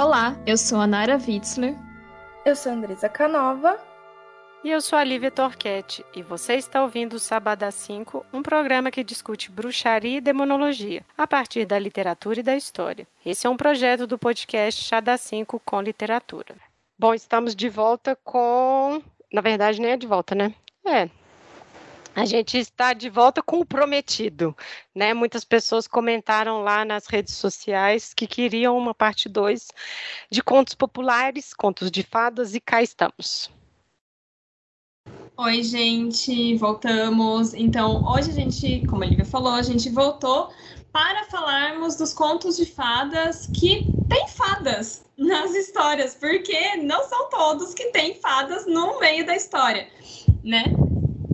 Olá, eu sou a Nara Witzler. Eu sou a Andresa Canova. E eu sou a Lívia Torquete, e você está ouvindo o Sabadá 5, um programa que discute bruxaria e demonologia, a partir da literatura e da história. Esse é um projeto do podcast Chá da 5 com literatura. Bom, estamos de volta com. Na verdade, nem é de volta, né? É, a gente está de volta com o prometido, né? Muitas pessoas comentaram lá nas redes sociais que queriam uma parte 2 de contos populares, contos de fadas e cá estamos. Oi, gente, voltamos. Então, hoje a gente, como a Lívia falou, a gente voltou para falarmos dos contos de fadas que tem fadas nas histórias, porque não são todos que têm fadas no meio da história, né?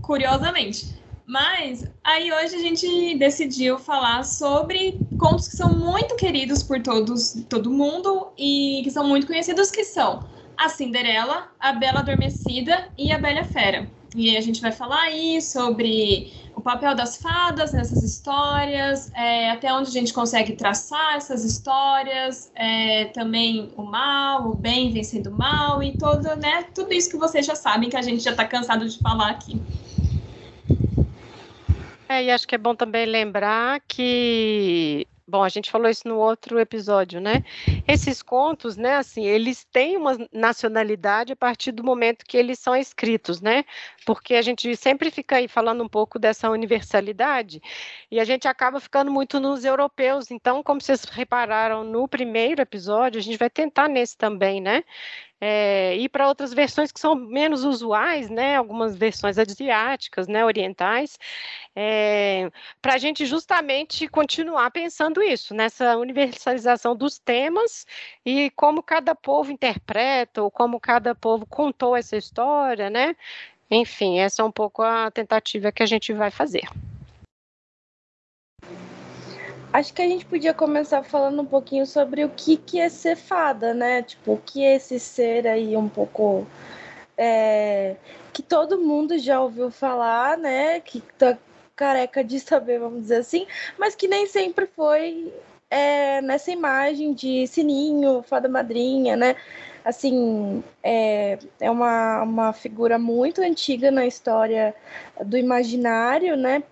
Curiosamente. Mas aí hoje a gente decidiu falar sobre contos que são muito queridos por todos, todo mundo e que são muito conhecidos, que são a Cinderela, a Bela Adormecida e a Bela Fera. E a gente vai falar aí sobre o papel das fadas nessas histórias, é, até onde a gente consegue traçar essas histórias, é, também o mal, o bem vencendo o mal e todo, né, tudo isso que vocês já sabem que a gente já está cansado de falar aqui. É, e acho que é bom também lembrar que Bom, a gente falou isso no outro episódio, né? Esses contos, né, assim, eles têm uma nacionalidade a partir do momento que eles são escritos, né? Porque a gente sempre fica aí falando um pouco dessa universalidade e a gente acaba ficando muito nos europeus. Então, como vocês repararam no primeiro episódio, a gente vai tentar nesse também, né? É, ir para outras versões que são menos usuais, né? Algumas versões asiáticas, né? Orientais, é, para a gente justamente continuar pensando isso, nessa universalização dos temas e como cada povo interpreta ou como cada povo contou essa história, né? Enfim, essa é um pouco a tentativa que a gente vai fazer. Acho que a gente podia começar falando um pouquinho sobre o que, que é ser fada, né? Tipo, o que é esse ser aí um pouco. É, que todo mundo já ouviu falar, né? Que tá careca de saber, vamos dizer assim, mas que nem sempre foi é, nessa imagem de sininho, fada madrinha, né? Assim, é, é uma, uma figura muito antiga na história do imaginário, né?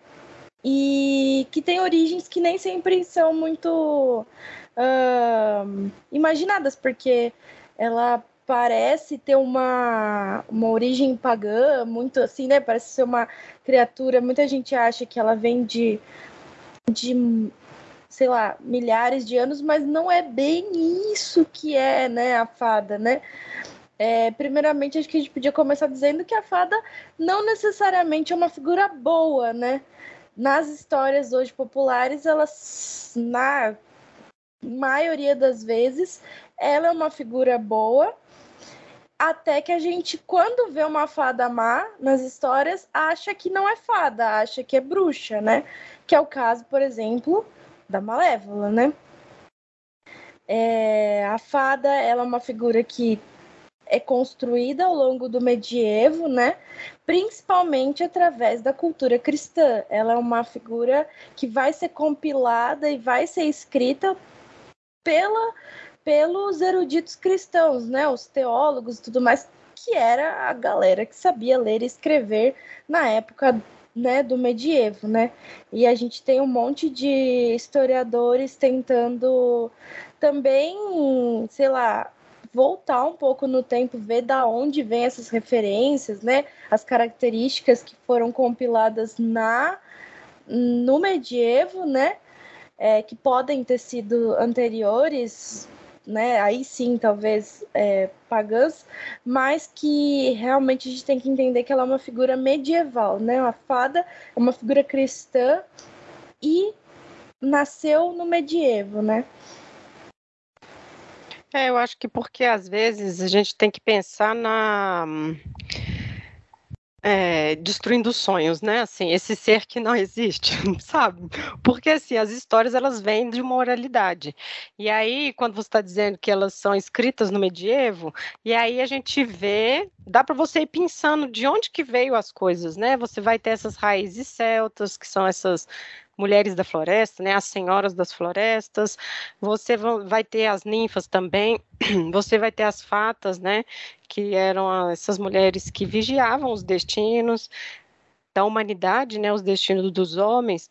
E que tem origens que nem sempre são muito uh, imaginadas, porque ela parece ter uma, uma origem pagã, muito assim, né? Parece ser uma criatura. Muita gente acha que ela vem de, de sei lá, milhares de anos, mas não é bem isso que é, né, a fada, né? É, primeiramente, acho que a gente podia começar dizendo que a fada não necessariamente é uma figura boa, né? Nas histórias hoje populares, elas, na maioria das vezes, ela é uma figura boa, até que a gente, quando vê uma fada má nas histórias, acha que não é fada, acha que é bruxa, né? Que é o caso, por exemplo, da Malévola, né? É, a fada, ela é uma figura que é construída ao longo do medievo, né? Principalmente através da cultura cristã. Ela é uma figura que vai ser compilada e vai ser escrita pela, pelos eruditos cristãos, né? Os teólogos e tudo mais, que era a galera que sabia ler e escrever na época né, do medievo, né? E a gente tem um monte de historiadores tentando também, sei lá, voltar um pouco no tempo, ver da onde vem essas referências, né? As características que foram compiladas na no medievo, né? É, que podem ter sido anteriores, né? Aí sim, talvez é, pagãs, mas que realmente a gente tem que entender que ela é uma figura medieval, né? A fada é uma figura cristã e nasceu no medievo, né? É, eu acho que porque às vezes a gente tem que pensar na é, destruindo sonhos, né? Assim, esse ser que não existe, sabe? Porque assim, as histórias elas vêm de uma oralidade. E aí, quando você está dizendo que elas são escritas no medievo, e aí a gente vê, dá para você ir pensando de onde que veio as coisas, né? Você vai ter essas raízes celtas, que são essas mulheres da floresta, né, as senhoras das florestas, você vai ter as ninfas também, você vai ter as fatas, né, que eram essas mulheres que vigiavam os destinos, da humanidade, né, os destinos dos homens.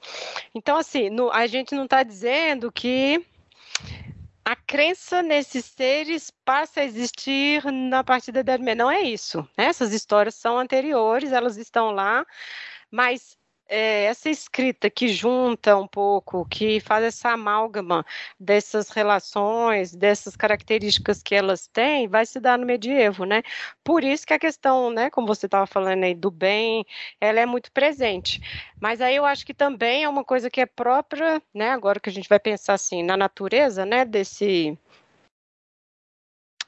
Então, assim, no, a gente não está dizendo que a crença nesses seres passa a existir na partir da Média. Não é isso. Né? Essas histórias são anteriores, elas estão lá, mas é, essa escrita que junta um pouco, que faz essa amálgama dessas relações, dessas características que elas têm, vai se dar no medievo, né? Por isso que a questão, né, como você estava falando aí, do bem, ela é muito presente. Mas aí eu acho que também é uma coisa que é própria, né, agora que a gente vai pensar assim, na natureza, né, desse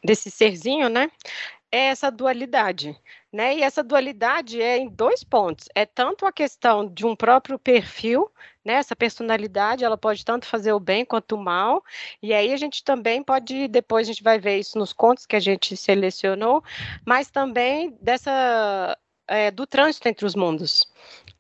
desse serzinho, né? É essa dualidade, né? E essa dualidade é em dois pontos. É tanto a questão de um próprio perfil, né? Essa personalidade, ela pode tanto fazer o bem quanto o mal. E aí a gente também pode, depois a gente vai ver isso nos contos que a gente selecionou, mas também dessa é, do trânsito entre os mundos.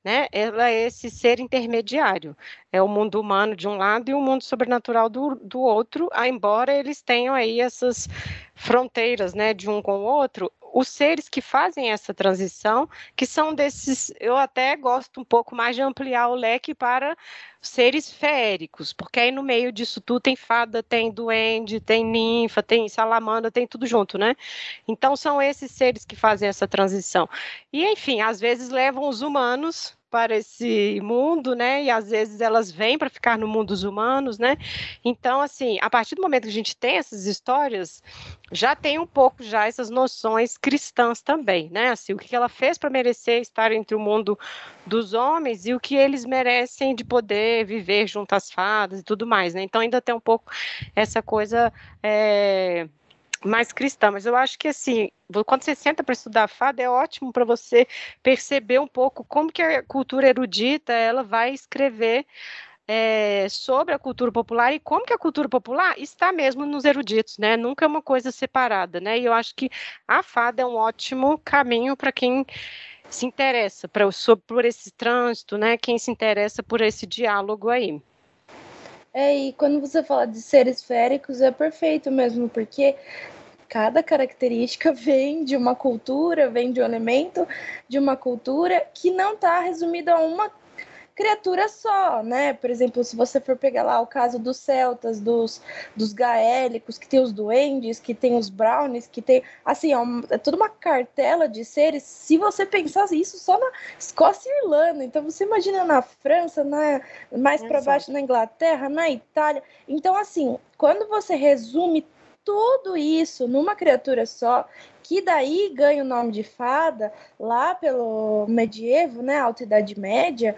Né? Ela é esse ser intermediário. É o mundo humano de um lado e o mundo sobrenatural do, do outro, embora eles tenham aí essas fronteiras, né, de um com o outro, os seres que fazem essa transição, que são desses, eu até gosto um pouco mais de ampliar o leque para seres féricos, porque aí no meio disso tudo tem fada, tem duende, tem ninfa, tem salamandra, tem tudo junto, né? Então são esses seres que fazem essa transição. E enfim, às vezes levam os humanos para esse mundo, né? E às vezes elas vêm para ficar no mundo dos humanos, né? Então, assim, a partir do momento que a gente tem essas histórias, já tem um pouco já essas noções cristãs também, né? Assim, o que ela fez para merecer estar entre o mundo dos homens e o que eles merecem de poder viver junto às fadas e tudo mais, né? Então ainda tem um pouco essa coisa é, mais cristã, mas eu acho que assim, quando você senta para estudar fada, é ótimo para você perceber um pouco como que a cultura erudita ela vai escrever é, sobre a cultura popular e como que a cultura popular está mesmo nos eruditos, né? Nunca é uma coisa separada, né? E eu acho que a fada é um ótimo caminho para quem se interessa pra, sobre, por esse trânsito, né? Quem se interessa por esse diálogo aí. É, e quando você fala de seres féricos, é perfeito mesmo, porque cada característica vem de uma cultura, vem de um elemento de uma cultura que não está resumida a uma criatura só, né? Por exemplo, se você for pegar lá o caso dos celtas, dos, dos gaélicos, que tem os duendes, que tem os brownies, que tem, assim, é, é toda uma cartela de seres. Se você pensar isso só na Escócia e Irlanda, então você imagina na França, na, mais para baixo na Inglaterra, na Itália. Então, assim, quando você resume tudo isso numa criatura só, que daí ganha o nome de fada lá pelo medievo, né, Alta Idade Média,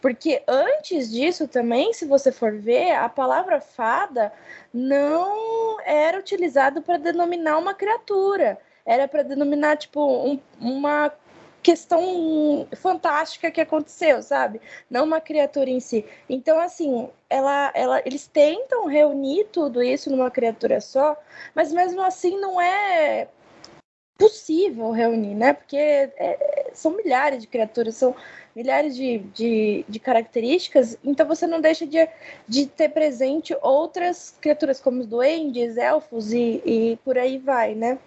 porque antes disso também, se você for ver, a palavra fada não era utilizada para denominar uma criatura, era para denominar tipo um, uma questão fantástica que aconteceu, sabe? Não uma criatura em si. Então, assim, ela, ela, eles tentam reunir tudo isso numa criatura só, mas mesmo assim não é possível reunir, né? Porque é, são milhares de criaturas, são milhares de, de, de, características, então você não deixa de, de ter presente outras criaturas como os duendes, elfos e, e por aí vai, né?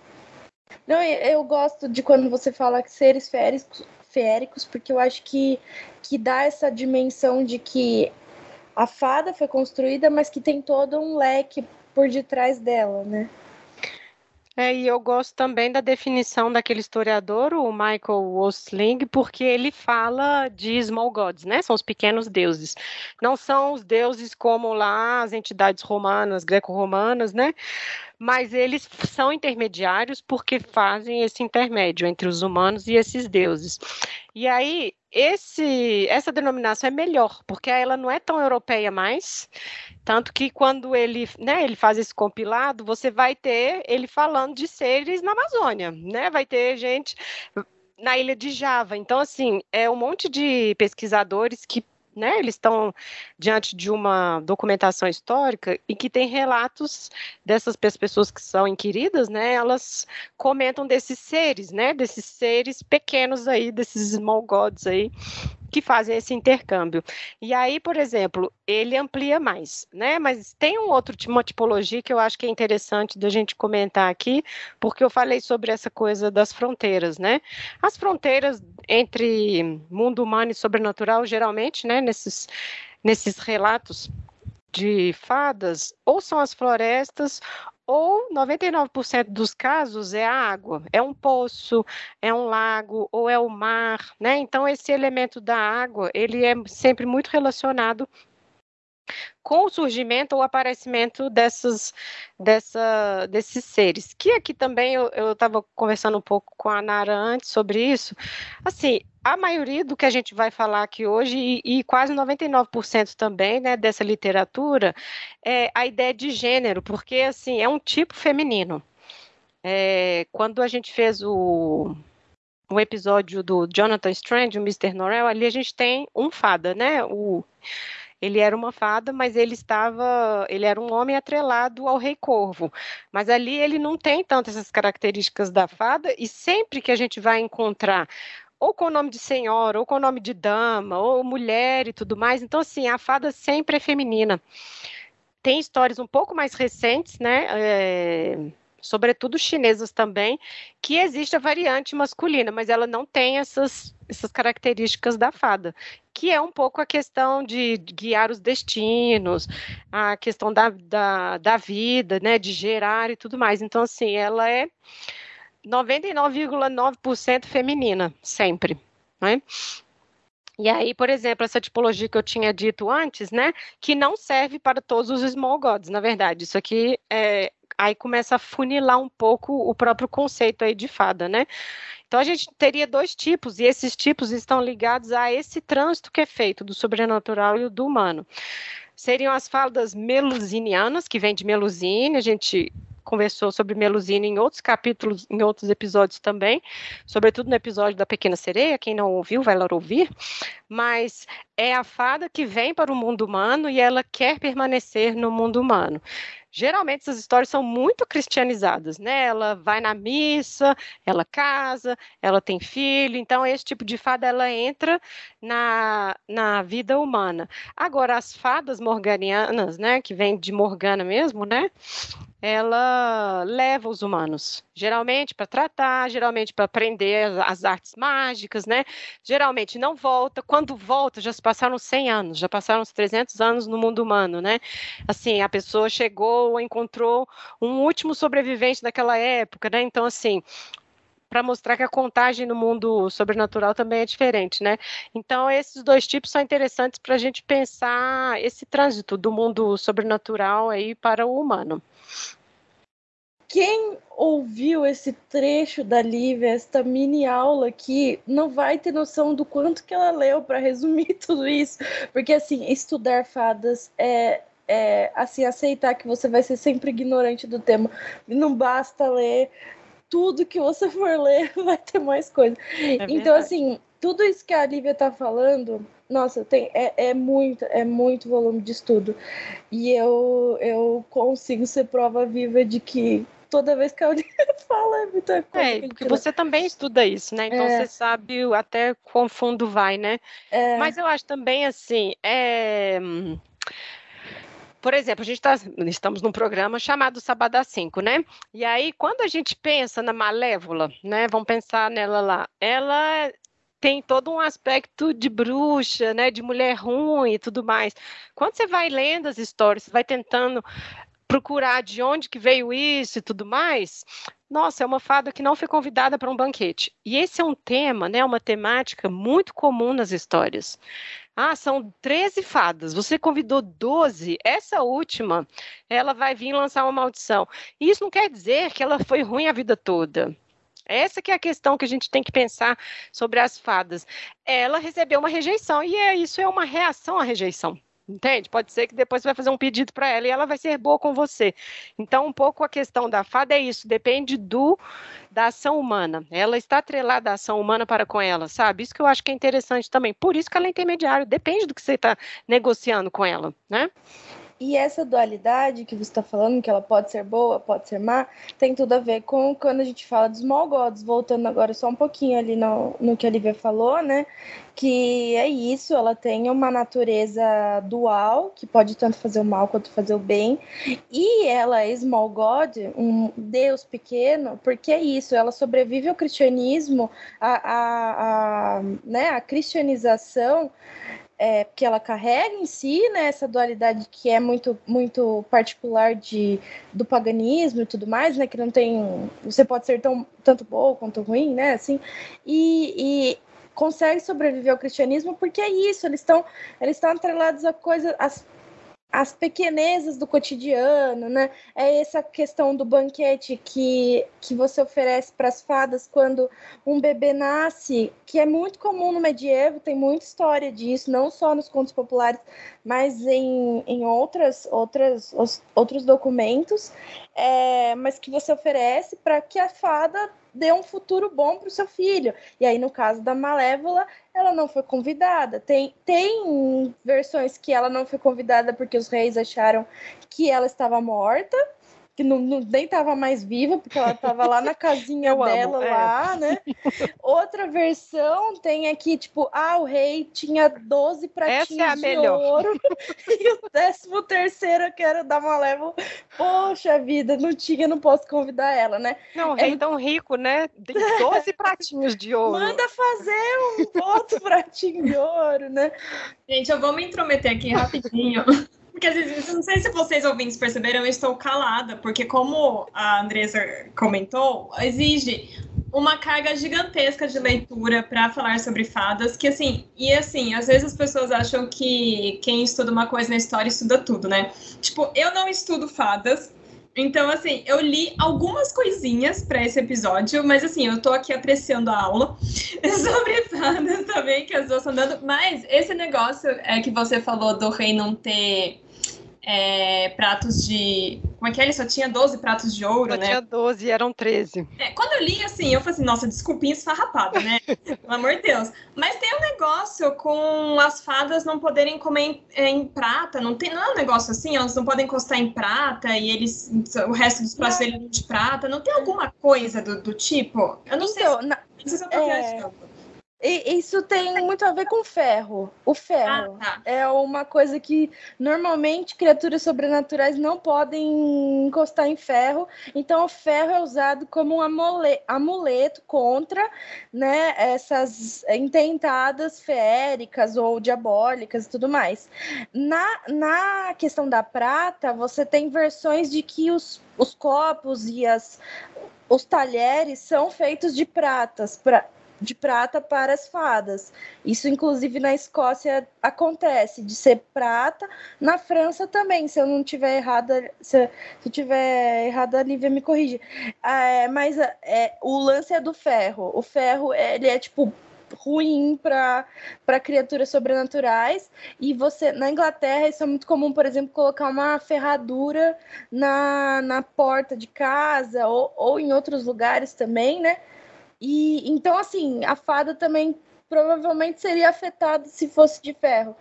Não, eu gosto de quando você fala que seres féricos, féricos, porque eu acho que, que dá essa dimensão de que a fada foi construída, mas que tem todo um leque por detrás dela, né? É, e eu gosto também da definição daquele historiador, o Michael Osling, porque ele fala de small gods, né? São os pequenos deuses. Não são os deuses como lá as entidades romanas, greco-romanas, né? mas eles são intermediários porque fazem esse intermédio entre os humanos e esses deuses. E aí, esse, essa denominação é melhor, porque ela não é tão europeia mais, tanto que quando ele, né, ele faz esse compilado, você vai ter ele falando de seres na Amazônia, né? Vai ter gente na ilha de Java. Então, assim, é um monte de pesquisadores que né, eles estão diante de uma documentação histórica e que tem relatos dessas pessoas que são inquiridas, né, elas comentam desses seres, né, desses seres pequenos aí, desses small gods aí, que fazem esse intercâmbio. E aí, por exemplo, ele amplia mais, né? Mas tem um outro uma tipologia que eu acho que é interessante da gente comentar aqui, porque eu falei sobre essa coisa das fronteiras, né? As fronteiras entre mundo humano e sobrenatural, geralmente, né, nesses nesses relatos de fadas, ou são as florestas, ou 99% dos casos é a água, é um poço, é um lago ou é o mar, né? Então esse elemento da água, ele é sempre muito relacionado com o surgimento ou aparecimento dessas, dessa, desses seres. Que aqui também eu estava conversando um pouco com a Nara antes sobre isso. Assim, a maioria do que a gente vai falar aqui hoje, e, e quase 99% também né, dessa literatura, é a ideia de gênero, porque assim, é um tipo feminino. É, quando a gente fez o, o episódio do Jonathan Strange, o Mr. Norrell, ali a gente tem um fada, né? O, ele era uma fada, mas ele estava, ele era um homem atrelado ao rei corvo. Mas ali ele não tem tanto essas características da fada e sempre que a gente vai encontrar ou com o nome de senhora, ou com o nome de dama, ou mulher e tudo mais. Então, assim, a fada sempre é feminina. Tem histórias um pouco mais recentes, né? É, sobretudo chinesas também, que existe a variante masculina, mas ela não tem essas, essas características da fada, que é um pouco a questão de guiar os destinos, a questão da, da, da vida, né, de gerar e tudo mais. Então, assim, ela é 99,9% feminina, sempre, né? E aí, por exemplo, essa tipologia que eu tinha dito antes, né, que não serve para todos os small gods, na verdade. Isso aqui é, aí começa a funilar um pouco o próprio conceito aí de fada, né? Então a gente teria dois tipos, e esses tipos estão ligados a esse trânsito que é feito do sobrenatural e do humano. Seriam as fadas melusinianas, que vem de Melusine, a gente conversou sobre Melusine em outros capítulos, em outros episódios também, sobretudo no episódio da Pequena Sereia, quem não ouviu vai lá ouvir, mas é a fada que vem para o mundo humano e ela quer permanecer no mundo humano. Geralmente essas histórias são muito cristianizadas, né? Ela vai na missa, ela casa, ela tem filho, então esse tipo de fada ela entra na, na vida humana. Agora as fadas morganianas, né, que vem de Morgana mesmo, né? Ela leva os humanos, geralmente para tratar, geralmente para aprender as, artes mágicas, né? Geralmente não volta, quando volta já se passaram 100 anos, já passaram uns 300 anos no mundo humano, né? Assim, a pessoa chegou, encontrou um último sobrevivente daquela época, né? Então, assim, para mostrar que a contagem no mundo sobrenatural também é diferente, né? Então, esses dois tipos são interessantes para a gente pensar esse trânsito do mundo sobrenatural aí para o humano. Quem ouviu esse trecho da Lívia, esta mini aula aqui, não vai ter noção do quanto que ela leu para resumir tudo isso. Porque, assim, estudar fadas é, é, assim, aceitar que você vai ser sempre ignorante do tema. Não basta ler tudo que você for ler, vai ter mais coisa. É então, assim, tudo isso que a Lívia tá falando, nossa, tem, é, é muito, é muito volume de estudo. E eu, eu consigo ser prova viva de que toda vez que a Olivia fala é muita coisa. É, porque você também estuda isso, né? Então é. você sabe até quão fundo vai, né? É. Mas eu acho também assim, é por exemplo, a gente tá, estamos num programa chamado Sabadá 5, né? E aí, quando a gente pensa na Malévola, né? Vamos pensar nela lá. Ela tem todo um aspecto de bruxa, né? De mulher ruim e tudo mais. Quando você vai lendo as histórias, vai tentando procurar de onde que veio isso e tudo mais, nossa, é uma fada que não foi convidada para um banquete. E esse é um tema, né, uma temática muito comum nas histórias. Ah, são 13 fadas, você convidou 12, essa última, ela vai vir lançar uma maldição. E isso não quer dizer que ela foi ruim a vida toda. Essa que é a questão que a gente tem que pensar sobre as fadas. Ela recebeu uma rejeição e é, isso é uma reação à rejeição. Entende? Pode ser que depois você vai fazer um pedido para ela e ela vai ser boa com você. Então, um pouco a questão da fada é isso, depende do da ação humana. Ela está atrelada à ação humana para com ela, sabe? Isso que eu acho que é interessante também. Por isso que ela é intermediária, depende do que você está negociando com ela, né? E essa dualidade que você está falando, que ela pode ser boa, pode ser má, tem tudo a ver com quando a gente fala dos small gods, voltando agora só um pouquinho ali no, no que a Lívia falou, né? Que é isso, ela tem uma natureza dual, que pode tanto fazer o mal quanto fazer o bem, e ela é small god, um deus pequeno, porque é isso, ela sobrevive ao cristianismo, a, a, a, né, a cristianização é, porque ela carrega em si né, essa dualidade que é muito muito particular de, do paganismo e tudo mais, né? Que não tem. Você pode ser tão, tanto bom quanto ruim, né? Assim, e, e consegue sobreviver ao cristianismo porque é isso, eles estão eles estão atrelados a coisas. As, as pequenezas do cotidiano, né? É essa questão do banquete que, que você oferece para as fadas quando um bebê nasce, que é muito comum no medievo, tem muita história disso, não só nos contos populares, mas em, em outras, outras, os, outros documentos, é, mas que você oferece para que a fada dê um futuro bom para o seu filho. E aí, no caso da Malévola, ela não foi convidada. Tem, tem versões que ela não foi convidada porque os reis acharam que ela estava morta, que não, não nem estava mais viva, porque ela estava lá na casinha dela, amo, é. lá, né? Outra versão tem aqui, tipo, ah, o rei tinha 12 pratinhos é de melhor. ouro, e o décimo terceiro, que era da Malévola, poxa vida, não tinha, não posso convidar ela, né? Não, o rei é... tão rico, né? Tem 12 pratinhos de ouro. Manda fazer um outro pratinho de ouro, né? Gente, eu vou me intrometer aqui rapidinho. Porque às vezes, não sei se vocês ouvintes perceberam, eu estou calada, porque como a Andressa comentou, exige uma carga gigantesca de leitura para falar sobre fadas, que assim, e assim, às vezes as pessoas acham que quem estuda uma coisa na história estuda tudo, né? Tipo, eu não estudo fadas, então, assim, eu li algumas coisinhas para esse episódio, mas assim, eu tô aqui apreciando a aula sobre fadas também, que as duas estão dando. Mas esse negócio é que você falou do rei não ter é, pratos de. Como é que é? Ele só tinha 12 pratos de ouro, só né? tinha 12, eram 13. É, quando eu li, assim, eu falei assim, nossa, desculpinha esfarrapada, né? Pelo amor de Deus. Mas tem um negócio com as fadas não poderem comer em, é, em, prata, não tem não é um negócio assim, elas não podem encostar em prata e eles. O resto dos pratos deles de prata. Não tem alguma coisa do, do tipo? Eu não então, sei. Na... Não sei se eu tô é... viajando. E isso tem muito a ver com ferro. O ferro ah, tá. é uma coisa que normalmente criaturas sobrenaturais não podem encostar em ferro. Então o ferro é usado como um amuleto contra né, essas intentadas feéricas ou diabólicas e tudo mais. Na, na questão da prata, você tem versões de que os, os copos e as, os talheres são feitos de pratas. Pra, de prata para as fadas. Isso, inclusive, na Escócia acontece, de ser prata. Na França também, se eu não tiver errada, se, se eu tiver errada, a Lívia me corrige. É, mas é, o lance é do ferro. O ferro, ele é tipo ruim para criaturas sobrenaturais. E você, na Inglaterra, isso é muito comum, por exemplo, colocar uma ferradura na, na porta de casa ou, ou em outros lugares também, né? E então, assim, a fada também provavelmente seria afetada se fosse de ferro.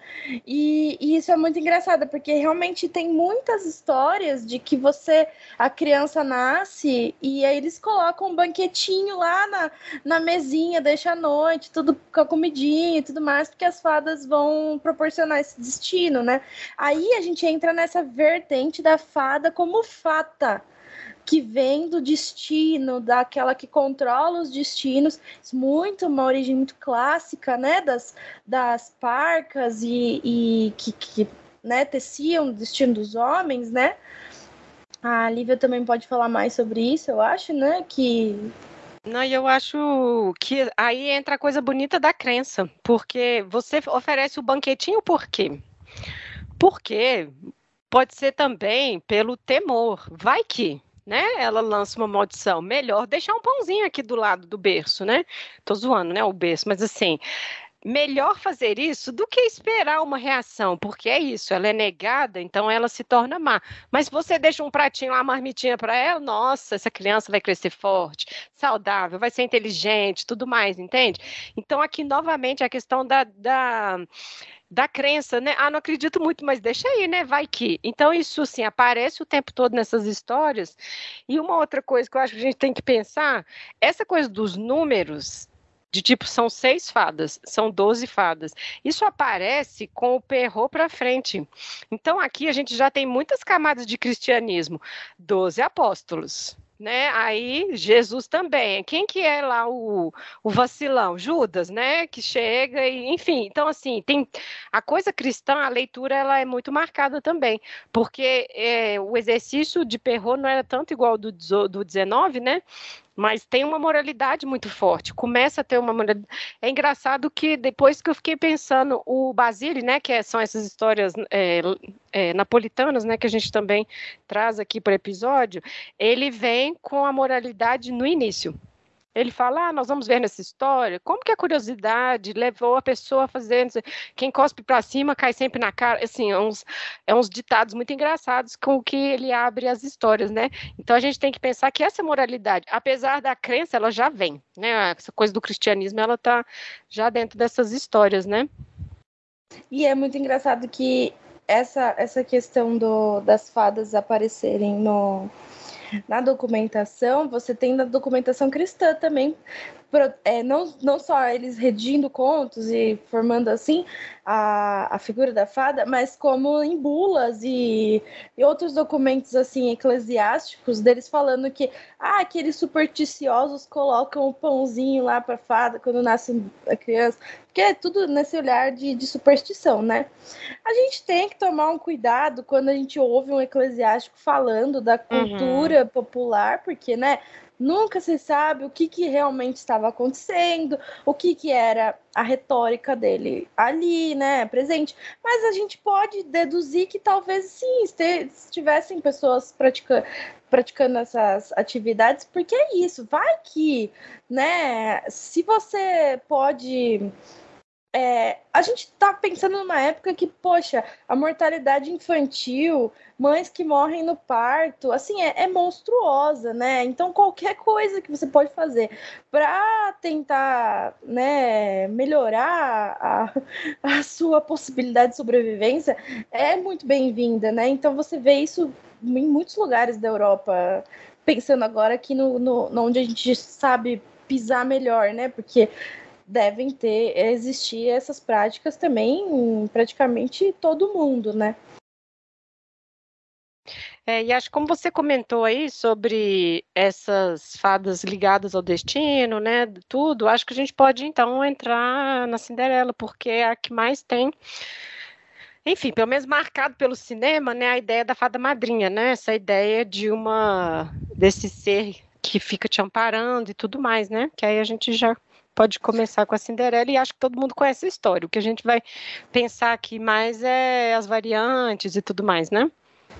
E, e, isso é muito engraçado, porque realmente tem muitas histórias de que você, a criança nasce e aí eles colocam um banquetinho lá na, na mesinha, deixa a noite, tudo com a comidinha e tudo mais, porque as fadas vão proporcionar esse destino, né? Aí a gente entra nessa vertente da fada como fata que vem do destino, daquela que controla os destinos, muito uma origem muito clássica, né, das, das parcas e, e que, que né, teciam o destino dos homens, né? A Lívia também pode falar mais sobre isso, eu acho, né? Que não, e eu acho que aí entra a coisa bonita da crença, porque você oferece o banquetinho por quê? Porque pode ser também pelo temor. Vai que, né? Ela lança uma maldição. Melhor deixar um pãozinho aqui do lado do berço, né? Tô zoando, né? O berço, mas assim, melhor fazer isso do que esperar uma reação, porque é isso, ela é negada, então ela se torna má. Mas você deixa um pratinho, uma marmitinha para ela, nossa, essa criança vai crescer forte, saudável, vai ser inteligente, tudo mais, entende? Então aqui novamente a questão da, da da crença, né? Ah, não acredito muito, mas deixa aí, né? Vai que. Então, isso, assim, aparece o tempo todo nessas histórias. E uma outra coisa que eu acho que a gente tem que pensar, essa coisa dos números, de tipo, são seis fadas, são doze fadas. Isso aparece com o perro para frente. Então, aqui a gente já tem muitas camadas de cristianismo. Doze apóstolos, né? Aí Jesus também. Quem que é lá o, o vacilão? Judas, né? Que chega e, enfim. Então assim tem a coisa cristã, a leitura ela é muito marcada também, porque é, o exercício de Perrot não era tanto igual do do 19, né? Mas tem uma moralidade muito forte. Começa a ter uma moralidade. É engraçado que depois que eu fiquei pensando, o Basile, né, que é, são essas histórias é, é, napolitanas, né, que a gente também traz aqui para o episódio, ele vem com a moralidade no início. Ele fala, ah, nós vamos ver nessa história, como que a curiosidade levou a pessoa a fazer, quem cospe para cima cai sempre na cara, assim, é uns, é uns ditados muito engraçados com o que ele abre as histórias, né? Então a gente tem que pensar que essa moralidade, apesar da crença, ela já vem, né? Essa coisa do cristianismo, ela tá já dentro dessas histórias, né? E é muito engraçado que essa, essa questão do, das fadas aparecerem no, na documentação, você tem na documentação cristã também, é, não, não só eles redigindo contos e formando assim a, a figura da fada, mas como em bulas e, e outros documentos assim eclesiásticos deles falando que ah, aqueles supersticiosos colocam o pãozinho lá para fada quando nasce a criança, porque é tudo nesse olhar de, de superstição, né? A gente tem que tomar um cuidado quando a gente ouve um eclesiástico falando da uhum. cultura uhum. popular, porque, né? Nunca se sabe o que, que realmente estava acontecendo, o que, que era a retórica dele ali, né, presente. Mas a gente pode deduzir que talvez sim estivessem pessoas praticando, praticando essas atividades, porque é isso, vai que, né, se você pode é, a gente está pensando numa época que, poxa, a mortalidade infantil, mães que morrem no parto, assim, é, é monstruosa, né? Então, qualquer coisa que você pode fazer para tentar, né, melhorar a, a sua possibilidade de sobrevivência é muito bem-vinda, né? Então, você vê isso em muitos lugares da Europa, pensando agora aqui no, no onde a gente sabe pisar melhor, né? Porque devem ter existir essas práticas também em praticamente todo mundo, né? É, e acho como você comentou aí sobre essas fadas ligadas ao destino, né, tudo, acho que a gente pode então entrar na Cinderela, porque é a que mais tem enfim, pelo menos marcado pelo cinema, né, a ideia da fada madrinha, né, essa ideia de uma desse ser que fica te amparando e tudo mais, né, que aí a gente já pode começar com a Cinderela e acho que todo mundo conhece a história. O que a gente vai pensar aqui mais é as variantes e tudo mais, né?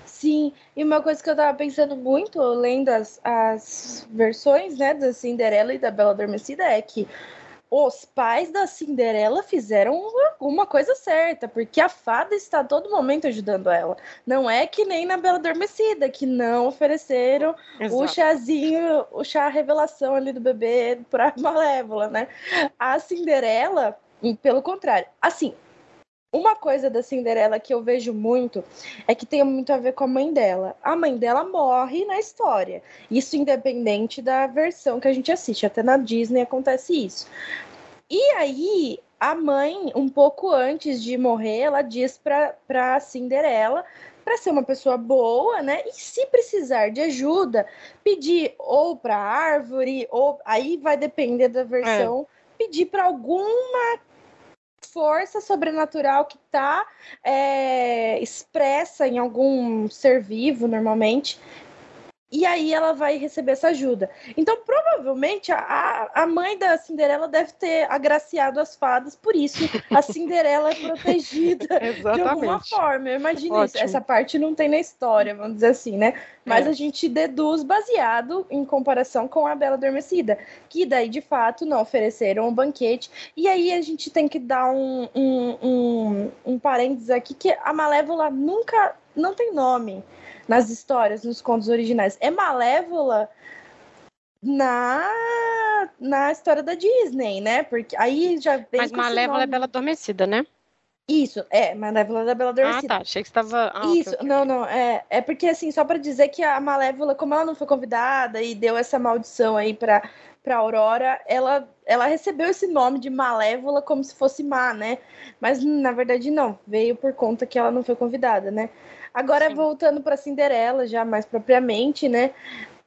Sim, e uma coisa que eu tava pensando muito, lendo as, as versões, né, da Cinderela e da Bela Adormecida, é que os pais da Cinderela fizeram alguma coisa certa, porque a fada está a todo momento ajudando ela. Não é que nem na Bela Adormecida, que não ofereceram Exato. o chazinho, o chá revelação ali do bebê para Malévola, né? A Cinderela, pelo contrário. Assim, uma coisa da Cinderela que eu vejo muito é que tem muito a ver com a mãe dela. A mãe dela morre na história. Isso independente da versão que a gente assiste. Até na Disney acontece isso. E aí, a mãe, um pouco antes de morrer, ela diz para a Cinderela para ser uma pessoa boa, né? E se precisar de ajuda, pedir ou para árvore, ou aí vai depender da versão, é. pedir para alguma força sobrenatural que está é, expressa em algum ser vivo, normalmente, e aí ela vai receber essa ajuda. Então, provavelmente, a, a mãe da Cinderela deve ter agraciado as fadas, por isso a Cinderela é protegida de alguma forma. Imagina isso. Essa parte não tem na história, vamos dizer assim, né? Mas é. a gente deduz baseado em comparação com a Bela Adormecida, que daí, de fato, não ofereceram um banquete. E aí a gente tem que dar um, um, um, um parênteses aqui, que a Malévola nunca, não tem nome nas histórias, nos contos originais. É malévola na na história da Disney, né? Porque aí já vem Mas Malévola é Bela Adormecida, né? Isso, é, Malévola da Bela Adormecida. Ah, tá, achei que estava... Ah, Isso, não, não, é, é porque assim, só para dizer que a Malévola, como ela não foi convidada e deu essa maldição aí pra, pra Aurora, ela, ela recebeu esse nome de Malévola como se fosse má, né? Mas na verdade não, veio por conta que ela não foi convidada, né? Agora, Sim. voltando para Cinderela, já mais propriamente, né?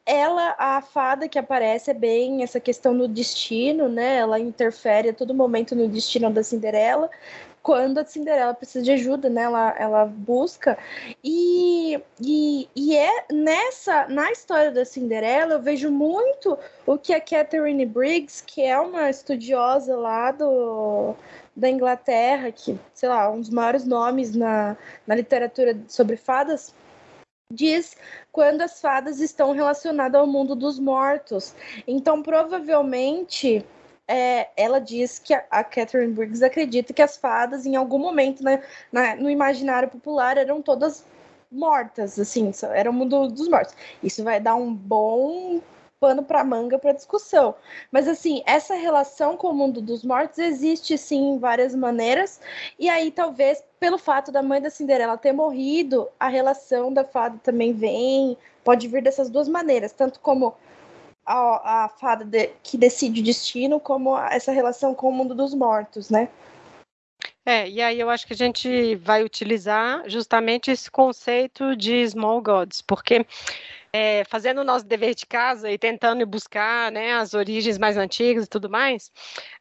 ela, a fada que aparece é bem essa questão do destino, né? Ela interfere a todo momento no destino da Cinderela. Quando a Cinderela precisa de ajuda, né? Ela, ela busca. E, e, e é nessa, na história da Cinderela, eu vejo muito o que a Catherine Briggs, que é uma estudiosa lá do, da Inglaterra, que, sei lá, um dos maiores nomes na, na literatura sobre fadas, diz quando as fadas estão relacionadas ao mundo dos mortos. Então, provavelmente, é, ela diz que a, a, Catherine Briggs acredita que as fadas, em algum momento, né, na, no imaginário popular, eram todas mortas, assim, era o mundo dos mortos. Isso vai dar um bom pano para manga para discussão. Mas assim, essa relação com o mundo dos mortos existe sim em várias maneiras. E aí talvez pelo fato da mãe da Cinderela ter morrido, a relação da fada também vem, pode vir dessas duas maneiras, tanto como a, a fada de, que decide o destino, como essa relação com o mundo dos mortos, né? É, e aí eu acho que a gente vai utilizar justamente esse conceito de small gods, porque é, fazendo o nosso dever de casa e tentando buscar né, as origens mais antigas e tudo mais,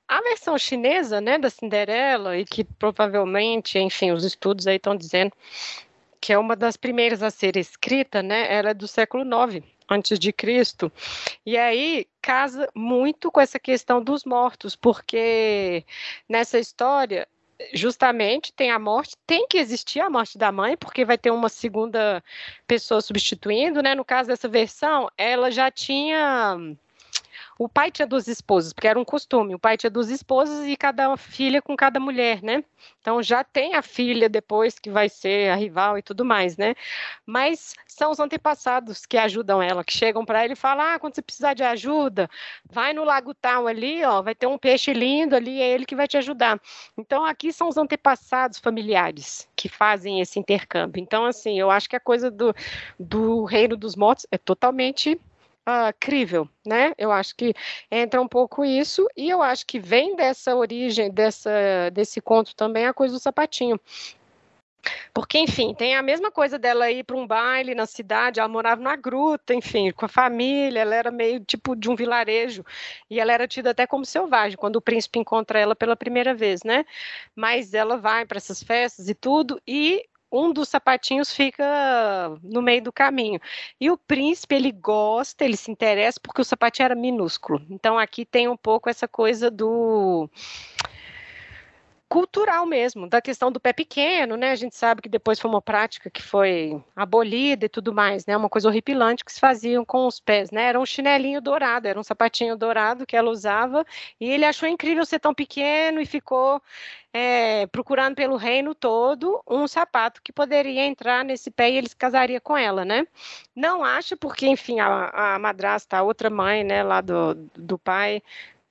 a versão chinesa né, da Cinderela, e que provavelmente, enfim, os estudos aí estão dizendo que é uma das primeiras a ser escrita, né, ela é do século IX antes de Cristo. E aí casa muito com essa questão dos mortos, porque nessa história justamente tem a morte, tem que existir a morte da mãe, porque vai ter uma segunda pessoa substituindo, né? No caso dessa versão, ela já tinha o pai tinha duas esposas, porque era um costume. O pai tinha duas esposas e cada filha com cada mulher, né? Então já tem a filha depois que vai ser a rival e tudo mais, né? Mas são os antepassados que ajudam ela, que chegam para ela e falam: "Ah, quando você precisar de ajuda, vai no lago tal ali, ó, vai ter um peixe lindo ali, é ele que vai te ajudar". Então aqui são os antepassados familiares que fazem esse intercâmbio. Então assim, eu acho que a coisa do, do reino dos mortos é totalmente uh, crível, né? Eu acho que entra um pouco isso, e eu acho que vem dessa origem, dessa, desse conto também, a coisa do sapatinho. Porque, enfim, tem a mesma coisa dela ir para um baile na cidade, ela morava numa gruta, enfim, com a família, ela era meio tipo de um vilarejo, e ela era tida até como selvagem, quando o príncipe encontra ela pela primeira vez, né? Mas ela vai para essas festas e tudo, e um dos sapatinhos fica no meio do caminho. E o príncipe, ele gosta, ele se interessa porque o sapatinho era minúsculo. Então aqui tem um pouco essa coisa do cultural mesmo, da questão do pé pequeno, né? A gente sabe que depois foi uma prática que foi abolida e tudo mais, né? Uma coisa horripilante que se faziam com os pés, né? Era um chinelinho dourado, era um sapatinho dourado que ela usava e ele achou incrível ser tão pequeno e ficou é, procurando pelo reino todo um sapato que poderia entrar nesse pé e ele se casaria com ela, né? Não acha porque, enfim, a, a madrasta, a outra mãe, né, lá do, do pai,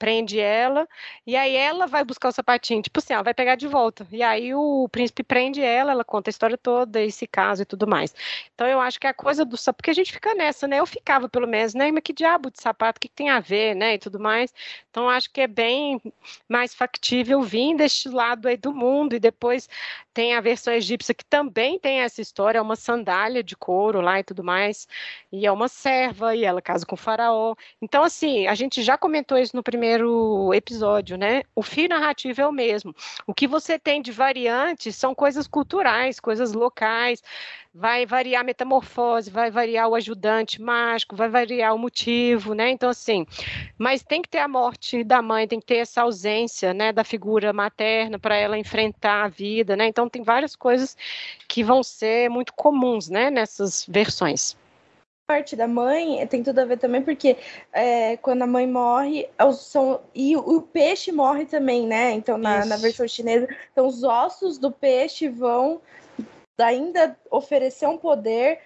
prende ela, e aí ela vai buscar o sapatinho, tipo assim, ela vai pegar de volta. E aí o príncipe prende ela, ela conta a história toda, esse caso e tudo mais. Então eu acho que a coisa do sapato, porque a gente fica nessa, né? Eu ficava pelo menos, né? Mas que diabo de sapato, o que, que tem a ver, né? E tudo mais. Então acho que é bem mais factível vir deste lado aí do mundo, e depois tem a versão egípcia que também tem essa história, é uma sandália de couro lá e tudo mais, e é uma serva, e ela casa com o faraó. Então, assim, a gente já comentou isso no primeiro episódio, né? O fio narrativo é o mesmo. O que você tem de variantes são coisas culturais, coisas locais. Vai variar a metamorfose, vai variar o ajudante mágico, vai variar o motivo, né? Então, assim, mas tem que ter a morte da mãe, tem que ter essa ausência, né, da figura materna para ela enfrentar a vida, né? Então, tem várias coisas que vão ser muito comuns, né, nessas versões parte da mãe tem tudo a ver também, porque é, quando a mãe morre, são, e o, o, peixe morre também, né? Então, na, na, versão chinesa, então os ossos do peixe vão ainda oferecer um poder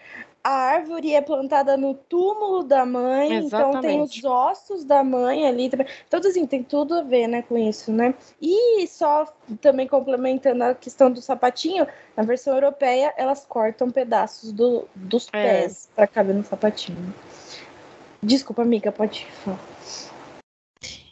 a árvore é plantada no túmulo da mãe, Exatamente. então tem os ossos da mãe ali também. Então, assim, tem tudo a ver, né, com isso, né? E só também complementando a questão do sapatinho, na versão europeia, elas cortam pedaços do, dos é. pés para caber no sapatinho. Desculpa, amiga, pode falar.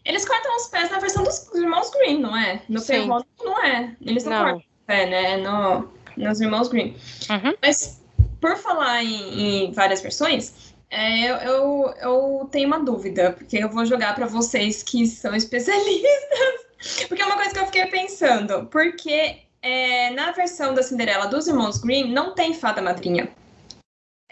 Eles cortam os pés na versão dos irmãos Green, não é? No Ferro não é. Eles não, não. cortam o pé, né? No, nos irmãos Green. Uhum. Mas por falar em, em várias versões, é, eu, eu, tenho uma dúvida, porque eu vou jogar para vocês que são especialistas. Porque é uma coisa que eu fiquei pensando. Porque é, na versão da Cinderela dos Irmãos Green não tem fada madrinha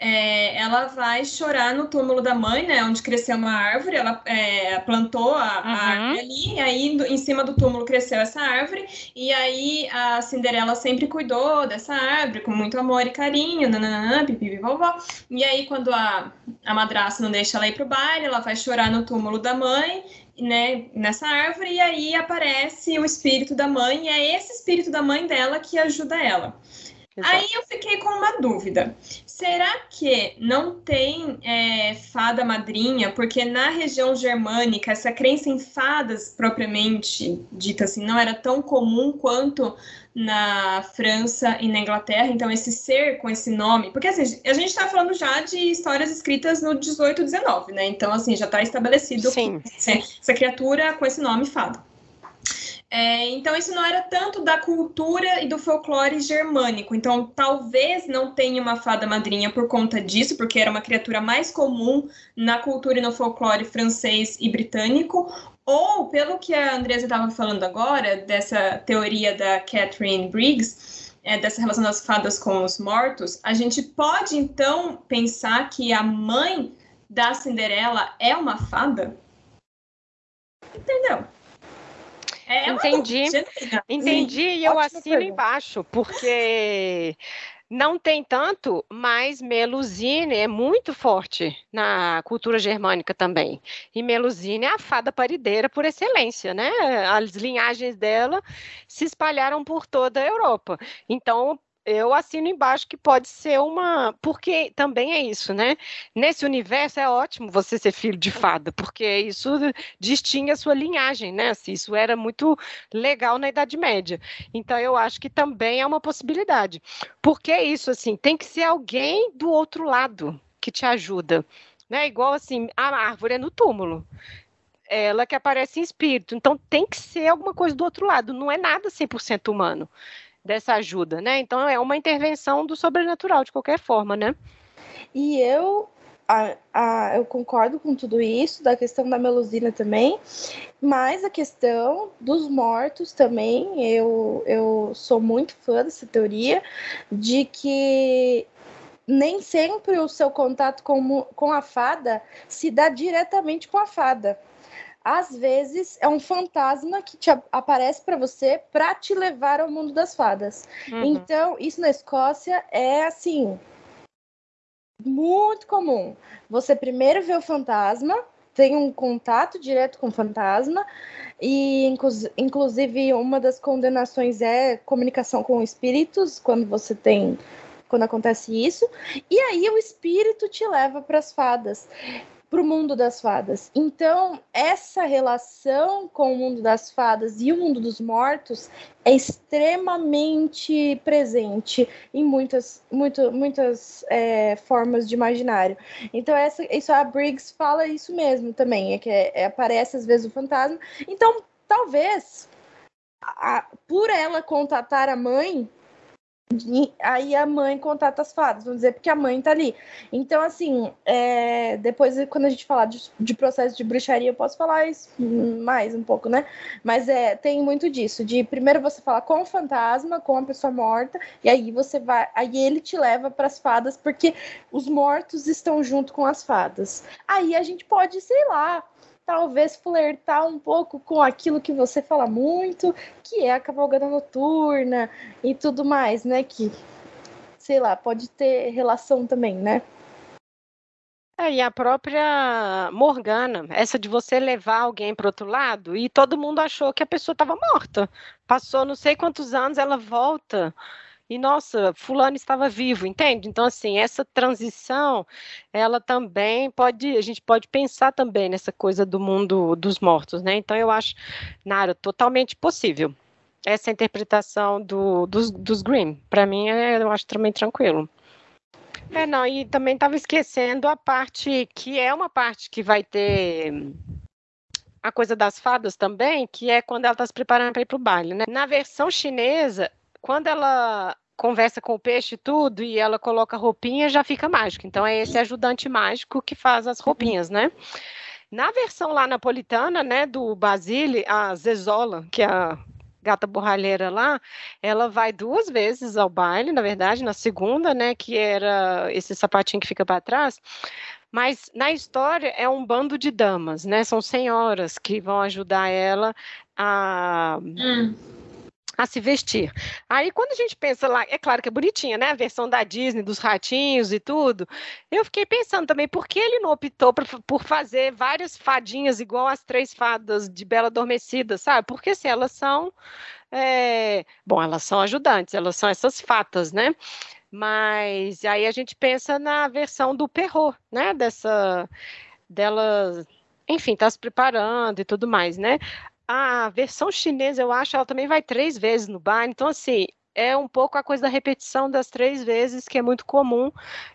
é, ela vai chorar no túmulo da mãe, né? Onde cresceu uma árvore, ela é, plantou a, uhum. a, árvore ali, e aí em cima do túmulo cresceu essa árvore, e aí a Cinderela sempre cuidou dessa árvore com muito amor e carinho, nananã, pipi, vovó. E aí, quando a, a madraça não deixa ela ir pro baile, ela vai chorar no túmulo da mãe, né, nessa árvore, e aí aparece o espírito da mãe, e é esse espírito da mãe dela que ajuda ela. Exato. Aí eu fiquei com uma dúvida. Será que não tem é, fada madrinha? Porque na região germânica, essa crença em fadas propriamente dita assim não era tão comum quanto na França e na Inglaterra. Então, esse ser com esse nome. Porque assim, a gente está falando já de histórias escritas no 18 19, né? Então, assim, já está estabelecido essa criatura com esse nome fada. É, então, isso não era tanto da cultura e do folclore germânico. Então, talvez não tenha uma fada madrinha por conta disso, porque era uma criatura mais comum na cultura e no folclore francês e britânico. Ou, pelo que a Andresa estava falando agora, dessa teoria da Catherine Briggs, é, dessa relação das fadas com os mortos, a gente pode então pensar que a mãe da Cinderela é uma fada? Entendeu? É, é entendi, entendi e eu assino pergunta. embaixo, porque não tem tanto, mas Melusine é muito forte na cultura germânica também. E Melusine é a fada parideira por excelência, né? As linhagens dela se espalharam por toda a Europa. Então, eu assino embaixo que pode ser uma. Porque também é isso, né? Nesse universo é ótimo você ser filho de fada, porque isso distingue a sua linhagem, né? Assim, isso era muito legal na Idade Média. Então eu acho que também é uma possibilidade. Porque é isso, assim, tem que ser alguém do outro lado que te ajuda. Né? Igual assim, a árvore é no túmulo ela que aparece em espírito. Então tem que ser alguma coisa do outro lado, não é nada 100% humano dessa ajuda, né? Então é uma intervenção do sobrenatural de qualquer forma, né? E eu a, a, eu concordo com tudo isso, da questão da melusina também, mas a questão dos mortos também, eu, eu sou muito fã dessa teoria, de que nem sempre o seu contato com, com a fada se dá diretamente com a fada às vezes é um fantasma que te aparece para você para te levar ao mundo das fadas. Uhum. Então, isso na Escócia é assim muito comum. Você primeiro vê o fantasma, tem um contato direto com o fantasma e inclusive uma das condenações é comunicação com espíritos quando você tem quando acontece isso, e aí o espírito te leva para as fadas para o mundo das fadas. Então, essa relação com o mundo das fadas e o mundo dos mortos é extremamente presente em muitas, muito, muitas é, formas de imaginário. Então, essa, isso a Briggs fala isso mesmo também, é que é, é, aparece às vezes o fantasma. Então, talvez a, por ela contatar a mãe, aí a mãe contata as fadas, vamos dizer, porque a mãe tá ali. Então, assim, é, depois, quando a gente falar de, de, processo de bruxaria, eu posso falar isso mais um pouco, né? Mas é, tem muito disso, de primeiro você falar com o fantasma, com a pessoa morta, e aí você vai, aí ele te leva para as fadas, porque os mortos estão junto com as fadas. Aí a gente pode, sei lá, talvez flertar um pouco com aquilo que você fala muito, que é a cavalgada noturna e tudo mais, né? Que, sei lá, pode ter relação também, né? É, e a própria Morgana, essa de você levar alguém para outro lado e todo mundo achou que a pessoa estava morta. Passou não sei quantos anos, ela volta e nossa, fulano estava vivo, entende? Então assim, essa transição, ela também pode, a gente pode pensar também nessa coisa do mundo dos mortos, né? Então eu acho, Nara, totalmente possível essa interpretação do, dos, dos Grimm. Para mim, é, eu acho também tranquilo. É, não, e também estava esquecendo a parte que é uma parte que vai ter a coisa das fadas também, que é quando ela está se preparando para ir para o baile, né? Na versão chinesa, quando ela conversa com o peixe e tudo, e ela coloca roupinha, já fica mágico. Então é esse ajudante mágico que faz as roupinhas, né? Na versão lá napolitana, né, do Basile, a Zezola, que é a gata borralheira lá, ela vai duas vezes ao baile, na verdade, na segunda, né, que era esse sapatinho que fica para trás. Mas na história é um bando de damas, né? São senhoras que vão ajudar ela a hum a se vestir. Aí, quando a gente pensa lá, é claro que é bonitinha, né? A versão da Disney, dos ratinhos e tudo. Eu fiquei pensando também, por que ele não optou por, por fazer várias fadinhas igual as três fadas de Bela Adormecida, sabe? Porque se elas são. É... Bom, elas são ajudantes, elas são essas fatas, né? Mas aí a gente pensa na versão do Perro, né? Dessa. Dela enfim, está se preparando e tudo mais, né? A versão chinesa, eu acho, ela também vai três vezes no bar. Então, assim, é um pouco a coisa da repetição das três vezes, que é muito comum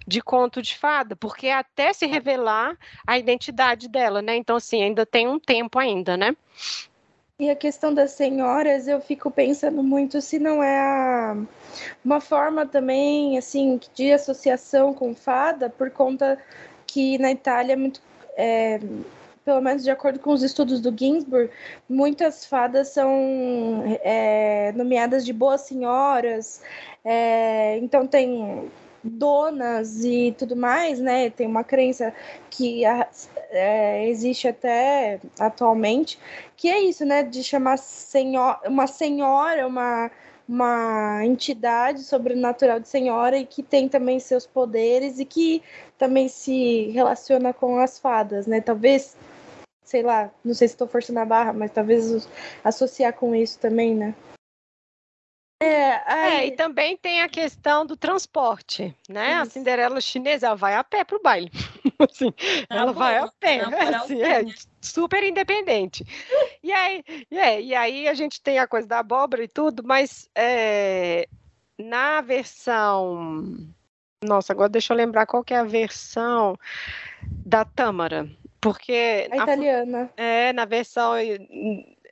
de conto de fada, porque até se revelar a identidade dela, né? Então, assim, ainda tem um tempo ainda, né? E a questão das senhoras, eu fico pensando muito se não é a... uma forma também, assim, de associação com fada, por conta que na Itália é muito. É pelo menos de acordo com os estudos do Ginsburg, muitas fadas são é, nomeadas de boas senhoras, é, então tem donas e tudo mais, né? Tem uma crença que é, existe até atualmente, que é isso, né? De chamar senhor, uma senhora, uma, uma entidade sobrenatural de senhora e que tem também seus poderes e que também se relaciona com as fadas, né? Talvez sei lá, não sei se estou forçando a barra, mas talvez associar com isso também, né? É, aí... é, e também tem a questão do transporte, né? Isso. A Cinderela chinesa ela vai a pé para o baile. assim, tá ela vai a pé, assim, é, super independente. e, aí, é, e aí a gente tem a coisa da abóbora e tudo, mas é, na versão. Nossa, agora deixa eu lembrar qual que é a versão da Tâmara. Porque. A italiana. A, é, na versão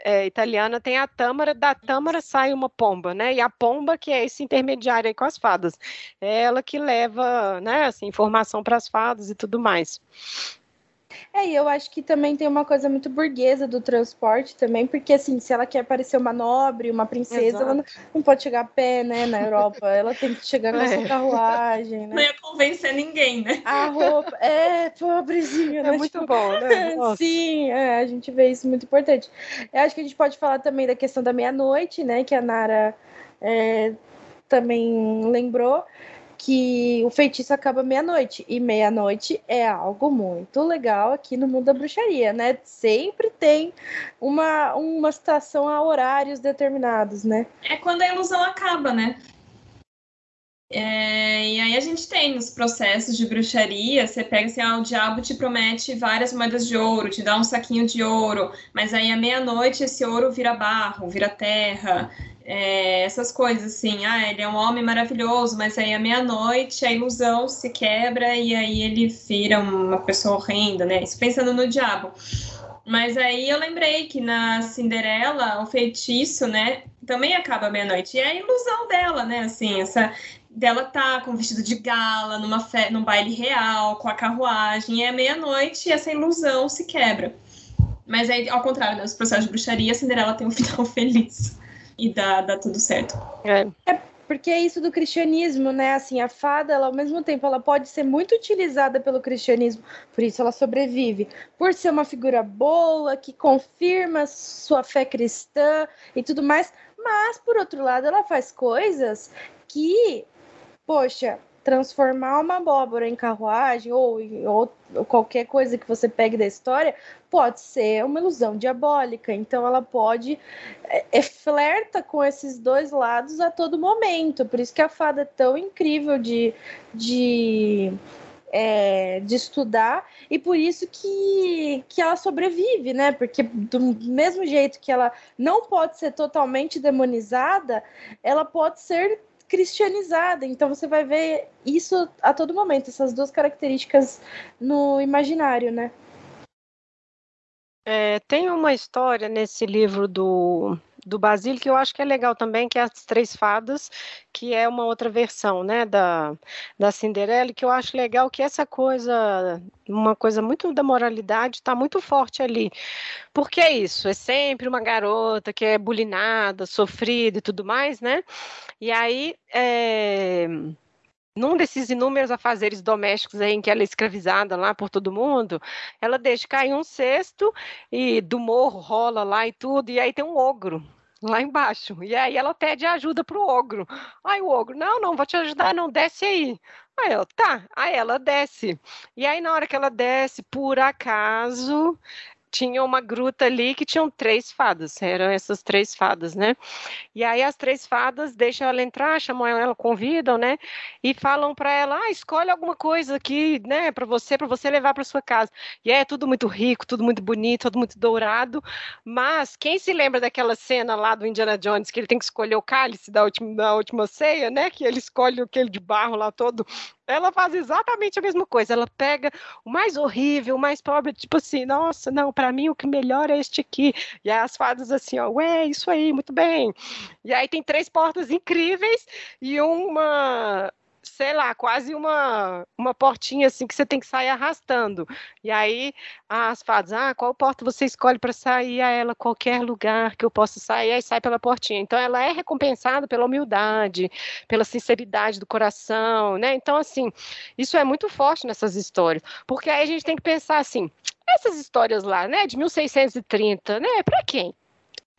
é, italiana tem a tâmara, da tâmara sai uma pomba, né? E a pomba, que é esse intermediário aí com as fadas. É ela que leva, né, assim, informação para as fadas e tudo mais. É, e eu acho que também tem uma coisa muito burguesa do transporte também, porque assim, se ela quer parecer uma nobre, uma princesa, Exato. ela não, não, pode chegar a pé, né, na Europa. ela tem que chegar com a sua é. carruagem, né? Não ia convencer ninguém, né? A roupa, é, pobrezinha, né? É muito tipo, bom, né? Nossa. Sim, é, a gente vê isso muito importante. Eu acho que a gente pode falar também da questão da meia-noite, né, que a Nara é, também lembrou que o feitiço acaba meia-noite. E meia-noite é algo muito legal aqui no mundo da bruxaria, né? Sempre tem uma, uma citação a horários determinados, né? É quando a ilusão acaba, né? É, e aí a gente tem nos processos de bruxaria, você pega assim, ah, o diabo te promete várias moedas de ouro, te dá um saquinho de ouro, mas aí à meia-noite esse ouro vira barro, vira terra, é, essas coisas assim, ah, ele é um homem maravilhoso, mas aí à meia-noite a ilusão se quebra e aí ele vira uma pessoa horrenda, né? Isso pensando no diabo. Mas aí eu lembrei que na Cinderela o feitiço, né, também acaba meia-noite. E é a ilusão dela, né, assim, essa dela tá com vestido de gala, numa fe... num baile real, com a carruagem, e é meia-noite e essa ilusão se quebra. Mas aí, ao contrário, nos processos de bruxaria, a Cinderela tem um final feliz e dá, dá tudo certo. É. é porque é isso do cristianismo, né? Assim, a fada, ela, ao mesmo tempo, ela pode ser muito utilizada pelo cristianismo, por isso ela sobrevive, por ser uma figura boa, que confirma sua fé cristã e tudo mais, mas, por outro lado, ela faz coisas que, poxa, transformar uma abóbora em carruagem ou, ou, ou, qualquer coisa que você pegue da história pode ser uma ilusão diabólica. Então ela pode é, é, flerta com esses dois lados a todo momento. Por isso que a fada é tão incrível de, de é, de estudar e por isso que, que ela sobrevive, né? Porque do mesmo jeito que ela não pode ser totalmente demonizada, ela pode ser cristianizada. Então você vai ver isso a todo momento, essas duas características no imaginário, né? É, tem uma história nesse livro do do Basílio, que eu acho que é legal também, que é as Três Fadas, que é uma outra versão, né, da, da Cinderela, que eu acho legal que essa coisa, uma coisa muito da moralidade, está muito forte ali. Porque é isso, é sempre uma garota que é bulinada, sofrida e tudo mais, né, e aí... É num desses inúmeros afazeres domésticos em que ela é escravizada lá por todo mundo, ela deixa cair um cesto e do morro rola lá e tudo, e aí tem um ogro lá embaixo. E aí ela pede ajuda pro ogro. Aí o ogro, não, não, vou te ajudar, não, desce aí. Aí ela, tá. Aí ela desce. E aí na hora que ela desce, por acaso, tinha uma gruta ali que tinham três fadas, eram essas três fadas, né? E aí as três fadas deixam ela entrar, chamam ela, convidam, né? E falam para ela, ah, escolhe alguma coisa aqui, né, para você, para você levar para sua casa. E é tudo muito rico, tudo muito bonito, tudo muito dourado. Mas quem se lembra daquela cena lá do Indiana Jones que ele tem que escolher o cálice da última, da última ceia, né? Que ele escolhe aquele de barro lá todo ela faz exatamente a mesma coisa. Ela pega o mais horrível, o mais pobre, tipo assim, nossa, não, para mim o que melhor é este aqui. E as fadas assim, ó, ué, isso aí, muito bem. E aí tem três portas incríveis e uma sei lá, quase uma, uma portinha assim que você tem que sair arrastando. E aí as fadas, ah, qual porta você escolhe para sair a ela qualquer lugar que eu possa sair, aí sai pela portinha. Então ela é recompensada pela humildade, pela sinceridade do coração, né? Então assim, isso é muito forte nessas histórias, porque aí a gente tem que pensar assim, essas histórias lá, né, de 1630, né, para quem?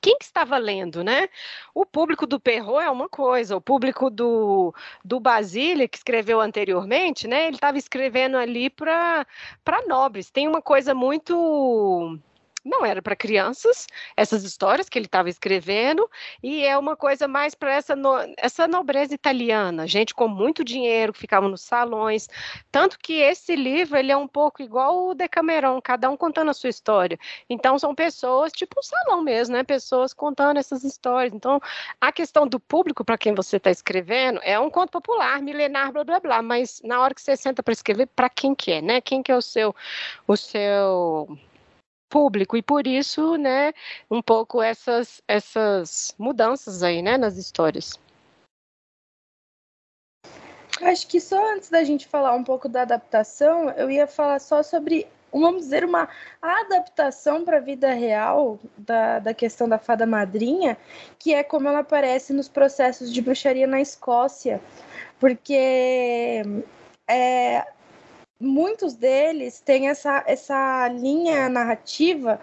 Quem que estava lendo, né? O público do Perrault é uma coisa, o público do, do que escreveu anteriormente, né? Ele estava escrevendo ali para nobres. Tem uma coisa muito não era para crianças, essas histórias que ele estava escrevendo, e é uma coisa mais para essa, no, essa nobreza italiana, gente com muito dinheiro que ficava nos salões, tanto que esse livro ele é um pouco igual o Decameron, cada um contando a sua história. Então são pessoas tipo um salão mesmo, né? Pessoas contando essas histórias. Então a questão do público para quem você está escrevendo é um conto popular, milenar, blá blá blá, mas na hora que você senta para escrever, para quem que é, né? Quem que é o seu o seu público e por isso, né, um pouco essas essas mudanças aí, né, nas histórias. Acho que só antes da gente falar um pouco da adaptação, eu ia falar só sobre, vamos dizer, uma adaptação para a vida real da, da questão da fada madrinha, que é como ela aparece nos processos de bruxaria na Escócia. Porque é, muitos deles têm essa, essa linha narrativa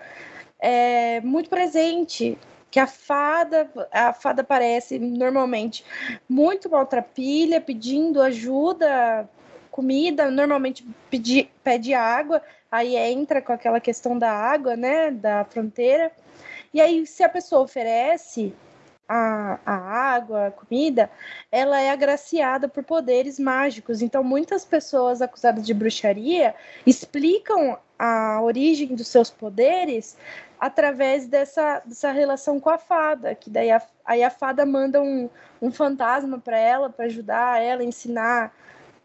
é, muito presente que a fada a fada aparece normalmente muito maltrapilha pedindo ajuda comida normalmente pedi, pede água aí entra com aquela questão da água né da fronteira. E aí se a pessoa oferece a, a água, a comida, ela é agraciada por poderes mágicos. Então, muitas pessoas acusadas de bruxaria explicam a origem dos seus poderes através dessa, dessa relação com a fada, que daí a, aí a fada manda um, um fantasma para ela, para ajudar ela a ensinar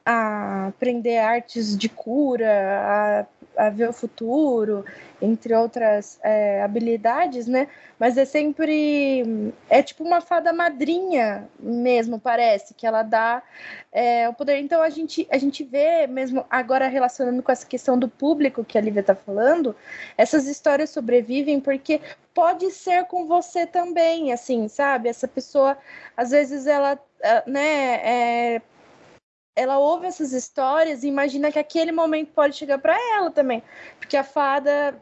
a aprender artes de cura, a, a ver o futuro, entre outras é, habilidades, né? Mas é sempre é tipo uma fada madrinha mesmo, parece que ela dá é, o poder. Então a gente a gente vê mesmo agora relacionando com essa questão do público que a Lívia está falando, essas histórias sobrevivem porque pode ser com você também, assim, sabe? Essa pessoa às vezes ela, né? É, ela ouve essas histórias e imagina que aquele momento pode chegar para ela também. Porque a fada,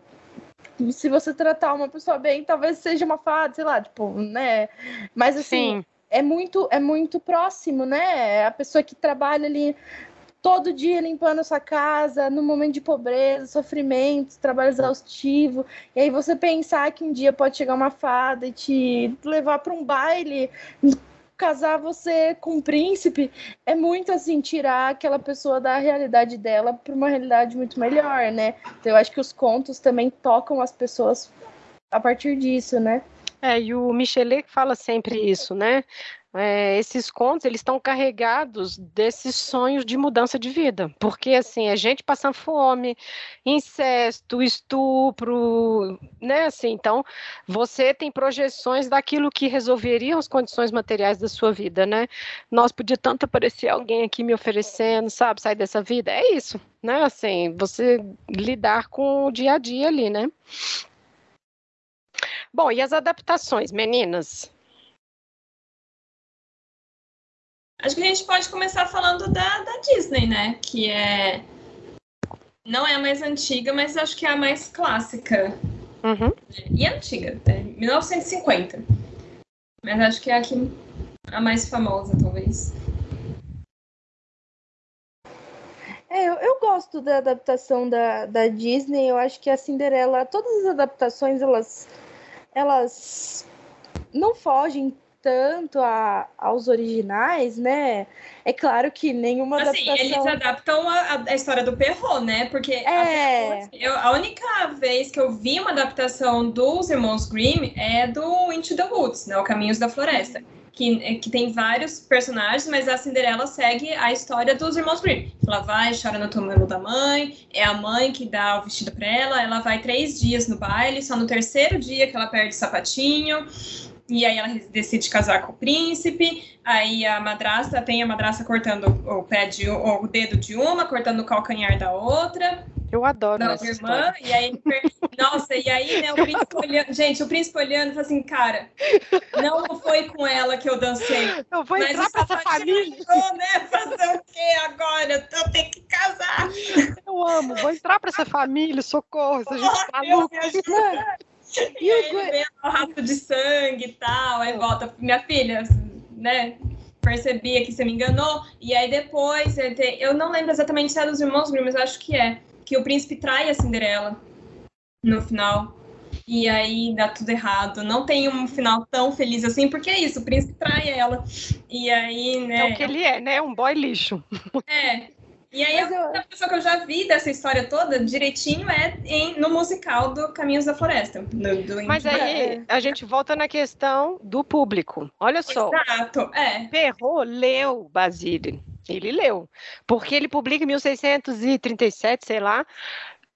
se você tratar uma pessoa bem, talvez seja uma fada, sei lá, tipo, né? Mas assim, Sim. é muito é muito próximo, né? A pessoa que trabalha ali todo dia limpando a sua casa, no momento de pobreza, sofrimento, trabalho exaustivo, e aí você pensar que um dia pode chegar uma fada e te levar para um baile, casar você com um príncipe, é muito assim tirar aquela pessoa da realidade dela para uma realidade muito melhor, né? Então eu acho que os contos também tocam as pessoas a partir disso, né? É, e o Michelet fala sempre isso, né? É, esses contos eles estão carregados desses sonhos de mudança de vida, porque assim é gente passando fome, incesto, estupro, né? Assim, então você tem projeções daquilo que resolveria as condições materiais da sua vida, né? Nós podia tanto aparecer alguém aqui me oferecendo, sabe, sair dessa vida, é isso, né? Assim, você lidar com o dia a dia ali, né? Bom, e as adaptações, meninas? Acho que a gente pode começar falando da, da Disney, né? Que é. Não é a mais antiga, mas acho que é a mais clássica. Uhum. E é antiga, é 1950. Mas acho que é a, que, a mais famosa, talvez. É, eu, eu gosto da adaptação da, da Disney. Eu acho que a Cinderela, todas as adaptações, elas, elas não fogem tanto a, aos originais, né? É claro que nenhuma assim, adaptação... eles adaptam a, a, história do Perrault, né? Porque é... a, eu, a única vez que eu vi uma adaptação dos Irmãos Grimm é do Into the Woods, né? O Caminhos da Floresta. Que, é, que tem vários personagens, mas a Cinderela segue a história dos irmãos Grimm. Ela vai, chora no túmulo da mãe, é a mãe que dá o vestido para ela, ela vai três dias no baile, só no terceiro dia que ela perde o sapatinho. E aí ela decide casar com o príncipe. Aí a madrasta tem a madrasta cortando o pé de o dedo de uma, cortando o calcanhar da outra. Eu adoro da essa irmã, história. e aí nossa, e aí, né, o príncipe olhando, gente, o príncipe olhando e assim, cara, não foi com ela que eu dancei. Eu vou entrar pra essa família. né? Fazer o quê agora? Eu tenho que casar. Eu amo, vou entrar pra essa família, socorro, essa gente maluca. E, aí ele vê o rato de sangue e tal, aí volta, minha filha, né? Percebia que você me enganou. E aí depois, eu não lembro exatamente se é dos irmãos Grimm, mas acho que é. Que o príncipe trai a Cinderela no final. E aí dá tudo errado. Não tem um final tão feliz assim, porque é isso, o príncipe trai ela. E aí, né? É o que ele é, né? Um boy lixo. É, e aí, a única pessoa que eu já vi dessa história toda direitinho é em, no musical do Caminhos da Floresta. Do, do Mas aí a gente volta na questão do público. Olha só. Exato, é. Perro leu Basile. Ele leu. Porque ele publica em 1637, sei lá,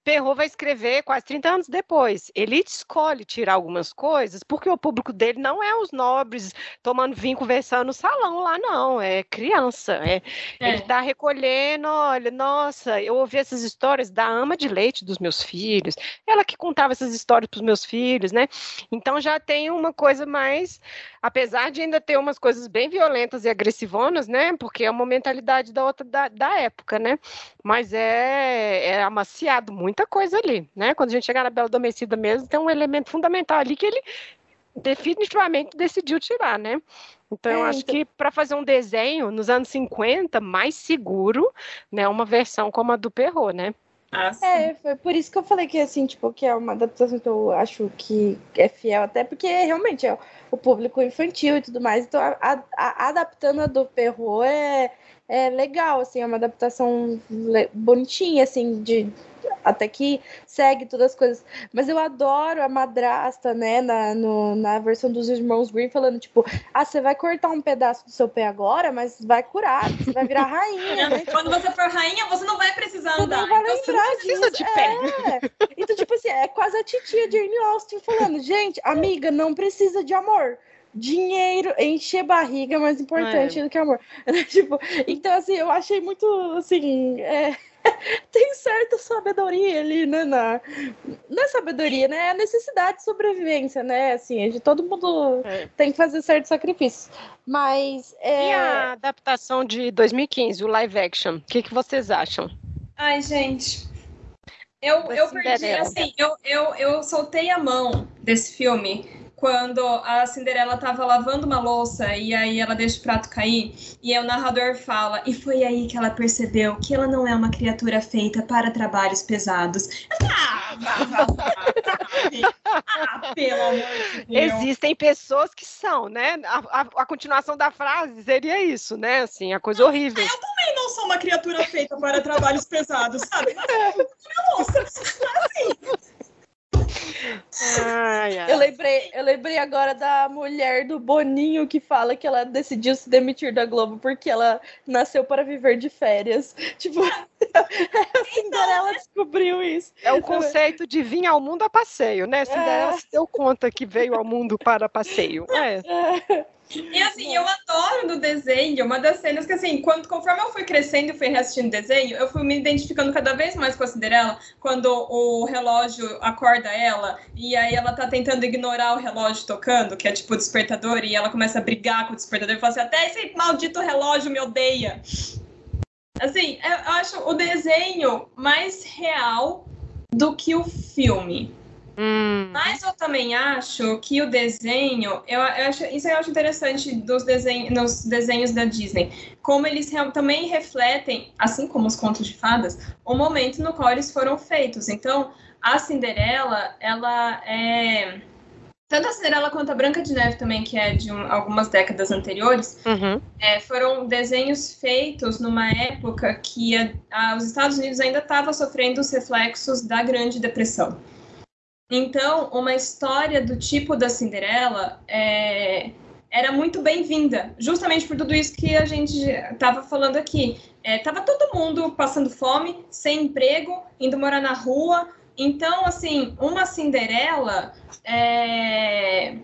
Perrault vai escrever quase 30 anos depois. Ele escolhe tirar algumas coisas porque o público dele não é os nobres tomando vinho conversando no salão lá, não. É criança. É, é. Ele está recolhendo, olha, nossa, eu ouvi essas histórias da ama de leite dos meus filhos. Ela que contava essas histórias para os meus filhos, né? Então já tem uma coisa mais, apesar de ainda ter umas coisas bem violentas e agressivonas, né? Porque é uma mentalidade da outra da, da época, né? Mas é, é amaciado muito muita coisa ali, né? Quando a gente chegar na Bela Adormecida mesmo, tem um elemento fundamental ali que ele definitivamente decidiu tirar, né? Então, é, eu acho então... que para fazer um desenho nos anos 50, mais seguro, né, uma versão como a do Perrault, né? Ah, é, foi por isso que eu falei que assim, tipo, que é uma adaptação que eu acho que é fiel, até porque realmente é o público infantil e tudo mais. Então, a, a, adaptando a do Perrault é, é legal, assim, é uma adaptação bonitinha, assim, de até que segue todas as coisas. Mas eu adoro a madrasta, né, na, no, na versão dos irmãos Green, falando, tipo, ah, você vai cortar um pedaço do seu pé agora, mas vai curar, você vai virar rainha, né? Quando você for rainha, você não vai precisar você andar. Não vai então lembrar disso. De pé. É. Então, tipo assim, é quase a titia Jane Austen falando, gente, amiga, não precisa de amor dinheiro, encher barriga é mais importante é. do que amor. tipo, então, assim, eu achei muito, assim, é, tem certa sabedoria ali, né? Na, não é sabedoria, né? É a necessidade de sobrevivência, né? Assim, de todo mundo é. tem que fazer certos sacrifícios. Mas. É... E a adaptação de 2015, o live action? O que, que vocês acham? Ai, gente. Eu, eu perdi, assim, eu, eu, eu soltei a mão desse filme quando a Cinderela estava lavando uma louça e aí ela deixa o prato cair e aí o narrador fala e foi aí que ela percebeu que ela não é uma criatura feita para trabalhos pesados. Ah, ah pelo amor de Deus. Existem pessoas que são, né? A, a, a, continuação da frase seria isso, né? Assim, a coisa horrível. Eu também não sou uma criatura feita para trabalhos pesados, sabe? Mas, nossa, assim. Ai, ai. Eu, lembrei, eu lembrei agora da mulher do Boninho que fala que ela decidiu se demitir da Globo porque ela nasceu para viver de férias. Tipo, a Cinderela descobriu isso. É o conceito de vir ao mundo a passeio, né? Cinderela é. se deu conta que veio ao mundo para passeio. É. é. E assim, eu adoro no desenho, uma das cenas que assim, quando, conforme eu fui crescendo e fui reassistindo desenho, eu fui me identificando cada vez mais com a Cinderela, quando o relógio acorda ela, e aí ela tá tentando ignorar o relógio tocando, que é tipo o despertador, e ela começa a brigar com o despertador e fala assim, até esse maldito relógio me odeia. Assim, eu acho o desenho mais real do que o filme. Hum. Mas eu também acho que o desenho, eu, eu acho, isso eu acho interessante dos desenhos, nos desenhos da Disney, como eles também refletem, assim como os contos de fadas, o momento no qual eles foram feitos. Então, a Cinderela, ela é tanto a Cinderela quanto a Branca de Neve também, que é de um, algumas décadas anteriores, uhum. é, foram desenhos feitos numa época que a, a, os Estados Unidos ainda estavam sofrendo os reflexos da Grande Depressão. Então, uma história do tipo da Cinderela é, era muito bem-vinda, justamente por tudo isso que a gente estava falando aqui. Estava é, todo mundo passando fome, sem emprego, indo morar na rua. Então, assim, uma Cinderela é,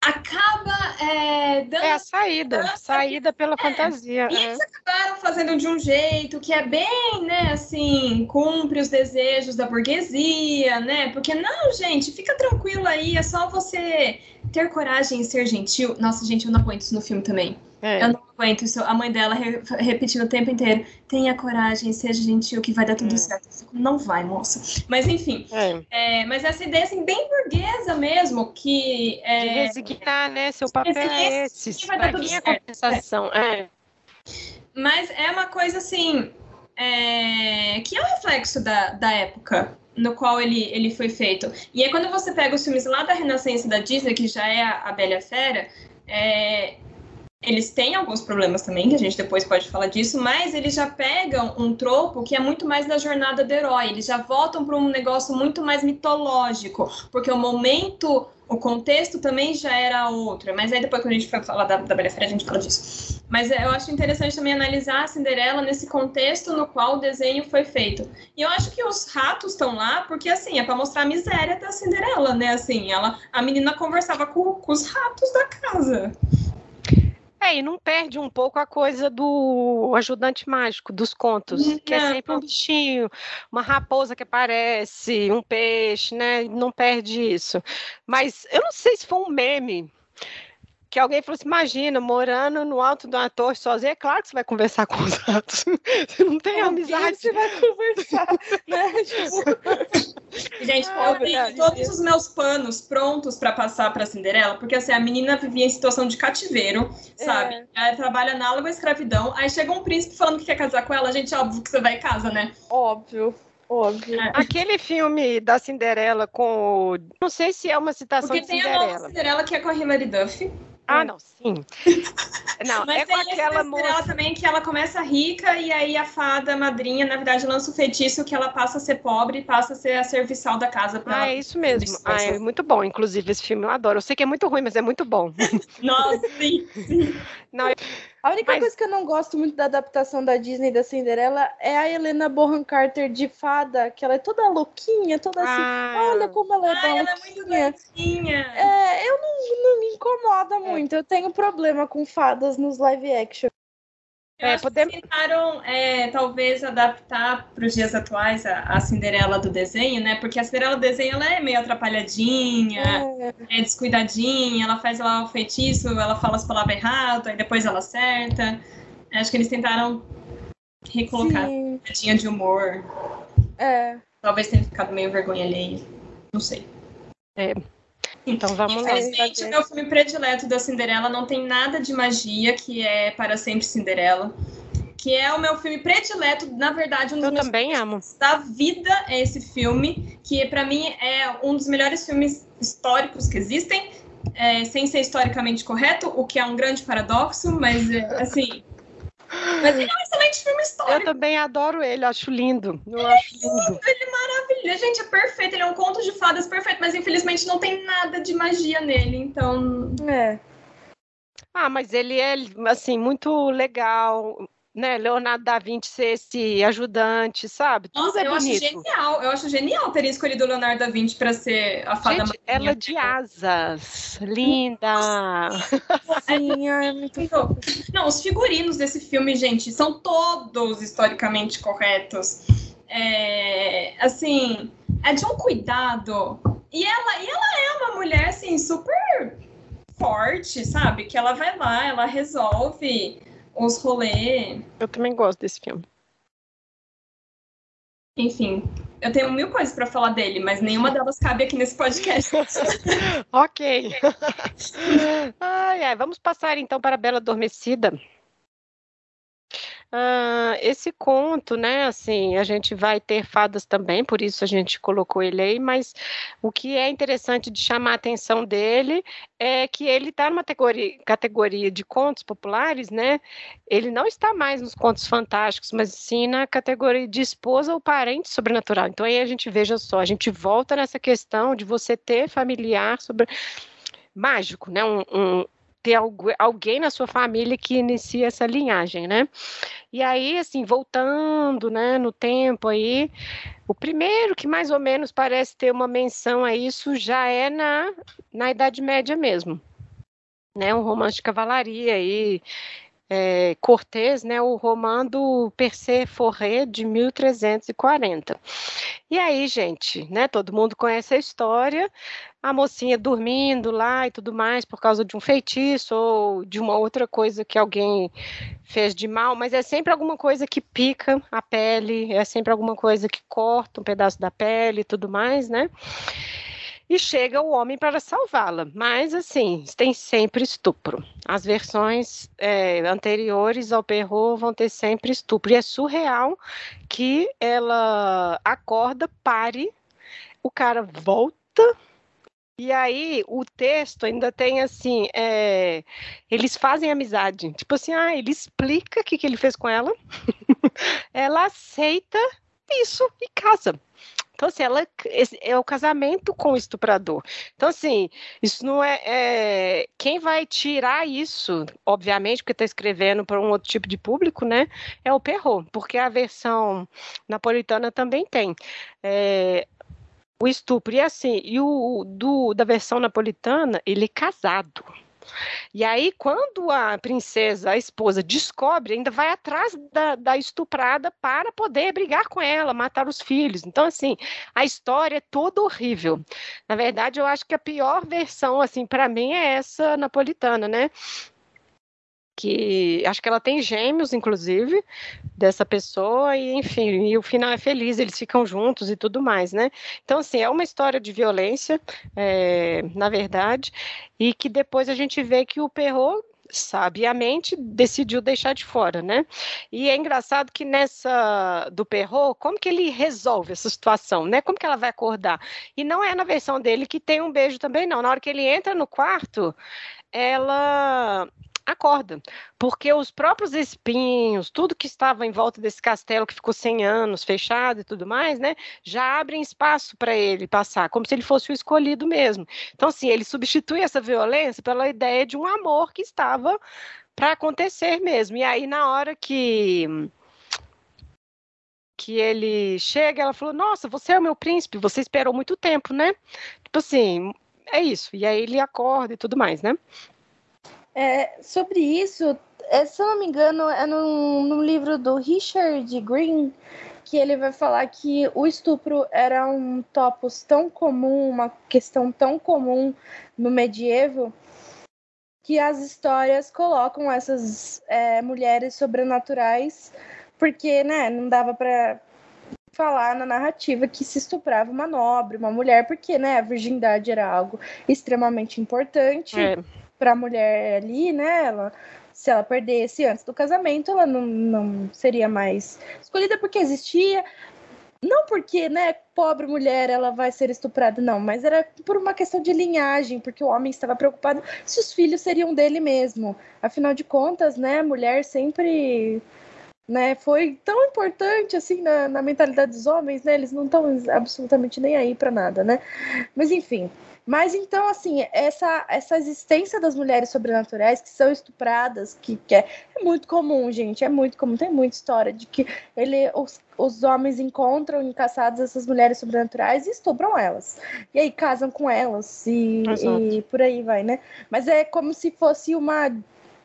acaba é, dando. É a saída, saída pela é, fantasia. E eles é. acabaram fazendo de um jeito que é bem, né, assim, cumpre os desejos da burguesia, né? Porque, não, gente, fica tranquilo aí, é só você ter coragem e ser gentil. Nossa, gente, eu não aguento isso no filme também. É. Eu não aguento isso. A mãe dela re repetindo o tempo inteiro: tenha coragem, seja gentil, que vai dar tudo é. certo. Não vai, moça. Mas enfim. É. é mas essa ideia assim, bem burguesa mesmo, que. É, de resignar, né? Seu papel é esse. Que vai dar tudo certo. compensação. É. Mas é uma coisa assim. que é um reflexo da, da época no qual ele, ele foi feito. E aí, quando você pega os filmes lá da Renascença da Disney, que já é a, a Bela Fera, é, eles têm alguns problemas também, que a gente depois pode falar disso, mas eles já pegam um tropo que é muito mais da jornada do herói. Eles já voltam para um negócio muito mais mitológico, porque o momento, o contexto também já era outro. Mas aí depois, quando a gente for falar da, da Bela Fera, a gente fala disso. Mas é, eu acho interessante também analisar a Cinderela nesse contexto no qual o desenho foi feito. E eu acho que os ratos estão lá porque, assim, é para mostrar a miséria da Cinderela, né? Assim, ela, a menina conversava com, com os ratos da casa. É, e não perde um pouco a coisa do ajudante mágico, dos contos, não. que é sempre um bichinho, uma raposa que aparece, um peixe, né? Não perde isso. Mas eu não sei se foi um meme que alguém falou assim: imagina, morando no alto de uma torre sozinho, é claro que você vai conversar com os ratos. Você não tem amizade. Você vai conversar, né? Tipo... Gente, ah, eu tenho todos os meus panos prontos para passar para Cinderela, porque assim, a menina vivia em situação de cativeiro, sabe? É. Ela trabalha análoga à escravidão, aí chega um príncipe falando que quer casar com ela, gente, óbvio que você vai em casa, né? Óbvio. Óbvio. É. Aquele filme da Cinderela com. Não sei se é uma citação Porque de Cinderela. Porque tem a nova Cinderela que é com a Hilary Duff. Ah, não, sim. Não, Mas é com aquela moça. também que ela começa rica e aí a fada madrinha, na verdade, lança o feitiço que ela passa a ser pobre e passa a ser a serviçal da casa pra Ah, é isso mesmo. Ah, é muito bom, inclusive, esse filme eu adoro. Eu sei que é muito ruim, mas é muito bom. Nossa, sim, sim. Não, a única Mas... coisa que eu não gosto muito da adaptação da Disney da Cinderela é a Helena Bonham Carter de fada, que ela é toda louquinha, toda assim. Ah. Olha como ela é Ai, ela é muito. É, eu não, não me incomoda é. muito. Eu tenho problema com fadas nos live action. É, podemos... tentaram, é, talvez, adaptar para os dias atuais a, a, Cinderela do desenho, né? Porque a Cinderela do desenho ela é meio atrapalhadinha, é. é descuidadinha, ela faz lá o feitiço, ela fala as palavras erradas, aí depois ela acerta. Acho que eles tentaram recolocar a de humor. É. Talvez tenha ficado meio vergonha alheia. Não sei. É. Então vamos lá. Infelizmente, o meu filme predileto da Cinderela não tem nada de magia, que é Para Sempre Cinderela. Que é o meu filme predileto, na verdade, um dos Eu meus também amo. da vida é esse filme, que para mim é um dos melhores filmes históricos que existem, é, sem ser historicamente correto, o que é um grande paradoxo, mas é, assim. Mas ele é um excelente filme Eu histórico. também adoro ele, acho lindo. Eu acho lindo. Ele, gente, é perfeito, ele é um conto de fadas perfeito, mas infelizmente não tem nada de magia nele, então. É. Ah, mas ele é assim muito legal, né? Leonardo da Vinci ser esse ajudante, sabe? Nossa, é eu acho bonito. genial. Eu acho genial ter escolhido o Leonardo da Vinci para ser a fada Gente, ela de asas, linda. Sim, é muito Não, os figurinos desse filme, gente, são todos historicamente corretos. É, assim, é de um cuidado. E ela, e ela é uma mulher, assim, super forte, sabe? Que ela vai lá, ela resolve os rolês. Eu também gosto desse filme. Enfim, eu tenho mil coisas para falar dele, mas nenhuma delas cabe aqui nesse podcast. ok. ai, ai, vamos passar então para a Bela Adormecida. Ah, esse conto, né, assim, a gente vai ter fadas também, por isso a gente colocou ele aí, mas o que é interessante de chamar a atenção dele é que ele está numa categoria, categoria de contos populares, né? Ele não está mais nos contos fantásticos, mas sim na categoria de esposa ou parente sobrenatural. Então aí a gente veja só, a gente volta nessa questão de você ter familiar sobre mágico, né? Um, um- ter algu- alguém na sua família que inicia essa linhagem, né? E aí, assim, voltando, né, no tempo aí, o primeiro que mais ou menos parece ter uma menção a isso já é na, na Idade Média mesmo, né? Um romance de cavalaria aí, é, Cortês, né? O romando Percé Forré de 1340. E aí, gente, né? Todo mundo conhece a história. A mocinha dormindo lá e tudo mais por causa de um feitiço ou de uma outra coisa que alguém fez de mal, mas é sempre alguma coisa que pica a pele, é sempre alguma coisa que corta um pedaço da pele e tudo mais, né? E chega o homem para salvá-la, mas assim, tem sempre estupro. As versões é, anteriores ao Perrault vão ter sempre estupro. E é surreal que ela acorda, pare, o cara volta. E aí, o texto ainda tem assim: é, eles fazem amizade. Tipo assim, ah, ele explica o que, que ele fez com ela, ela aceita isso e casa. Então, assim, ela é o casamento com o estuprador. Então, assim, isso não é, é- Quem vai tirar isso, obviamente, porque está escrevendo para um outro tipo de público, né? É o Perrault, porque a versão napolitana também tem. É, o estupro. E assim, e o do, da versão napolitana, ele é casado. E aí, quando a princesa, a esposa, descobre, ainda vai atrás da, da estuprada para poder brigar com ela, matar os filhos. Então, assim, a história é toda horrível. Na verdade, eu acho que a pior versão, assim, para mim, é essa napolitana, né? Que acho que ela tem gêmeos, inclusive, dessa pessoa, e enfim, e o final é feliz, eles ficam juntos e tudo mais, né? Então, assim, é uma história de violência, é, na verdade, e que depois a gente vê que o Perrault sabiamente decidiu deixar de fora, né? E é engraçado que nessa do Perrault, como que ele resolve essa situação, né? Como que ela vai acordar? E não é na versão dele que tem um beijo também, não. Na hora que ele entra no quarto, ela acorda, porque os próprios espinhos, tudo que estava em volta desse castelo que ficou 100 anos fechado e tudo mais, né, já abrem espaço para ele passar, como se ele fosse o escolhido mesmo. Então, assim, ele substitui essa violência pela ideia de um amor que estava para acontecer mesmo. E aí, na hora que que ele chega, ela falou: Nossa, você é o meu príncipe, você esperou muito tempo, né? Tipo assim, é isso. E aí ele acorda e tudo mais, né? É, sobre isso, é, se eu não me engano, é num livro do Richard Green que ele vai falar que o estupro era um topos tão comum, uma questão tão comum no medievo, que as histórias colocam essas é, mulheres sobrenaturais, porque né, não dava para falar na narrativa que se estuprava uma nobre, uma mulher, porque né, a virgindade era algo extremamente importante é. Para a mulher ali, né? Ela, se ela perdesse antes do casamento, ela não, não seria mais escolhida porque existia não porque, né, pobre mulher, ela vai ser estuprada, não, mas era por uma questão de linhagem, porque o homem estava preocupado se os filhos seriam dele mesmo. Afinal de contas, né, a mulher sempre né, foi tão importante assim na, na mentalidade dos homens, né? Eles não estão absolutamente nem aí para nada, né? Mas enfim, mas então, assim, essa, essa existência das mulheres sobrenaturais que são estupradas, que, que é, é, muito comum, gente, é muito comum, tem muita história de que ele, os, os homens encontram encaçadas essas mulheres sobrenaturais e estupram elas. E aí casam com elas e, e por aí vai, né? Mas é como se fosse uma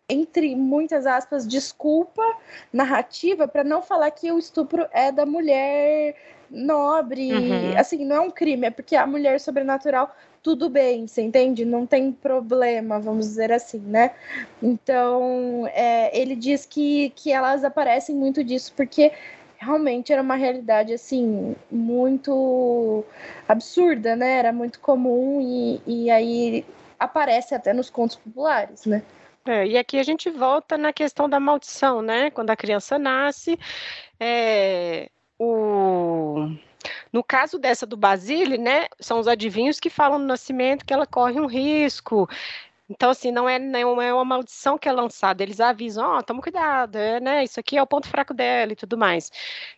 entre muitas aspas, desculpa narrativa para não falar que o estupro é da mulher nobre. Uhum. Assim, não é um crime, é porque a mulher sobrenatural tudo bem, você entende? Não tem problema, vamos dizer assim, né? Então, é, ele diz que, que elas aparecem muito disso porque realmente era uma realidade assim muito absurda, né? Era muito comum e, e aí aparece até nos contos populares, né? É, e aqui a gente volta na questão da maldição, né? Quando a criança nasce, é, o no caso dessa do Basile, né, são os adivinhos que falam no nascimento que ela corre um risco, então, assim, não é, não é uma maldição que é lançada, eles avisam, ó, oh, toma cuidado, é, né, isso aqui é o ponto fraco dela e tudo mais.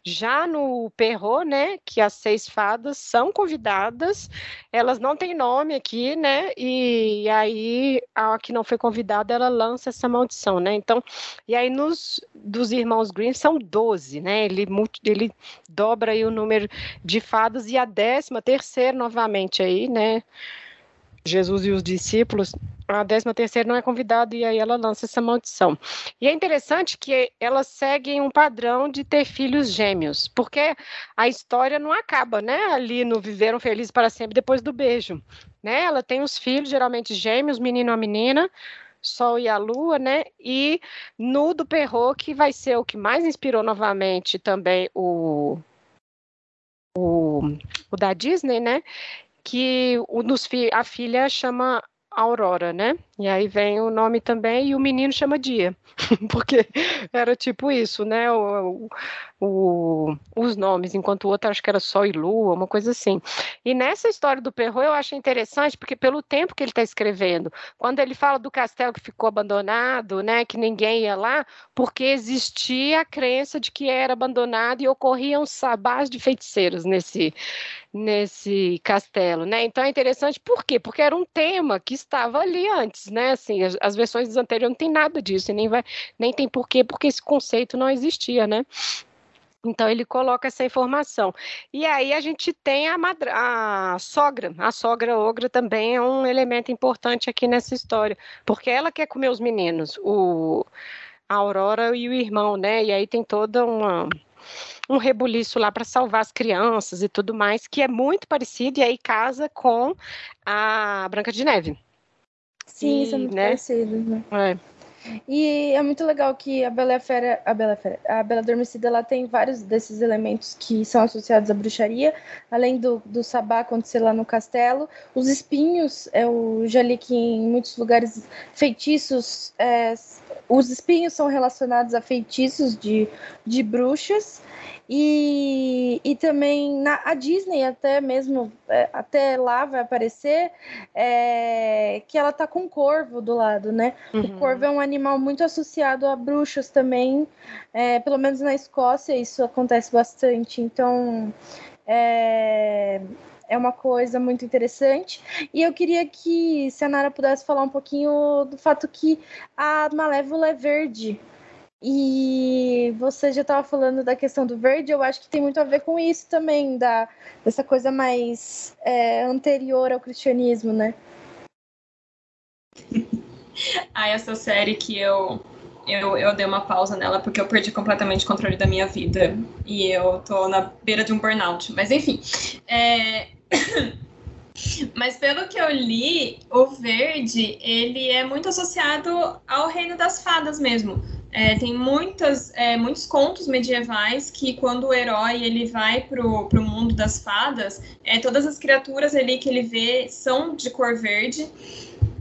Já no Perro, né, que as seis fadas são convidadas, elas não têm nome aqui, né, e aí a que não foi convidada, ela lança essa maldição, né, então, e aí nos, dos irmãos Green são 12, né, ele, ele dobra aí o número de fadas e a décima terceira novamente aí, né, Jesus e os discípulos, a décima terceira não é convidada e aí ela lança essa maldição. E é interessante que elas seguem um padrão de ter filhos gêmeos, porque a história não acaba, né? Ali no viveram felizes para sempre depois do beijo, né? Ela tem os filhos geralmente gêmeos, menino ou menina, Sol e a Lua, né? E no do Perro, que vai ser o que mais inspirou novamente também o o, o da Disney, né? que o fi a filha chama Aurora, né? E aí vem o nome também e o menino chama Dia, porque era tipo isso, né? O, o, os nomes, enquanto o outro acho que era Sol e Lua, uma coisa assim. E nessa história do Perro eu acho interessante, porque pelo tempo que ele está escrevendo, quando ele fala do castelo que ficou abandonado, né? Que ninguém ia lá, porque existia a crença de que era abandonado e ocorriam sabás de feiticeiros nesse, nesse castelo, né? Então é interessante por quê? Porque era um tema que estava ali antes, né? Assim, as, as versões anteriores não tem nada disso, e nem vai, nem tem porquê, porque esse conceito não existia, né? Então ele coloca essa informação. E aí a gente tem a, madra, a sogra. A sogra ogra também é um elemento importante aqui nessa história, porque ela quer comer os meninos, o a Aurora e o irmão, né? E aí tem toda uma um rebuliço lá para salvar as crianças e tudo mais, que é muito parecido, e aí casa com a Branca de Neve. Sim, e, são muito né? parecidos, né? É. E é muito legal que a Bela Fera, a Bela Fera, a Bela Adormecida, ela tem vários desses elementos que são associados à bruxaria, além do, do sabá acontecer lá no castelo. Os espinhos, eu já li que em muitos lugares feitiços, é, os espinhos são relacionados a feitiços de, de bruxas. E, e também na a Disney, até mesmo, é, até lá vai aparecer é, que ela tá com um corvo do lado, né? Uhum. O corvo é um animal muito associado a bruxas também, é, pelo menos na Escócia isso acontece bastante. Então, é, é uma coisa muito interessante. E eu queria que se a Nara pudesse falar um pouquinho do fato que a Malévola é verde. E você já estava falando da questão do verde, eu acho que tem muito a ver com isso também, da, dessa coisa mais é, anterior ao cristianismo, né? ah, essa série que eu, eu, eu dei uma pausa nela porque eu perdi completamente o controle da minha vida e eu tô na beira de um burnout. Mas enfim. É... Mas pelo que eu li, o verde, ele é muito associado ao reino das fadas mesmo É, tem muitas, é, muitos contos medievais que quando o herói ele vai pro, pro mundo das fadas, é, todas as criaturas ali que ele vê são de cor verde.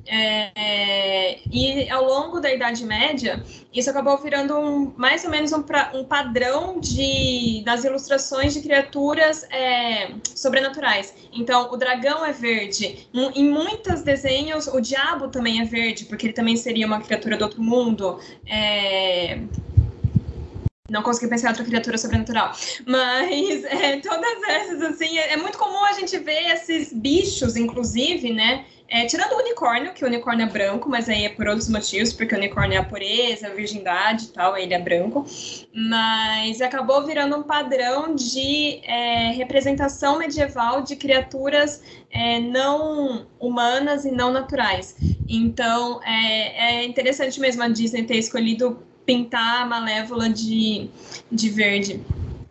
É, e ao longo da Idade Média, isso acabou virando um, mais ou menos um, pra, um, padrão de, das ilustrações de criaturas é, sobrenaturais. Então, o dragão é verde. Em muitos desenhos, o diabo também é verde, porque ele também seria uma criatura do outro mundo. É, não consegui pensar em outra criatura sobrenatural. Mas é, todas essas, assim, é, é, muito comum a gente ver esses bichos, inclusive, né? É, tirando o unicórnio, que o unicórnio é branco, mas aí é por outros motivos, porque o unicórnio é a pureza, a virgindade e tal, ele é branco. Mas acabou virando um padrão de é, representação medieval de criaturas é, não humanas e não naturais. Então, é, é interessante mesmo a Disney ter escolhido pintar a Malévola de, de verde.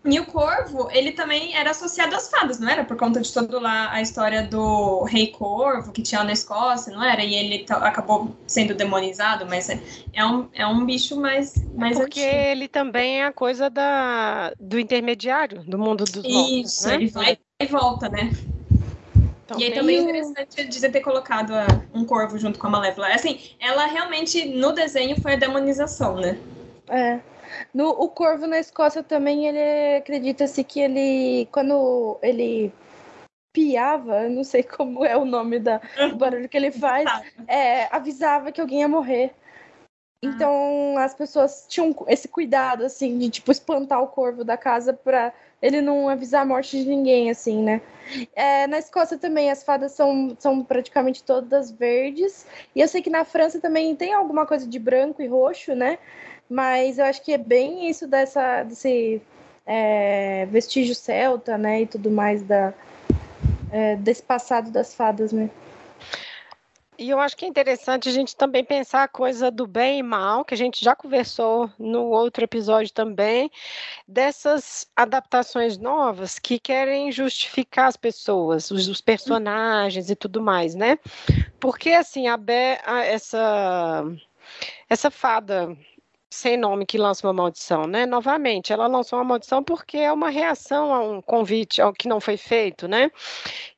E o Corvo, ele também era associado às fadas, não era? Por conta de toda lá a história do Rei Corvo, que tinha na Escócia, não era? E ele acabou sendo demonizado, mas é, é, um, é um bicho mais, mais Porque antigo. ele também é a coisa da, do intermediário, do mundo dos mortos, Isso, né? ele vai e volta, né? Então, e aí também é interessante dizer ter colocado a, um corvo junto com a Malévola. Assim, ela realmente, no desenho, foi a demonização, né? É. No, o corvo na Escócia também, ele acredita-se que ele, quando ele piava, não sei como é o nome da, do barulho que ele faz, é, avisava que alguém ia morrer. Ah. Então as pessoas tinham esse cuidado, assim, de tipo espantar o corvo da casa para ele não avisar a morte de ninguém, assim, né? É, na Escócia também as fadas são, são praticamente todas verdes. E eu sei que na França também tem alguma coisa de branco e roxo, né? Mas eu acho que é bem isso dessa, desse é, vestígio celta, né? E tudo mais da, é, desse passado das fadas, né? E eu acho que é interessante a gente também pensar a coisa do bem e mal, que a gente já conversou no outro episódio também, dessas adaptações novas que querem justificar as pessoas, os, os personagens e tudo mais, né? Porque, assim, a, a essa, essa fada sem nome que lança uma maldição, né? Novamente, ela lançou uma maldição porque é uma reação a um convite ao que não foi feito, né?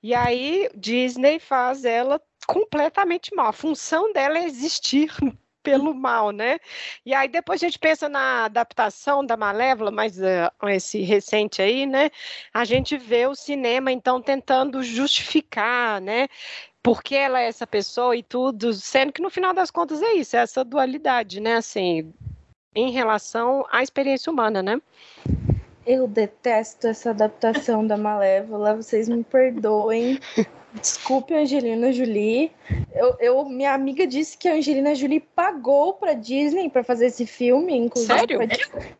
E aí Disney faz ela completamente mal. A função dela é existir pelo mal, né? E aí depois a gente pensa na adaptação da Malévola, mas uh, esse recente aí, né? A gente vê o cinema então tentando justificar, né? Porque ela é essa pessoa e tudo, sendo que no final das contas é isso, é essa dualidade, né? Assim, em relação à experiência humana, né? Eu detesto essa adaptação da Malévola, vocês me perdoem. Desculpe, Angelina Jolie. Eu, eu, minha amiga disse que a Angelina Jolie pagou para Disney para fazer esse filme, inclusive. Sério?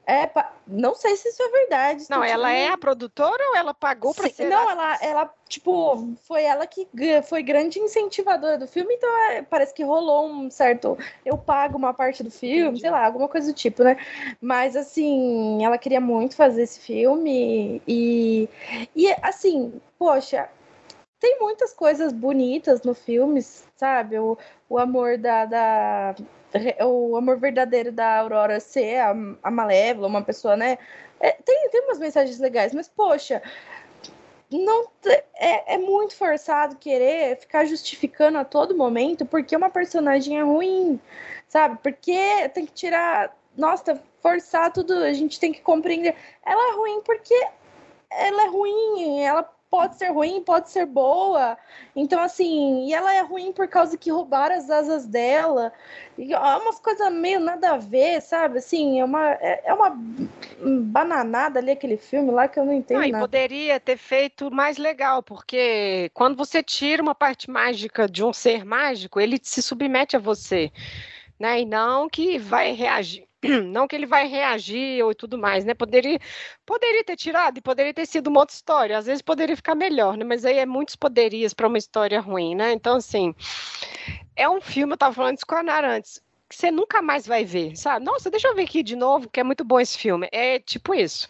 É, pa... não sei se isso é verdade. Não, ela é a produtora ou ela pagou para ser? Não, ela, ela, tipo, foi ela que foi grande incentivadora do filme, então é, parece que rolou um certo. Eu pago uma parte do filme, Entendi. sei lá, alguma coisa do tipo, né? Mas assim, ela queria muito fazer esse filme e, e assim, poxa tem muitas coisas bonitas no filme, sabe? O, o amor da, da o amor verdadeiro da Aurora ser a, a Malévola, uma pessoa, né? É, tem, tem umas mensagens legais, mas poxa, não é, é muito forçado querer ficar justificando a todo momento porque uma personagem é ruim, sabe? Porque tem que tirar, nossa, forçar tudo, a gente tem que compreender. Ela é ruim porque ela é ruim, ela pode ser ruim, pode ser boa. Então, assim, e ela é ruim por causa que roubaram as asas dela. E é umas coisas meio nada a ver, sabe? Assim, é uma, é, é uma bananada ali aquele filme lá que eu não entendo. Não, e poderia ter feito mais legal, porque quando você tira uma parte mágica de um ser mágico, ele se submete a você. Né? E não que vai reagir não que ele vai reagir ou tudo mais, né? Poderia, poderia ter tirado e poderia ter sido uma outra história. Às vezes poderia ficar melhor, né? Mas aí é muitos poderias para uma história ruim, né? Então, assim, é um filme, eu estava falando isso com a Nara antes, que você nunca mais vai ver, sabe? Nossa, deixa eu ver aqui de novo, que é muito bom esse filme. É tipo isso.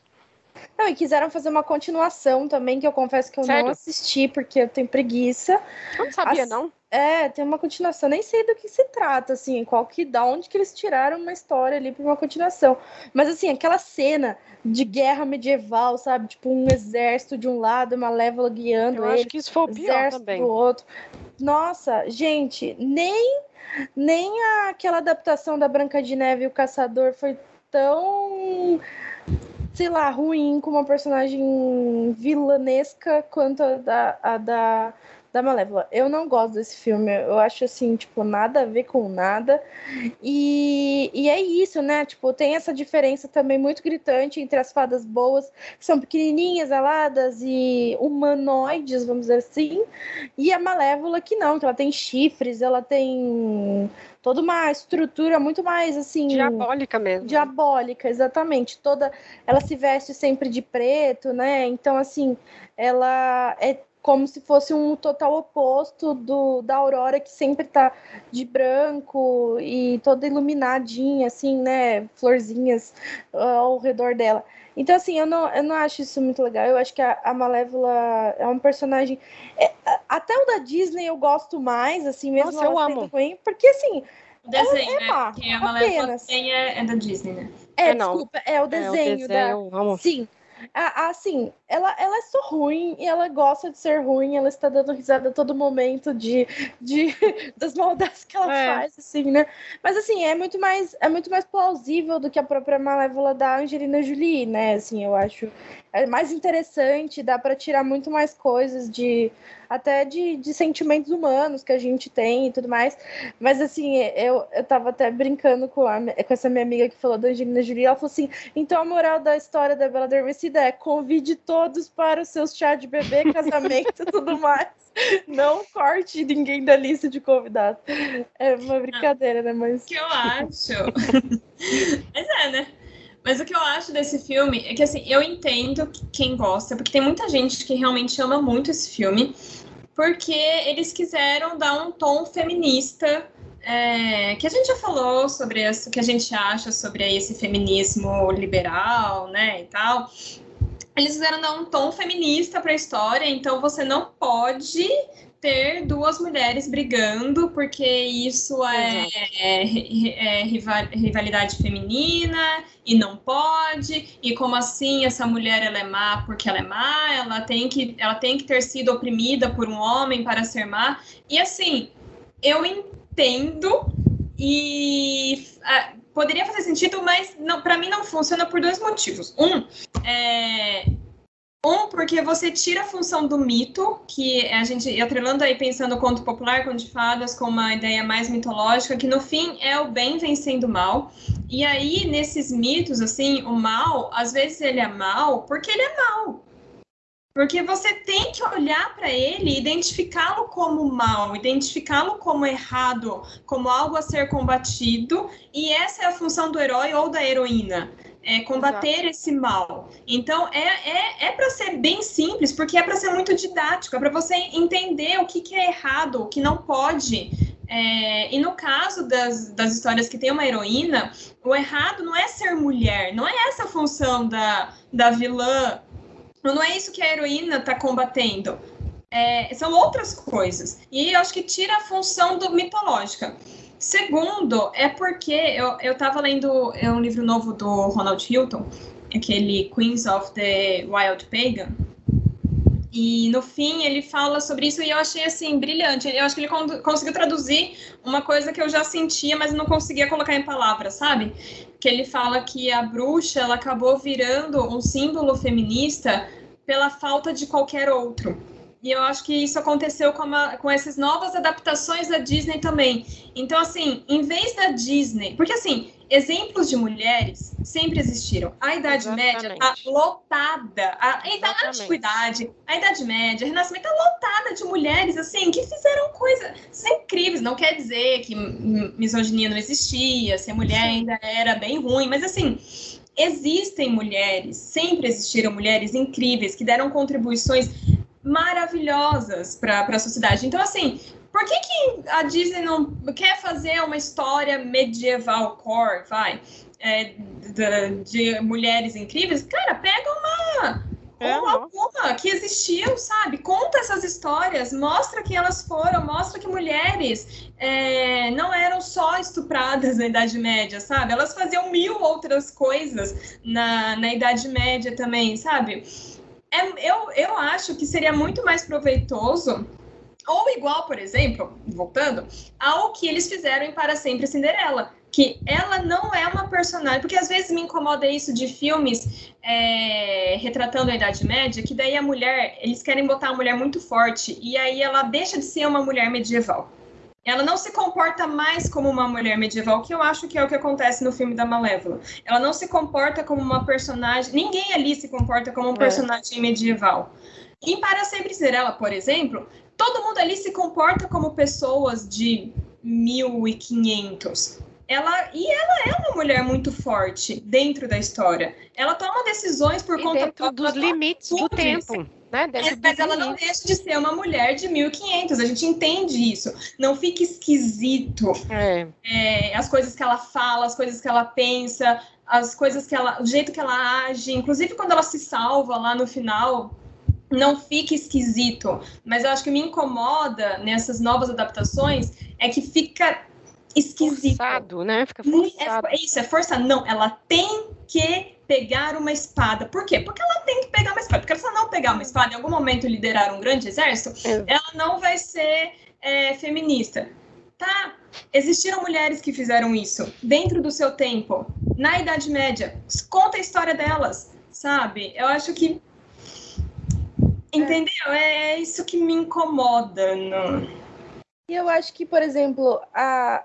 Não, e quiseram fazer uma continuação também, que eu confesso que eu Sério? não assisti, porque eu tenho preguiça. Eu não sabia, As- não. É, tem uma continuação, nem sei do que se trata, assim, qual que, da onde que eles tiraram uma história ali pra uma continuação. Mas, assim, aquela cena de guerra medieval, sabe? Tipo, um exército de um lado, uma lévola guiando Eu ele, acho que isso foi o pior exército também. do outro. Nossa, gente, nem, nem aquela adaptação da Branca de Neve e o Caçador foi tão, sei lá, ruim com uma personagem vilanesca quanto a da, a da, da Malévola. Eu não gosto desse filme, eu acho assim, tipo, nada a ver com nada. E, e é isso, né? Tipo, tem essa diferença também muito gritante entre as fadas boas, que são pequenininhas, aladas e humanoides, vamos dizer assim, e a Malévola que não, que ela tem chifres, ela tem toda uma estrutura muito mais assim Diabólica mesmo. diabólica, exatamente. Toda ela se veste sempre de preto, né? Então assim, ela é como se fosse um total oposto do da Aurora que sempre tá de branco e toda iluminadinha assim, né? Florzinhas ah, ao redor dela. Então, assim, eu não, eu não acho isso muito legal. Eu acho que a, a Malévola é um personagem. é, até o da Disney eu gosto mais, assim, mesmo Nossa, eu amo. ruim, porque assim, O desenho, é né? má, Porque a Malévola apenas. também é, é da Disney, né? É, É, não. desculpa, é o É, o desenho, da. desenho, vamos. Sim. A- Assim, ela, ela é só ruim e ela gosta de ser ruim, ela está dando risada a todo momento de, de das maldades que ela É. faz, assim, né? Mas assim, é muito mais é muito mais plausível do que a própria Malévola da Angelina Jolie, né? Assim, eu acho é mais interessante, dá para tirar muito mais coisas de até de, de sentimentos humanos que a gente tem e tudo mais. Mas assim, eu, eu tava até brincando com, a, com essa minha amiga que falou da Angelina Jolie, ela falou assim: então a moral da história da Bela Adormecida é convide todos para os seus chá de bebê, casamento e tudo mais. Não corte ninguém da lista de convidados. É uma brincadeira, né? Mas. O que eu acho. Mas é, né? Mas o que eu acho desse filme é que, assim, eu entendo quem gosta, porque tem muita gente que realmente ama muito esse filme, porque eles quiseram dar um tom feminista. é, que a gente já falou sobre isso, o que a gente acha sobre esse feminismo liberal, né, e tal. Eles quiseram dar um tom feminista para a história, então você não pode ter duas mulheres brigando, porque isso é, é, é rival- rivalidade feminina e não pode. E como assim essa mulher ela é má porque ela é má? Ela tem que, ela tem que ter sido oprimida por um homem para ser má. E assim, eu entendo e ah, poderia fazer sentido, mas para mim não funciona por dois motivos. Um, é, um, porque você tira a função do mito, que a gente, atrelando aí pensando o conto popular, conto de fadas, com uma ideia mais mitológica, que no fim é o bem vencendo o mal. E aí, nesses mitos, assim, o mal, às vezes ele é mal porque ele é mal. Porque você tem que olhar para ele identificá-lo como mal, identificá-lo como errado, como algo a ser combatido, e essa é a função do herói ou da heroína. É combater esse mal. Então, é, é, é para ser bem simples, porque é para ser muito didático, é para você entender o que, que é errado, o que não pode. É, e no caso das, das histórias que tem uma heroína, o errado não é ser mulher, não é essa a função da, da vilã não é isso que a heroína está combatendo. É, são outras coisas. E eu acho que tira a função do mitológica. Segundo, é porque eu, eu lendo é um livro novo do Ronald Hilton, aquele Queens of the Wild Pagan. E no fim ele fala sobre isso e eu achei assim brilhante. Eu acho que ele con- conseguiu traduzir uma coisa que eu já sentia, mas não conseguia colocar em palavras, sabe? Que ele fala que a bruxa ela acabou virando um símbolo feminista pela falta de qualquer outro. E eu acho que isso aconteceu com, a- com essas novas adaptações da Disney também. Então, assim, em vez da Disney. Porque, assim, exemplos de mulheres sempre existiram. A Idade Média tá Exatamente. lotada. A, a, a Exatamente. Antiguidade, a Idade Média, a Renascimento tá lotada de mulheres, assim, que fizeram coisas incríveis. Não quer dizer que misoginia não existia, ser mulher ainda era bem ruim, mas, assim. Existem mulheres, sempre existiram mulheres incríveis que deram contribuições maravilhosas para a sociedade. Então, assim, por que, que a Disney não quer fazer uma história medieval core, vai? é, da- de mulheres incríveis? Cara, pega uma. É, ou alguma que existiu, sabe? Conta essas histórias, mostra que elas foram, mostra que mulheres é, não eram só estupradas na Idade Média, sabe? Elas faziam mil outras coisas na, na Idade Média também, sabe? É, eu, eu acho que seria muito mais proveitoso ou igual, por exemplo, voltando, ao que eles fizeram em Para Sempre Cinderela que ela não é uma personagem, porque às vezes me incomoda isso de filmes é, retratando a Idade Média, que daí a mulher, eles querem botar a mulher muito forte, e aí ela deixa de ser uma mulher medieval. Ela não se comporta mais como uma mulher medieval, que eu acho que é o que acontece no filme da Malévola. Ela não se comporta como uma personagem. Ninguém ali se comporta como um é. personagem medieval. Em Para Sempre Ser Ela, por exemplo, todo mundo ali se comporta como pessoas de 1500 ela e ela é uma mulher muito forte dentro da história. Ela toma decisões por e conta dentro dos limites do tempo. Né? É, mas ela não deixa de ser uma mulher de 1500, a gente entende isso. Não fica esquisito é. É, as coisas que ela fala, as coisas que ela pensa, as coisas que ela. o jeito que ela age, inclusive quando ela se salva lá no final. Não fica esquisito, mas eu acho que me incomoda nessas novas adaptações é que fica esquisito. Forçado, né? Fica é forçado. É, isso, é forçado. Não, ela tem que pegar uma espada. Por quê? Porque ela tem que pegar uma espada. Porque se ela não pegar uma espada, em algum momento liderar um grande exército, é. ela não vai ser é, feminista. Tá? Existiram mulheres que fizeram isso dentro do seu tempo, na Idade Média. Conta a história delas, sabe? Eu acho que. Entendeu? É isso que me incomoda. No... E eu acho que, por exemplo, a,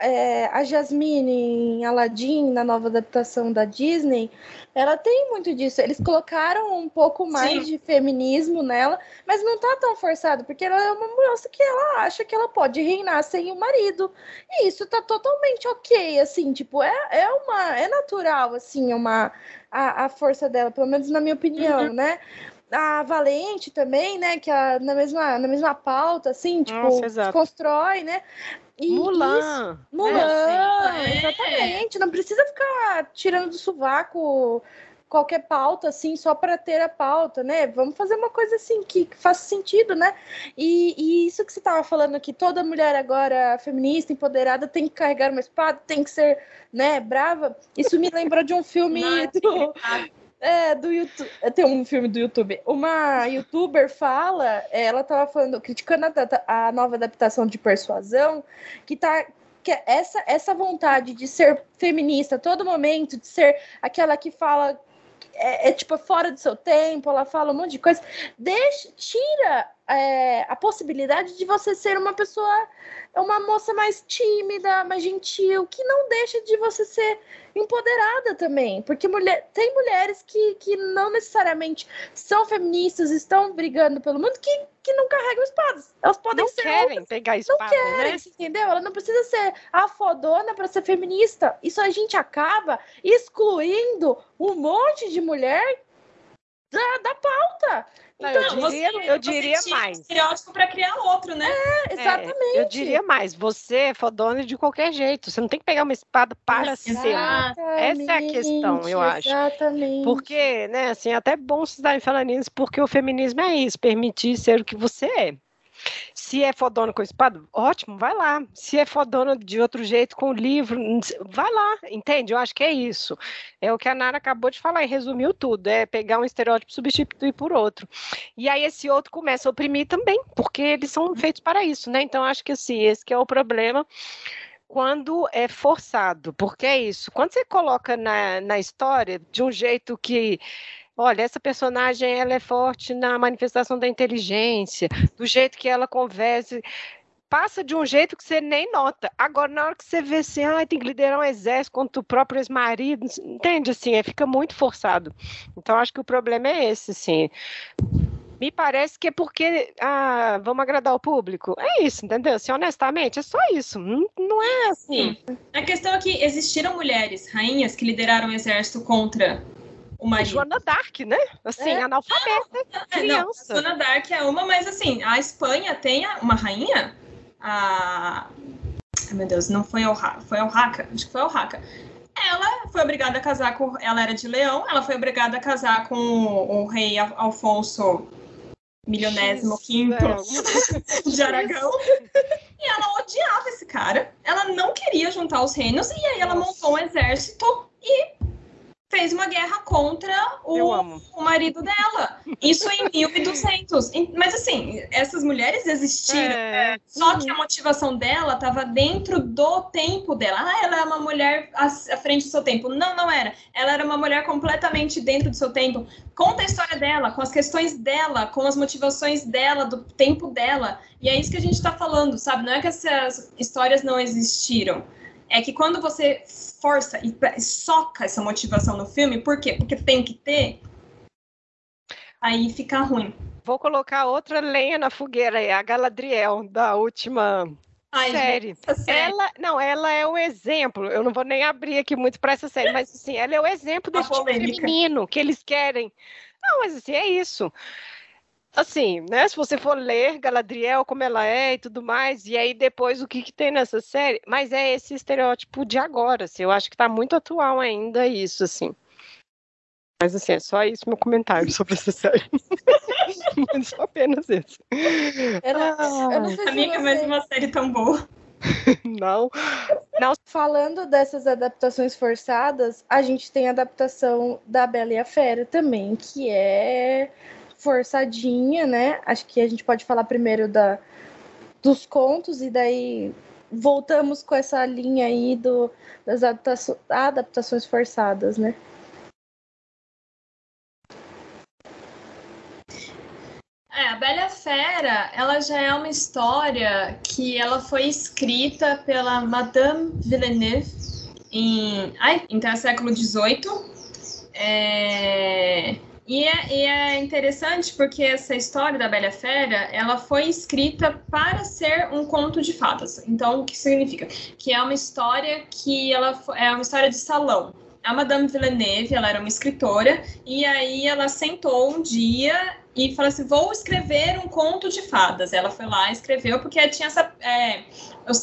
é, a Jasmine em Aladdin, na nova adaptação da Disney, ela tem muito disso. Eles colocaram um pouco mais Sim. de feminismo nela, mas não tá tão forçado, porque ela é uma moça que ela acha que ela pode reinar sem o marido. E isso tá totalmente ok, assim, tipo, é, é uma. É natural, assim, uma, a, a força dela, pelo menos na minha opinião, uhum. né? a Valente também, né? Que a, na, mesma, na mesma pauta, assim, tipo, Nossa, constrói, né? E Mulan. Isso, Mulan, é, exatamente. Não precisa ficar tirando do sovaco qualquer pauta assim só para ter a pauta, né? Vamos fazer uma coisa assim que, que faça sentido, né? E, e isso que você estava falando aqui, toda mulher agora feminista, empoderada, tem que carregar uma espada, tem que ser, né, brava. Isso me lembrou de um filme do, é, do YouTube. Tem um filme do YouTube. Uma youtuber fala, ela tava falando, criticando a, a nova adaptação de Persuasão, que tá que essa, essa vontade de ser feminista a todo momento, de ser aquela que fala é, é, tipo fora do seu tempo, ela fala um monte de coisa, deixa, tira é, a possibilidade de você ser uma pessoa é uma moça mais tímida, mais gentil, que não deixa de você ser empoderada também. Porque mulher, tem mulheres que, que não necessariamente são feministas, estão brigando pelo mundo, que, que não carregam espadas. Elas podem não ser. querem outras, pegar espada. Não querem, né? entendeu? Ela não precisa ser a fodona para ser feminista. Isso a gente acaba excluindo um monte de mulher da, da pauta. Não, então, eu diria, você, eu diria mais. estereótipo para criar outro, né? É, exatamente. É, eu diria mais. Você é fodona de qualquer jeito. Você não tem que pegar uma espada para ser. Essa é a questão, eu acho. Exatamente. Porque, né, assim, é até bom vocês estarem falando isso, porque o feminismo é isso, permitir ser o que você é. Se é fodona com espada, ótimo, vai lá. Se é fodona de outro jeito com livro, vai lá, entende? Eu acho que é isso. É o que a Nara acabou de falar e resumiu tudo: é pegar um estereótipo e substituir por outro. E aí esse outro começa a oprimir também, porque eles são feitos para isso, né? Então acho que assim, esse que é o problema quando é forçado, porque é isso. Quando você coloca na, na história de um jeito que olha, essa personagem ela é forte na manifestação da inteligência, do jeito que ela conversa, passa de um jeito que você nem nota. Agora, na hora que você vê assim, ah, tem que liderar um exército contra o próprio ex-marido, entende? Assim, é, fica muito forçado. Então, acho que o problema é esse, assim. Me parece que é porque ah, vamos agradar o público. É isso, entendeu? Assim, honestamente, é só isso. Não, não é assim. A questão é que existiram mulheres, rainhas, que lideraram o exército contra uma Joana Dark, né? Assim, é. analfabeta, não, criança. Não, Joana Dark é uma, mas assim, a Espanha tem uma rainha, a... Ai, meu Deus, não foi o foi o Raca, acho que foi o Raca. ela foi obrigada a casar com. Ela era de Leão, ela foi obrigada a casar com o, o rei Alfonso milionésimo quinto é, de Aragão. E ela odiava esse cara. Ela não queria juntar os reinos. E aí ela montou um exército e fez uma guerra contra o, o marido dela. Isso em 1200. Mas assim, essas mulheres existiram. É. Só que a motivação dela estava dentro do tempo dela. Ah, ela é uma mulher à, frente do seu tempo. Não, não era. Ela era uma mulher completamente dentro do seu tempo. Conta a história dela, com as questões dela, com as motivações dela, do tempo dela. E é isso que a gente está falando, sabe? Não é que essas histórias não existiram é que quando você força e soca essa motivação no filme, por quê? Porque tem que ter, aí fica ruim. Vou colocar outra lenha na fogueira aí, a Galadriel, da última Ai, série. Ela, não, ela é o exemplo. Eu não vou nem abrir aqui muito para essa série, mas assim, ela é o exemplo desse tipo feminino que eles querem. Não, mas assim, é isso assim, né? Se você for ler Galadriel, como ela é e tudo mais, e aí depois o que, que tem nessa série, mas é esse estereótipo de agora, assim, eu acho que tá muito atual ainda isso, assim. Mas assim, é só isso meu comentário sobre essa série. mas só apenas isso. Eu não, eu não Amiga, mas uma série tão boa. não, não. Falando dessas adaptações forçadas, a gente tem a adaptação da Bela e a Fera também, que é forçadinha, né? Acho que a gente pode falar primeiro da, dos contos e daí voltamos com essa linha aí do, das adaptações, forçadas, né? É, a Bela Fera, ela já é uma história que ela foi escrita pela Madame Villeneuve em, ai, então é século XVIII. É, e é, e é, interessante porque essa história da Bela Fera, ela foi escrita para ser um conto de fadas. Então, o que significa? Que é uma história que ela é uma história de salão. A Madame Villeneuve, ela era uma escritora, e aí ela sentou um dia e falou assim: vou escrever um conto de fadas. Ela foi lá e escreveu, porque tinha essa. É,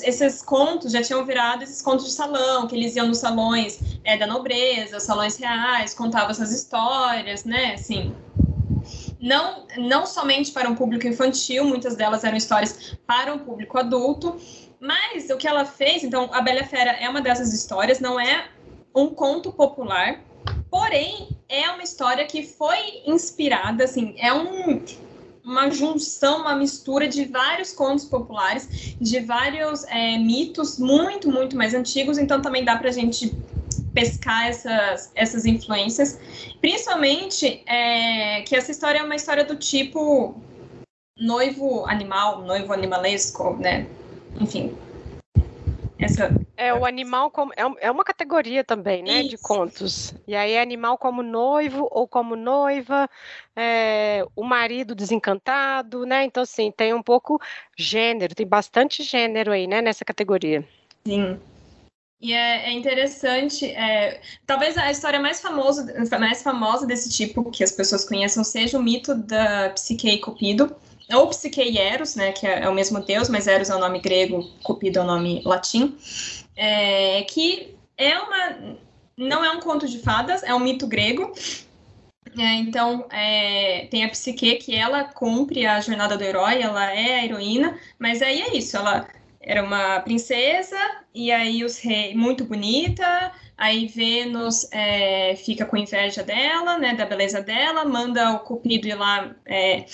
esses contos já tinham virado esses contos de salão, que eles iam nos salões é, da nobreza, salões reais, contavam essas histórias, né? Assim. Não, não somente para um público infantil, muitas delas eram histórias para um público adulto, mas o que ela fez, então, A Bela Fera é uma dessas histórias, não é um conto popular, Porém, é uma história que foi inspirada, assim, é um, uma junção, uma mistura de vários contos populares, de vários é, mitos muito, muito mais antigos, então também dá para a gente pescar essas, essas influências. Principalmente é, que essa história é uma história do tipo noivo animal, noivo animalesco, né? Enfim, essa... É, o animal como. É, é uma categoria também, né? Isso. De contos. E aí, animal como noivo ou como noiva, é, o marido desencantado, né? Então, assim, tem um pouco gênero, tem bastante gênero aí, né? Nessa categoria. Sim. E é, é interessante, é, talvez a história mais famosa, mais famosa desse tipo que as pessoas conheçam seja o mito da Psique e Cupido, ou Psique e Eros, né, que é, é, o mesmo deus, mas Eros é o nome grego, Cupido é o nome latim, é, que é uma, não é um conto de fadas, é um mito grego. É, então, é, tem a Psique, que ela cumpre a jornada do herói, ela é a heroína, mas aí é isso, ela era uma princesa, e aí os reis, muito bonita, aí Vênus é, fica com inveja dela, né, da beleza dela, manda o Cupido ir lá é,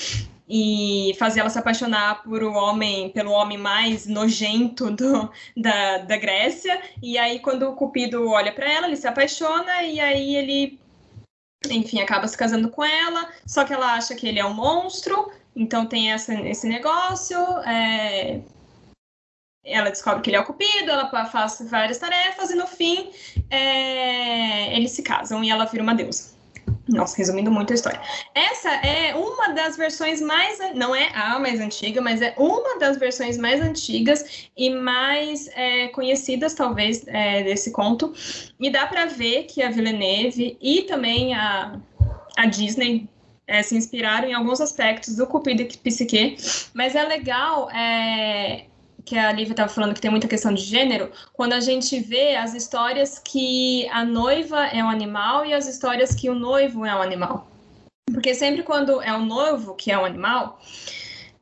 e fazer ela se apaixonar por o homem, pelo homem mais nojento do, da, da Grécia. E aí, quando o Cupido olha para ela, ele se apaixona e aí ele, enfim, acaba se casando com ela. Só que ela acha que ele é um monstro, então tem essa, esse negócio. É... Ela descobre que ele é o Cupido, ela faz várias tarefas e no fim é... eles se casam e ela vira uma deusa. Nossa, resumindo muito a história. Essa é uma das versões mais. Não é a mais antiga, mas é uma das versões mais antigas e mais é, conhecidas, talvez, é, desse conto. E dá para ver que a Villeneuve e também a, a Disney é, se inspiraram em alguns aspectos do Cupido e Psique, mas é legal é, que a Lívia estava falando que tem muita questão de gênero, quando a gente vê as histórias que a noiva é um animal e as histórias que o noivo é um animal. Porque sempre quando é o noivo que é um animal,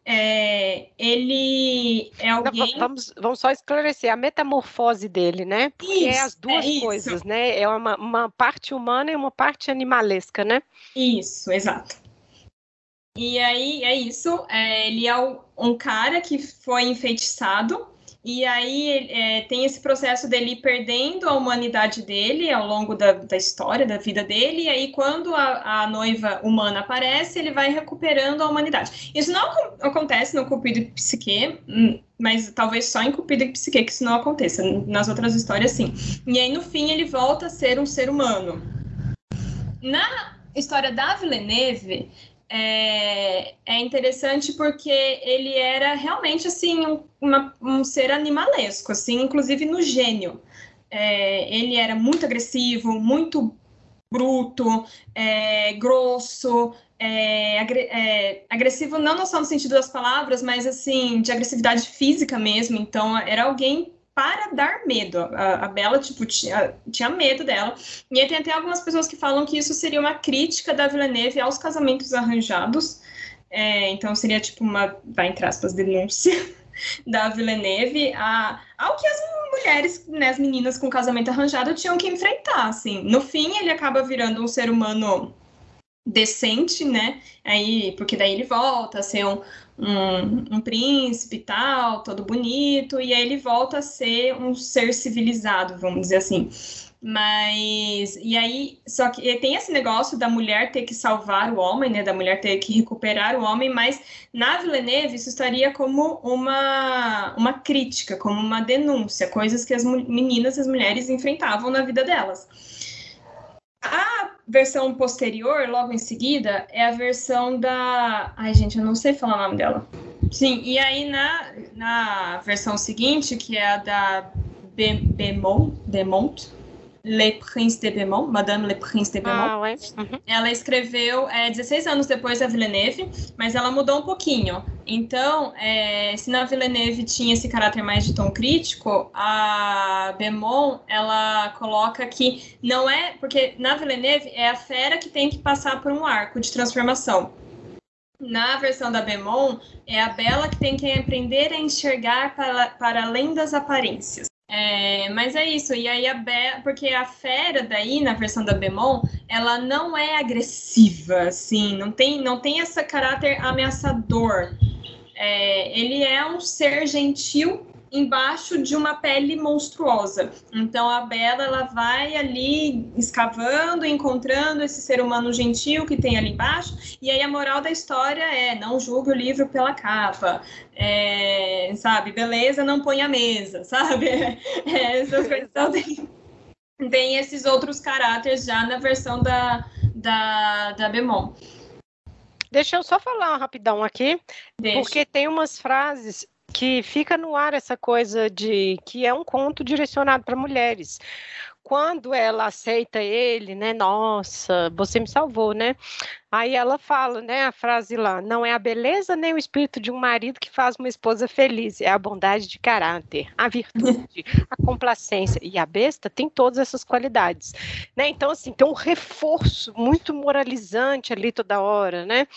é, ele é alguém. Vamos, vamos só esclarecer a metamorfose dele, né? Porque isso, é as duas é coisas, né? É uma, uma parte humana e uma parte animalesca, né? Isso, exato. E aí é isso. É, ele é um cara que foi enfeitiçado e aí é, tem esse processo dele perdendo a humanidade dele ao longo da, da história, da vida dele, e aí quando a, a, noiva humana aparece, ele vai recuperando a humanidade. Isso não acontece no Cupido e Psique, hum, mas talvez só em Cupido e Psique que isso não aconteça. Nas outras histórias, sim. E aí no fim ele volta a ser um ser humano. Na história da Villeneuve, é, é interessante porque ele era realmente assim um, uma, um ser animalesco, assim, inclusive no gênio. É, ele era muito agressivo, muito bruto, é, grosso, é, agre é, agressivo não só no sentido das palavras, mas assim de agressividade física mesmo. Então era alguém para dar medo. A, a Bela, tipo, tinha, tinha medo dela. E aí tem até algumas pessoas que falam que isso seria uma crítica da Villeneuve aos casamentos arranjados. É, então seria tipo uma, vai entre aspas, denúncia da Villeneuve a, ao que as mulheres, né, as meninas com casamento arranjado tinham que enfrentar, assim. No fim, ele acaba virando um ser humano decente, né? Aí, porque daí ele volta a ser um, um, um, príncipe e tal, todo bonito, e aí ele volta a ser um ser civilizado, vamos dizer assim. Mas, e aí, só que tem esse negócio da mulher ter que salvar o homem, né? Da mulher ter que recuperar o homem, mas na Villeneuve isso estaria como uma, uma crítica, como uma denúncia, coisas que as meninas, as mulheres enfrentavam na vida delas. A versão posterior, logo em seguida, é a versão da. Ai, gente, eu não sei falar o nome dela. Sim, e aí na, na versão seguinte, que é a da Bemont, Bemont Le Prince de Beaumont, Madame Le Prince de Beaumont. Ah, uhum. Ela escreveu é, 16 anos depois da Villeneuve, mas ela mudou um pouquinho. Então, é, se na Villeneuve tinha esse caráter mais de tom crítico, a Beaumont, ela coloca que não é... Porque na Villeneuve é a fera que tem que passar por um arco de transformação. Na versão da Beaumont, é a Bela que tem que aprender a enxergar para, para além das aparências. É, mas é isso, e aí a Be porque a fera daí, na versão da Bemon, ela não é agressiva, assim, não tem, não tem esse caráter ameaçador. É, ele é um ser gentil embaixo de uma pele monstruosa. Então a Bela ela vai ali escavando, encontrando esse ser humano gentil que tem ali embaixo. E aí a moral da história é não julgue o livro pela capa, é, sabe? Beleza, não põe a mesa, sabe? É, essas coisas. Então, tem, tem esses outros caráteres já na versão da da, da Bemon. Deixa eu só falar rapidão aqui, Deixa. porque tem umas frases que fica no ar essa coisa de que é um conto direcionado para mulheres. Quando ela aceita ele, né? Nossa, você me salvou, né? Aí ela fala, né, a frase lá, não é a beleza nem o espírito de um marido que faz uma esposa feliz, é a bondade de caráter, a virtude, a complacência. E a besta tem todas essas qualidades, né? Então, assim, tem um reforço muito moralizante ali toda hora, né?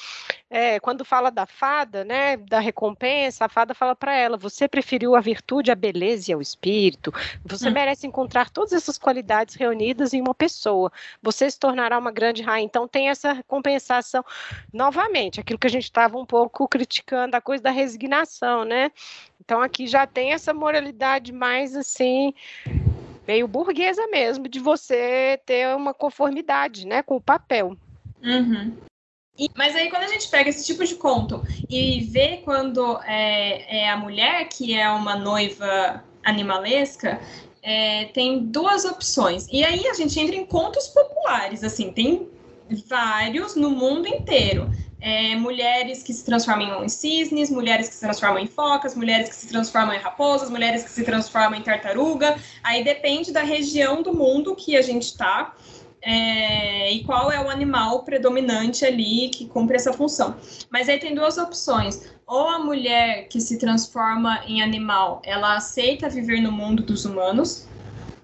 É, quando fala da fada, né, da recompensa, a fada fala para ela: você preferiu a virtude, a beleza e o espírito. Você hum. merece encontrar todas essas qualidades reunidas em uma pessoa. Você se tornará uma grande rainha. Então, tem essa recompensa sensação, novamente, aquilo que a gente estava um pouco criticando, a coisa da resignação, né? Então aqui já tem essa moralidade mais assim, meio burguesa mesmo, de você ter uma conformidade, né, com o papel. Uhum. E, mas aí quando a gente pega esse tipo de conto e vê quando é, é a mulher que é uma noiva animalesca, é, tem duas opções. E aí a gente entra em contos populares, assim, tem vários no mundo inteiro. É, mulheres que se transformam em cisnes, mulheres que se transformam em focas, mulheres que se transformam em raposas, mulheres que se transformam em tartaruga. Aí depende da região do mundo que a gente está. É, e qual é o animal predominante ali que cumpre essa função. Mas aí tem duas opções. Ou a mulher que se transforma em animal, ela aceita viver no mundo dos humanos,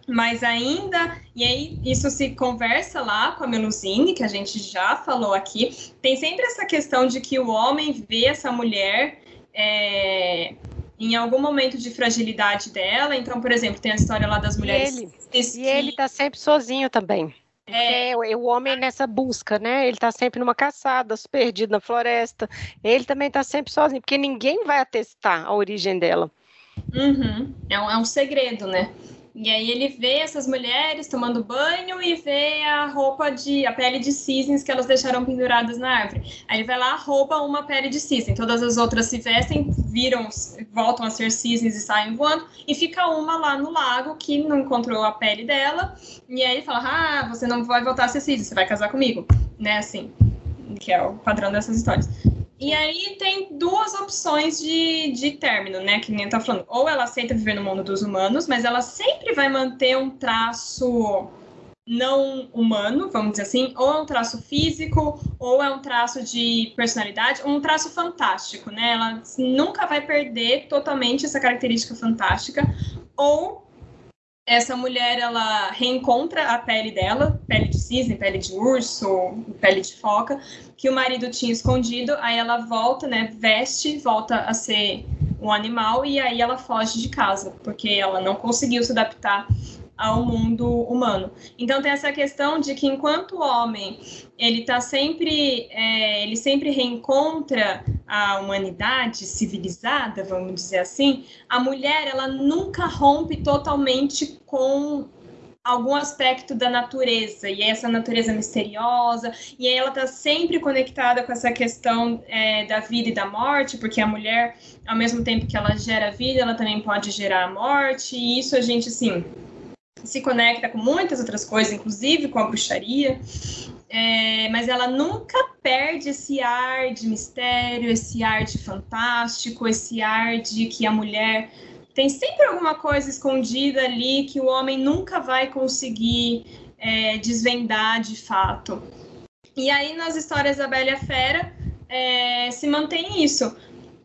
mas ainda, e aí isso se conversa lá com a Melusine, que a gente já falou aqui, tem sempre essa questão de que o homem vê essa mulher é, em algum momento de fragilidade dela. Então, por exemplo, tem a história lá das mulheres. E ele, e ele tá sempre sozinho também. É, o homem nessa busca, né? Ele tá sempre numa caçada, perdido na floresta. Ele também tá sempre sozinho, porque ninguém vai atestar a origem dela. Uhum. É, um, é um segredo, né? E aí ele vê essas mulheres tomando banho e vê a roupa de a pele de cisnes que elas deixaram penduradas na árvore. Aí ele vai lá, rouba uma pele de cisne. Todas as outras se vestem, viram, voltam a ser cisnes e saem voando. E fica uma lá no lago que não encontrou a pele dela. E aí ele fala: Ah, você não vai voltar a ser cisne, você vai casar comigo, né? Assim, que é o padrão dessas histórias. E aí tem duas opções de, de término, né? Que nem tá falando. Ou ela aceita viver no mundo dos humanos, mas ela sempre vai manter um traço não humano, vamos dizer assim, ou é um traço físico, ou é um traço de personalidade, um traço fantástico, né? Ela nunca vai perder totalmente essa característica fantástica, ou essa mulher ela reencontra a pele dela, pele de cisne, pele de urso, pele de foca, que o marido tinha escondido, aí ela volta, né, veste, volta a ser um animal e aí ela foge de casa, porque ela não conseguiu se adaptar ao mundo humano. Então tem essa questão de que enquanto o homem ele está sempre é, ele sempre reencontra a humanidade civilizada, vamos dizer assim, a mulher ela nunca rompe totalmente com algum aspecto da natureza e essa natureza misteriosa e ela está sempre conectada com essa questão é, da vida e da morte porque a mulher ao mesmo tempo que ela gera vida ela também pode gerar a morte e isso a gente assim se conecta com muitas outras coisas, inclusive com a bruxaria, é, mas ela nunca perde esse ar de mistério, esse ar de fantástico, esse ar de que a mulher tem sempre alguma coisa escondida ali que o homem nunca vai conseguir é, desvendar de fato. E aí, nas histórias da Bela Fera, é, se mantém isso.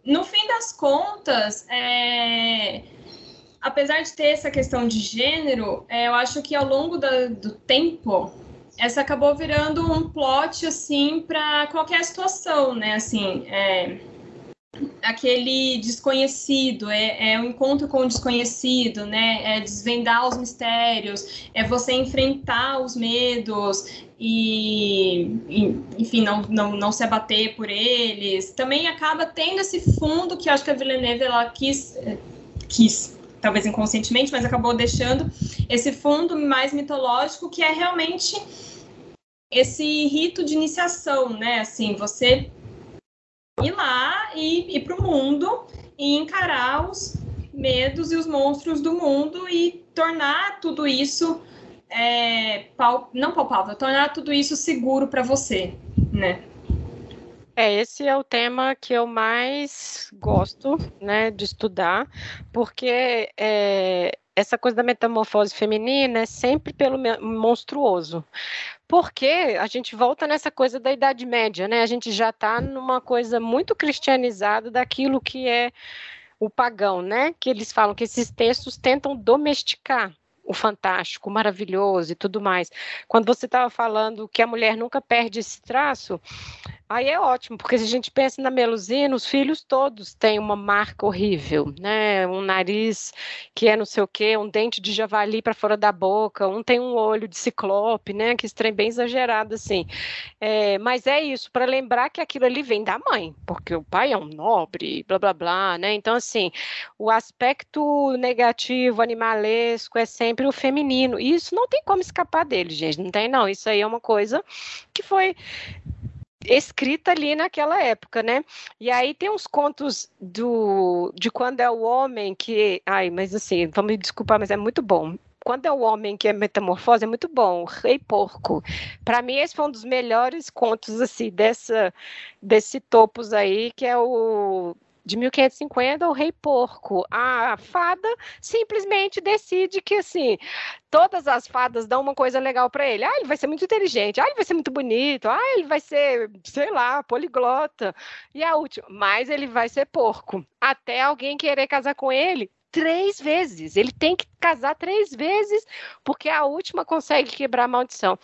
No fim das contas, é, apesar de ter essa questão de gênero, é, eu acho que ao longo da, do tempo essa acabou virando um plot assim para qualquer situação, né? Assim, é, aquele desconhecido, é, é o encontro com o desconhecido, né? É desvendar os mistérios, é você enfrentar os medos e, enfim, não, não, não se abater por eles. Também acaba tendo esse fundo que eu acho que a Villeneuve ela quis, quis talvez inconscientemente, mas acabou deixando esse fundo mais mitológico que é realmente esse rito de iniciação, né? Assim, você ir lá e ir para o mundo e encarar os medos e os monstros do mundo e tornar tudo isso é, pal não palpável, tornar tudo isso seguro para você, né? É, esse é o tema que eu mais gosto, né, de estudar, porque é, essa coisa da metamorfose feminina é sempre pelo monstruoso. Porque a gente volta nessa coisa da Idade Média, né? A gente já está numa coisa muito cristianizada daquilo que é o pagão, né? Que eles falam que esses textos tentam domesticar o fantástico, o maravilhoso e tudo mais. Quando você estava falando que a mulher nunca perde esse traço, Aí é ótimo, porque se a gente pensa na Melusina, os filhos todos têm uma marca horrível, né? Um nariz que é não sei o quê, um dente de javali para fora da boca, um tem um olho de ciclope, né? Que estranho bem exagerado assim. É, mas é isso, para lembrar que aquilo ali vem da mãe, porque o pai é um nobre, blá blá blá, né? Então, assim, o aspecto negativo, animalesco, é sempre o feminino. E isso não tem como escapar dele, gente. Não tem, não. Isso aí é uma coisa que foi escrita ali naquela época, né? E aí tem uns contos do de quando é o homem que, ai, mas assim, vamos me desculpar, mas é muito bom. Quando é o homem que é metamorfose, é muito bom. Rei Porco. Para mim, esse foi um dos melhores contos, assim, dessa, desse topos aí, que é o de 1550, o rei porco. A fada simplesmente decide que assim, todas as fadas dão uma coisa legal para ele. Ah, ele vai ser muito inteligente, ah, ele vai ser muito bonito, ah, ele vai ser, sei lá, poliglota. E a última, mas ele vai ser porco. Até alguém querer casar com ele três vezes. Ele tem que casar três vezes, porque a última consegue quebrar a maldição.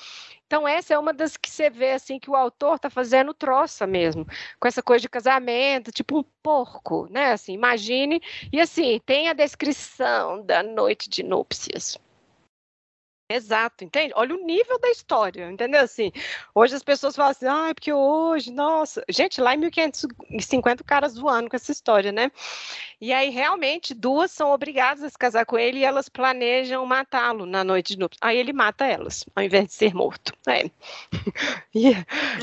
Então, essa é uma das que você vê assim que o autor está fazendo troça mesmo, com essa coisa de casamento, tipo um porco, né? Assim, imagine. E assim, tem a descrição da noite de núpcias. Exato, entende? Olha o nível da história, entendeu? Assim, hoje as pessoas falam assim, ah, porque hoje, nossa. Gente, lá em 1550 caras zoando com essa história, né? E aí, realmente, duas são obrigadas a se casar com ele e elas planejam matá-lo na noite de núpcias. Aí ele mata elas, ao invés de ser morto. É. E,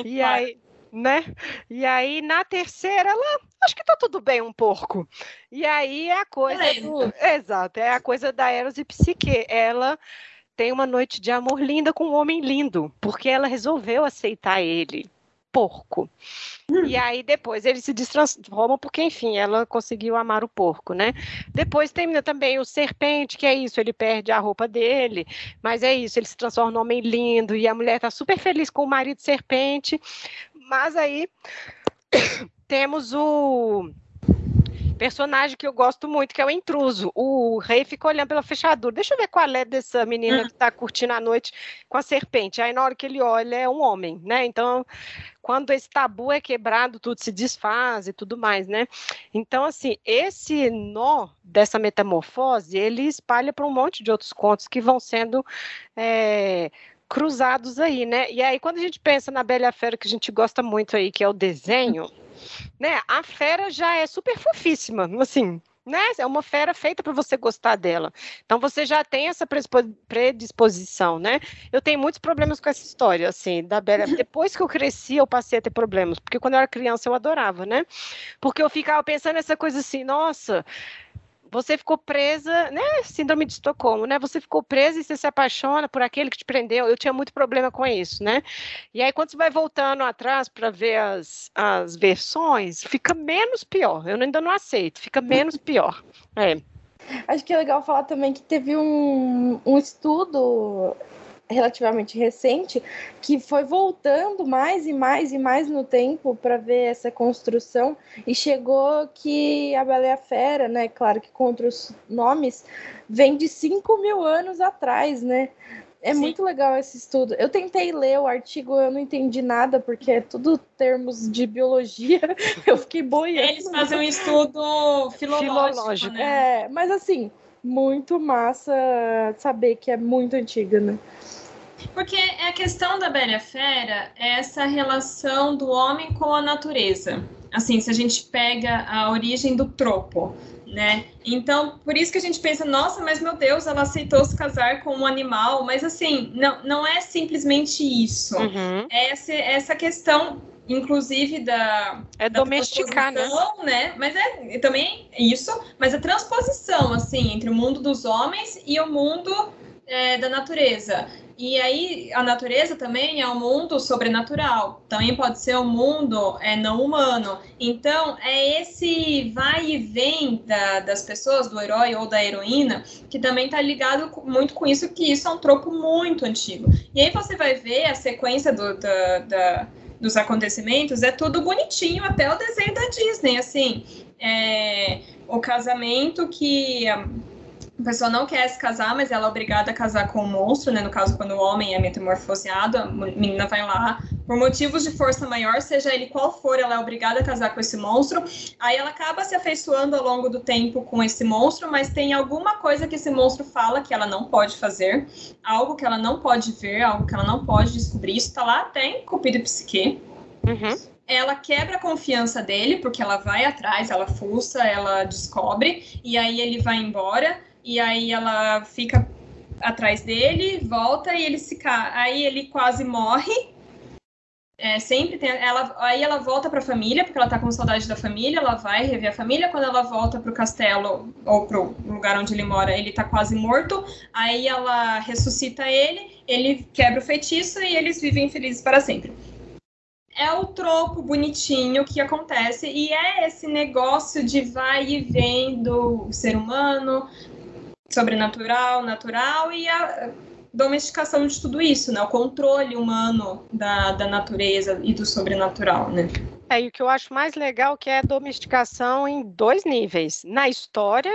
e aí né? E aí, na terceira, ela acho que tá tudo bem um porco. E aí é a coisa do... Exato, é a coisa da Eros e Psique. Ela tem uma noite de amor linda com um homem lindo, porque ela resolveu aceitar ele. Porco. Hum. E aí depois ele se destransforma porque, enfim, ela conseguiu amar o porco, né? Depois tem também o serpente, que é isso, ele perde a roupa dele, mas é isso, ele se transforma num homem lindo e a mulher tá super feliz com o marido serpente, mas aí temos o Personagem que eu gosto muito, que é o intruso. O rei fica olhando pela fechadura. Deixa eu ver qual é dessa menina hum. que está curtindo a noite com a serpente. Aí na hora que ele olha, é um homem, né? Então, quando esse tabu é quebrado, tudo se desfaz e tudo mais, né? Então, assim, esse nó dessa metamorfose, ele espalha para um monte de outros contos que vão sendo. É, cruzados aí, né? E aí, quando a gente pensa na Bela Fera, que a gente gosta muito aí, que é o desenho, né? A fera já é super fofíssima, assim, né? É uma fera feita para você gostar dela. Então você já tem essa predisposição, né? Eu tenho muitos problemas com essa história, assim, da Bela. Depois que eu cresci, eu passei a ter problemas, porque quando eu era criança eu adorava, né? Porque eu ficava pensando nessa coisa assim, nossa, você ficou presa, né? Síndrome de Estocolmo, né? Você ficou presa e você se apaixona por aquele que te prendeu. Eu tinha muito problema com isso, né? E aí, quando você vai voltando atrás para ver as, as versões, fica menos pior. Eu ainda não aceito, fica menos pior. É. Acho que é legal falar também que teve um, um estudo relativamente recente que foi voltando mais e mais e mais no tempo para ver essa construção e chegou que a Bela e a Fera, né? Claro que com outros nomes, vem de 5 mil anos atrás, né? É Sim. muito legal esse estudo. Eu tentei ler o artigo, eu não entendi nada, porque é tudo termos de biologia. Eu fiquei boiando. Eles fazem um estudo filológico, filológico. Né? É, mas assim, muito massa saber que é muito antiga, né? Porque a questão da Bela Fera é essa relação do homem com a natureza. Assim, se a gente pega a origem do tropo, né? Então, por isso que a gente pensa, nossa, mas meu Deus, ela aceitou se casar com um animal, mas assim, não, não é simplesmente isso. Uhum. É essa, essa questão inclusive da é da domesticar, né? né? Mas é também isso, mas a transposição assim entre o mundo dos homens e o mundo é, da natureza. E aí, a natureza também é um mundo sobrenatural, também pode ser um mundo é, não humano. Então, é esse vai e vem da, das pessoas, do herói ou da heroína, que também está ligado muito com isso, que isso é um tropo muito antigo. E aí você vai ver a sequência do, da, da, dos acontecimentos, é tudo bonitinho, até o desenho da Disney, assim. É, o casamento que a pessoa não quer se casar, mas ela é obrigada a casar com o monstro, né? No caso, quando o homem é metamorfoseado, a menina vai lá, por motivos de força maior, seja ele qual for, ela é obrigada a casar com esse monstro. Aí ela acaba se afeiçoando ao longo do tempo com esse monstro, mas tem alguma coisa que esse monstro fala que ela não pode fazer, algo que ela não pode ver, algo que ela não pode descobrir. Isso tá lá até em Cupido e Psique. Uhum ela quebra a confiança dele, porque ela vai atrás, ela fuça, ela descobre, e aí ele vai embora e aí ela fica atrás dele, volta e ele se cai. Aí ele quase morre. É, sempre tem ela aí ela volta para a família porque ela tá com saudade da família ela vai rever a família quando ela volta para o castelo ou para o lugar onde ele mora ele tá quase morto aí ela ressuscita ele ele quebra o feitiço e eles vivem felizes para sempre. É o tropo bonitinho que acontece e é esse negócio de vai e vem do ser humano, sobrenatural, natural e a domesticação de tudo isso, né? O controle humano da, da natureza e do sobrenatural, né? É, e o que eu acho mais legal é que é a domesticação em dois níveis. Na história,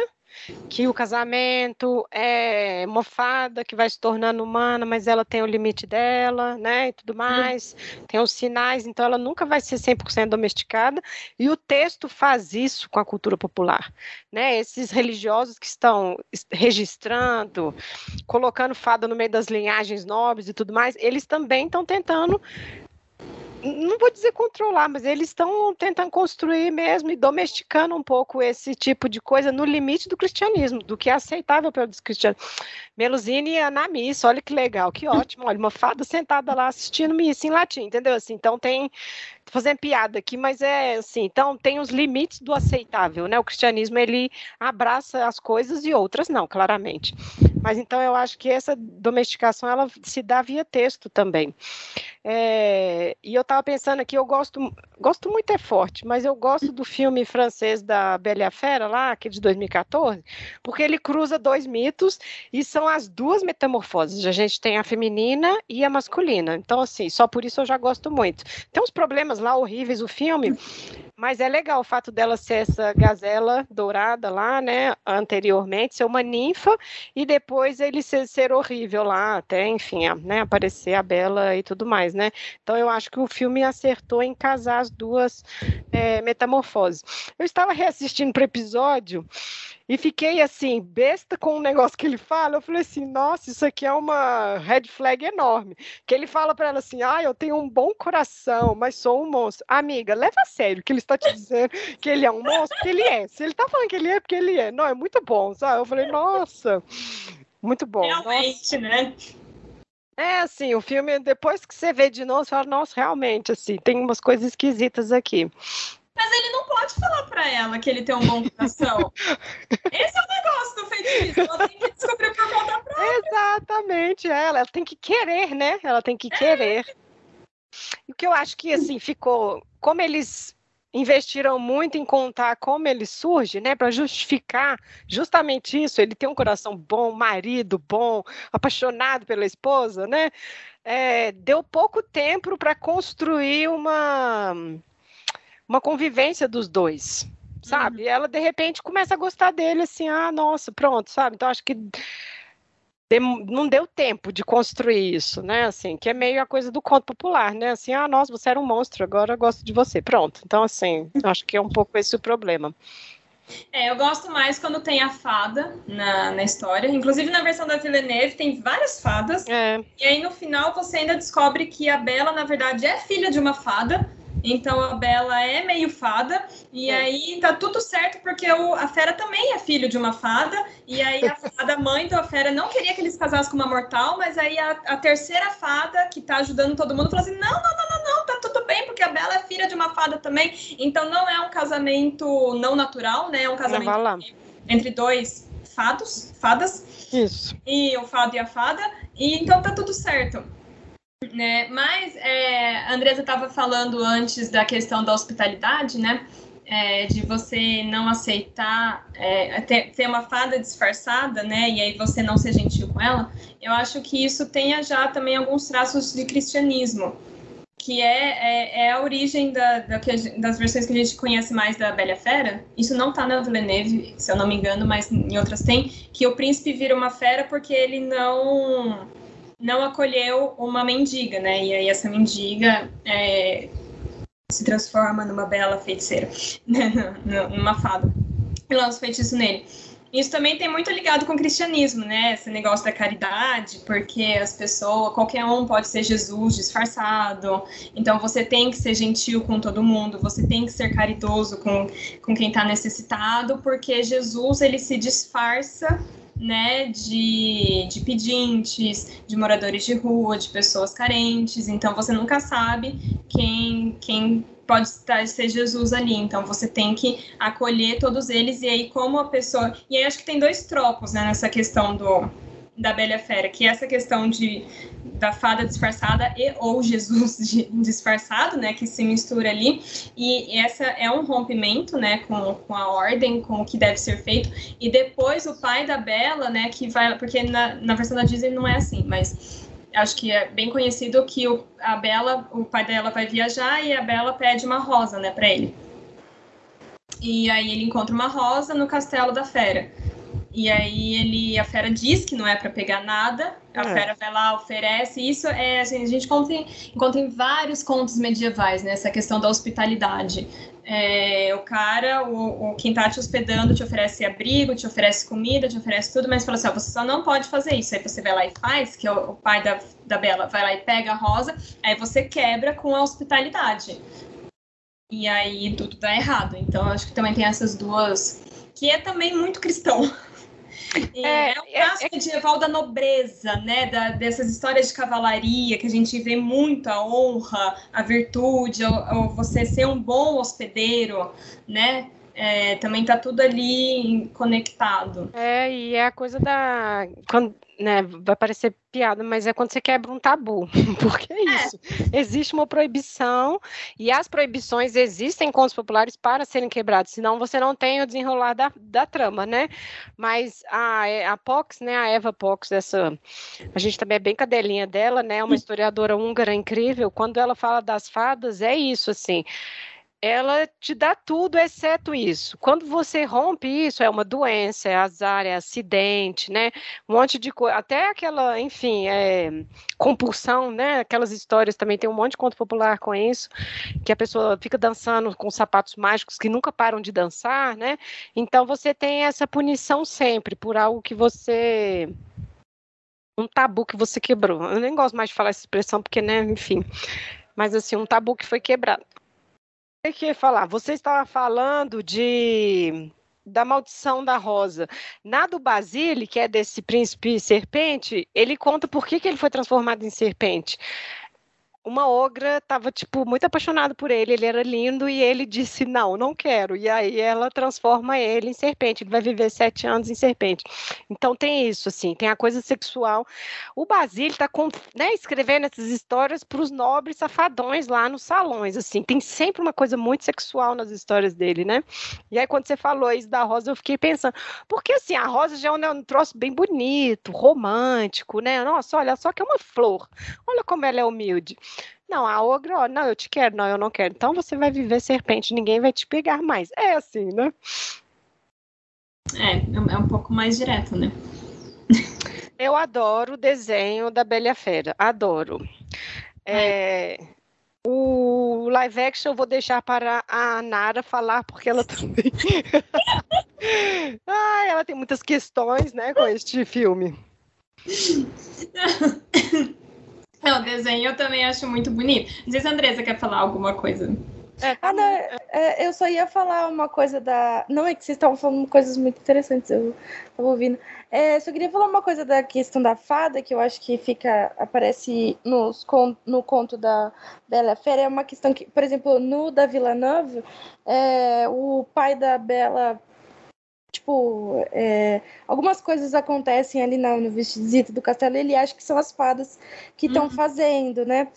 que o casamento é uma fada que vai se tornando humana, mas ela tem o limite dela, né, e tudo mais, tem os sinais, então ela nunca vai ser 100% domesticada, e o texto faz isso com a cultura popular, né, esses religiosos que estão registrando, colocando fada no meio das linhagens nobres e tudo mais, eles também estão tentando não vou dizer controlar, mas eles estão tentando construir mesmo e domesticando um pouco esse tipo de coisa no limite do cristianismo, do que é aceitável pelos cristianos. Melusine e na missa, olha que legal, que ótimo, olha, uma fada sentada lá assistindo missa em latim, entendeu? Assim, então tem tô fazendo piada aqui, mas é assim, então tem os limites do aceitável, né? O cristianismo ele abraça as coisas e outras não, claramente. Mas então eu acho que essa domesticação ela se dá via texto também. É, e eu estava pensando aqui, eu gosto, gosto muito é forte, mas eu gosto do filme francês da Bela Fera lá, aquele de 2014, porque ele cruza dois mitos e são as duas metamorfoses. A gente tem a feminina e a masculina. Então assim, só por isso eu já gosto muito. Tem uns problemas lá horríveis o filme, mas é legal o fato dela ser essa gazela dourada lá, né, anteriormente, ser uma ninfa e depois ele ser, ser horrível lá, até, enfim, né, aparecer a Bela e tudo mais, né. Então eu acho que o filme acertou em casar as duas é, metamorfoses. Eu estava reassistindo para o episódio e fiquei assim, besta com o negócio que ele fala. Eu falei assim, nossa, isso aqui é uma red flag enorme. Que ele fala para ela assim: ah, eu tenho um bom coração, mas sou um monstro. Amiga, leva a sério que ele está te dizendo que ele é um monstro, porque ele é. Se ele está falando que ele é, porque ele é. Não, é muito bom, sabe? Eu falei, nossa, muito bom. Realmente, nossa. né? É assim, o filme, depois que você vê de novo, você fala, nossa, realmente, assim, tem umas coisas esquisitas aqui. Mas ele não pode falar para ela que ele tem um bom coração. Esse é o negócio do feitiço. Ela tem que descobrir por conta própria. Exatamente, ela, ela tem que querer, né? Ela tem que querer. E o que eu acho que assim ficou, como eles investiram muito em contar como ele surge, né, para justificar justamente isso. Ele tem um coração bom, marido bom, apaixonado pela esposa, né? É, deu pouco tempo para construir uma uma convivência dos dois, sabe? Uhum. E ela, de repente, começa a gostar dele, assim, ah, nossa, pronto, sabe? Então, acho que não deu tempo de construir isso, né? Assim, que é meio a coisa do conto popular, né? Assim, ah, nossa, você era um monstro, agora eu gosto de você. Pronto. Então, assim, acho que é um pouco esse o problema. É, eu gosto mais quando tem a fada na, na história. Inclusive, na versão da Villeneuve tem várias fadas. É. E aí, no final, você ainda descobre que a Bela, na verdade, é filha de uma fada. Então a Bela é meio fada, e é. aí tá tudo certo, porque o, a Fera também é filho de uma fada, e aí a fada mãe da Fera não queria que eles casassem com uma mortal, mas aí a, a, terceira fada, que tá ajudando todo mundo, falou assim: não, não, não, não, não, tá tudo bem, porque a Bela é filha de uma fada também. Então não é um casamento não natural, né? É um casamento entre, entre dois fados, fadas. Isso. E o fado e a fada, e então tá tudo certo. Né? Mas é, a Andresa estava falando antes da questão da hospitalidade, né? É, de você não aceitar é, ter, ter, uma fada disfarçada, né? E aí você não ser gentil com ela. Eu acho que isso tenha já também alguns traços de cristianismo, que é, é, é a origem da, da, das versões que a gente conhece mais da Bela Fera. Isso não está na Villeneuve, se eu não me engano, mas em outras tem, que o príncipe vira uma fera porque ele não não acolheu uma mendiga, né? E aí essa mendiga é, se transforma numa bela feiticeira, né? numa fada. E lança feitiço nele. Isso também tem muito ligado com o cristianismo, né? Esse negócio da caridade, porque as pessoas, qualquer um pode ser Jesus disfarçado. Então você tem que ser gentil com todo mundo, você tem que ser caridoso com, com quem está necessitado, porque Jesus ele se disfarça né, de, de pedintes, de moradores de rua, de pessoas carentes. Então você nunca sabe quem, quem pode estar, ser Jesus ali. Então você tem que acolher todos eles e aí como a pessoa. E aí acho que tem dois tropos né, nessa questão do da Bela Fera, que é essa questão de da fada disfarçada e ou Jesus disfarçado, né, que se mistura ali, e essa é um rompimento, né, com, com a ordem, com o que deve ser feito, e depois o pai da Bela, né, que vai, porque na, na versão da Disney não é assim, mas acho que é bem conhecido que o, a Bela, o pai dela vai viajar e a Bela pede uma rosa, né, para ele. E aí ele encontra uma rosa no castelo da fera. E aí ele, a fera diz que não é para pegar nada. A é. fera vai lá, oferece. Isso é assim, a gente encontra, encontra em vários contos medievais, né? Essa questão da hospitalidade. É, o cara, o, o, quem tá te hospedando te oferece abrigo, te oferece comida, te oferece tudo, mas fala assim, ó, você só não pode fazer isso. Aí você vai lá e faz, que é o, o pai da, da Bela vai lá e pega a rosa, aí você quebra com a hospitalidade. E aí tudo dá errado. Então acho que também tem essas duas, que é também muito cristão. É, é um traço é, é, medieval da nobreza, né? Da, dessas histórias de cavalaria que a gente vê muito a honra, a virtude, ou, você ser um bom hospedeiro, né? É, também tá tudo ali conectado. É, e é a coisa da. Quando, né, vai parecer piada, mas é quando você quebra um tabu, porque é, é. isso. É. Existe uma proibição e as proibições existem em contos populares para serem quebrados, senão você não tem o desenrolar da, da trama, né? Mas a, a Pox, né, a Eva Pox, essa, a gente também é bem cadelinha dela, né, uma historiadora húngara incrível, quando ela fala das fadas, é isso, assim, ela te dá tudo exceto isso. Quando você rompe isso, é uma doença, é azar, é acidente, né? Um monte de coisa, até aquela, enfim, é, compulsão, né? Aquelas histórias também tem um monte de conto popular com isso, que a pessoa fica dançando com sapatos mágicos que nunca param de dançar, né? Então você tem essa punição sempre por algo que você um tabu que você quebrou. Eu nem gosto mais de falar essa expressão porque, né, enfim, mas assim, um tabu que foi quebrado que falar. Você estava falando de da maldição da rosa. Na do Basile, que é desse príncipe serpente, ele conta por que, que ele foi transformado em serpente uma ogra estava tipo muito apaixonada por ele, ele era lindo e ele disse não, não quero. E aí ela transforma ele em serpente. Ele vai viver sete anos em serpente. Então tem isso assim, tem a coisa sexual. O Basílio está né, escrevendo essas histórias para os nobres safadões lá nos salões. Assim, tem sempre uma coisa muito sexual nas histórias dele, né? E aí quando você falou isso da Rosa, eu fiquei pensando, porque assim a Rosa já é um, um troço bem bonito, romântico, né? Nossa, olha só que é uma flor. Olha como ela é humilde. Não, a ogra, ó, não, eu te quero, não, eu não quero. Então você vai viver serpente, ninguém vai te pegar mais. É assim, né? É, é um pouco mais direto, né? Eu adoro o desenho da Bela Fera, adoro. É, o live action eu vou deixar para a Nara falar, porque ela também. ah, ela tem muitas questões, né, com este filme. É, o desenho eu também acho muito bonito. Sei se a Andressa quer falar alguma coisa. É, ah, não, é, eu só ia falar uma coisa da. Não é que vocês estavam falando coisas muito interessantes, eu estava ouvindo. É, só queria falar uma coisa da questão da fada, que eu acho que fica. aparece nos, no conto da Bela Fera. É uma questão que, por exemplo, no da Vila Nova, é, o pai da Bela tipo, é, algumas coisas acontecem ali no, no visita do castelo, ele acha que são as fadas que estão uhum. fazendo, né?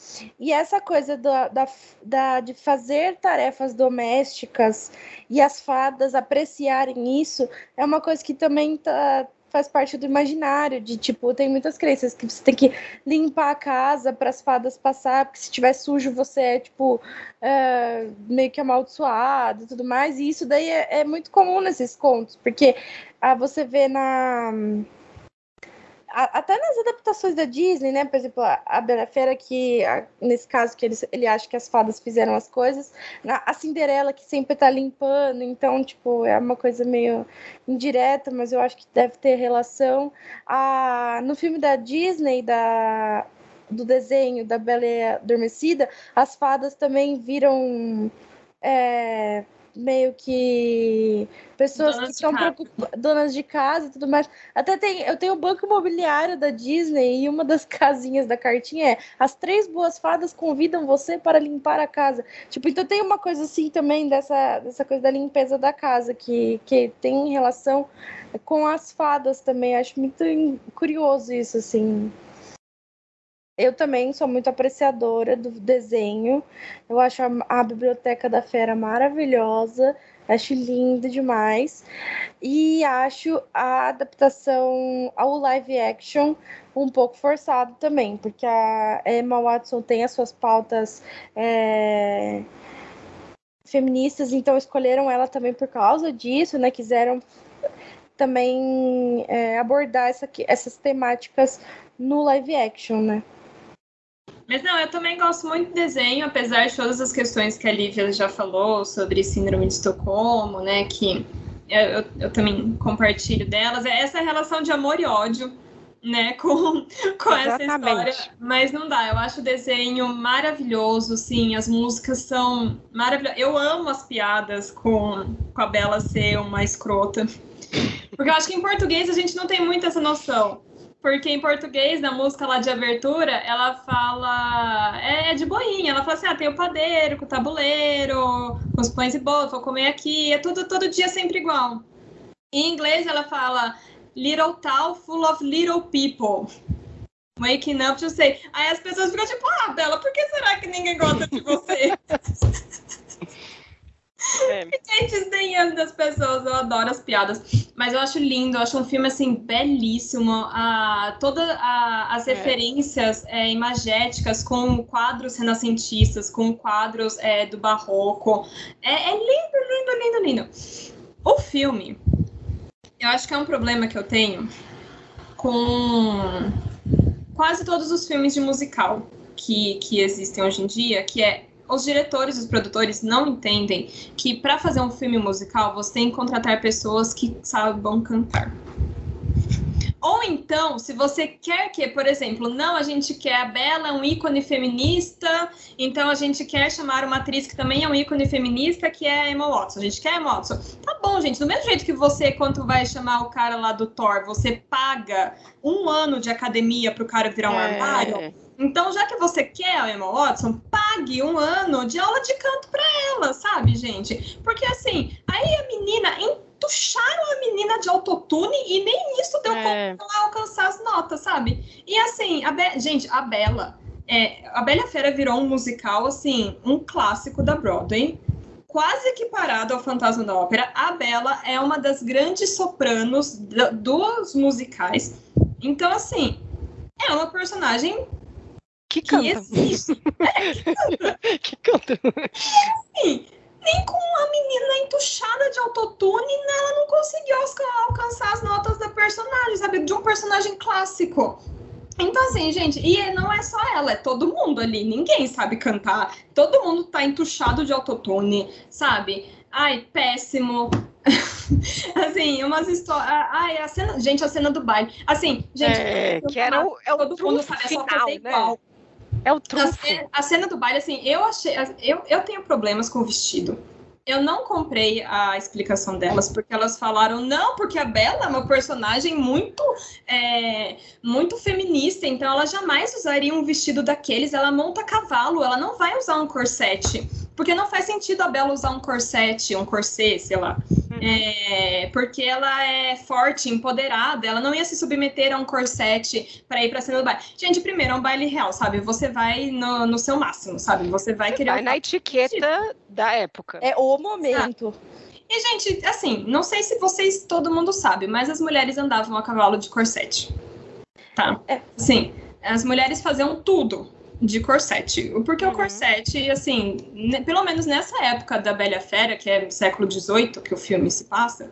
E essa coisa da, da, da, de fazer tarefas domésticas e as fadas apreciarem isso é uma coisa que também tá, faz parte do imaginário, de tipo, tem muitas crenças que você tem que limpar a casa para as fadas passar, porque se tiver sujo você é, tipo, é, meio que amaldiçoado e tudo mais, e isso daí é, é muito comum nesses contos, porque ah, você vê na até nas adaptações da Disney, né? Por exemplo, a Bela Fera, que a, nesse caso que ele, ele acha que as fadas fizeram as coisas, a Cinderela que sempre tá limpando, então, tipo, é uma coisa meio indireta, mas eu acho que deve ter relação. A, no filme da Disney, da, do desenho da Bela Adormecida, as fadas também viram. É, meio que pessoas donas que estão preocupadas, donas de casa e tudo mais. Até tem, eu tenho o banco imobiliário da Disney e uma das casinhas da cartinha é as três boas fadas convidam você para limpar a casa. Tipo, então tem uma coisa assim também dessa, dessa coisa da limpeza da casa que, que tem relação com as fadas também. Acho muito curioso isso, assim. Eu também sou muito apreciadora do desenho. Eu acho a, a, Biblioteca da Fera maravilhosa. Acho lindo demais. E acho a adaptação ao live action um pouco forçado também, porque a Emma Watson tem as suas pautas é, feministas, então escolheram ela também por causa disso, né? Quiseram também é, abordar essa, essas temáticas no live action, né? Mas não, eu também gosto muito de desenho, apesar de todas as questões que a Lívia já falou sobre síndrome de Estocolmo, né? Que eu, eu, eu também compartilho delas. É essa relação de amor e ódio, né? Com, com essa história. Mas não dá, eu acho o desenho maravilhoso, sim. As músicas são maravilhosas. Eu amo as piadas com, com a Bela ser uma escrota. Porque eu acho que em português a gente não tem muito essa noção. Porque em português, na música lá de abertura, ela fala. É, é de boinha. Ela fala assim: ah, tem o padeiro, com o tabuleiro, com os pães e bolos, vou comer aqui. É tudo todo dia sempre igual. Em inglês, ela fala: Little town full of little people. Waking up to say. Aí as pessoas ficam tipo: ah, Bela, por que será que ninguém gosta de você? É. Fiquei desdenhando das pessoas, eu adoro as piadas. Mas eu acho lindo, eu acho um filme assim belíssimo. A, todas as é. referências é, imagéticas com quadros renascentistas, com quadros é, do barroco. É, é lindo, lindo, lindo, lindo. O filme, eu acho que é um problema que eu tenho com quase todos os filmes de musical que, que existem hoje em dia, que é os diretores, os produtores não entendem que para fazer um filme musical você tem que contratar pessoas que saibam cantar. Ou então, se você quer que, por exemplo, não, a gente quer a Bela, um ícone feminista, então a gente quer chamar uma atriz que também é um ícone feminista, que é a Emma Watson. A gente quer a Emma Watson. Tá bom, gente, do mesmo jeito que você, quando vai chamar o cara lá do Thor, você paga um ano de academia pro cara virar um é. armário, então, já que você quer a Emma Watson, pague um ano de aula de canto para ela, sabe, gente? Porque assim, aí a menina entucharam a menina de autotune e nem isso deu é. como ela alcançar as notas, sabe? E assim, a Be gente, a Bela, é, a Bela Fera virou um musical, assim, um clássico da Broadway. Quase equiparado ao Fantasma da Ópera, a Bela é uma das grandes sopranos dos musicais. Então, assim, é uma personagem que canta. que canta. que canta. E assim, nem com a menina entuchada de autotune, ela não conseguiu alcançar as notas da personagem, sabe? De um personagem clássico. Então, assim, gente, e não é só ela, é todo mundo ali. Ninguém sabe cantar. Todo mundo tá entuchado de autotune, sabe? Ai, péssimo. assim, umas histórias. Ai, a cena. Gente, a cena do baile. Assim, gente. É, que era o, é o todo mundo sabe, final, é só fazer né? igual. É o trunfo. A cena, a cena do baile, assim, eu achei. Eu, eu tenho problemas com o vestido. Eu não comprei a explicação delas, porque elas falaram, não, porque a Bela é uma personagem muito, é, muito feminista, então ela jamais usaria um vestido daqueles, ela monta cavalo, ela não vai usar um corsete. Porque não faz sentido a Bela usar um corsete, um corset, sei lá. Uhum. É, porque ela é forte, empoderada, ela não ia se submeter a um corsete para ir pra cena do baile. Gente, primeiro, é um baile real, sabe? Você vai no, no seu máximo, sabe? Você vai Você querer. Vai na etiqueta da época. É o momento. Ah. E, gente, assim, não sei se vocês, todo mundo sabe, mas as mulheres andavam a cavalo de corsete. Tá? É. Sim. As mulheres faziam tudo de corsete. Porque uhum. o corsete, assim, pelo menos nessa época da Bela Fera, que é século XVIII, que o filme se passa,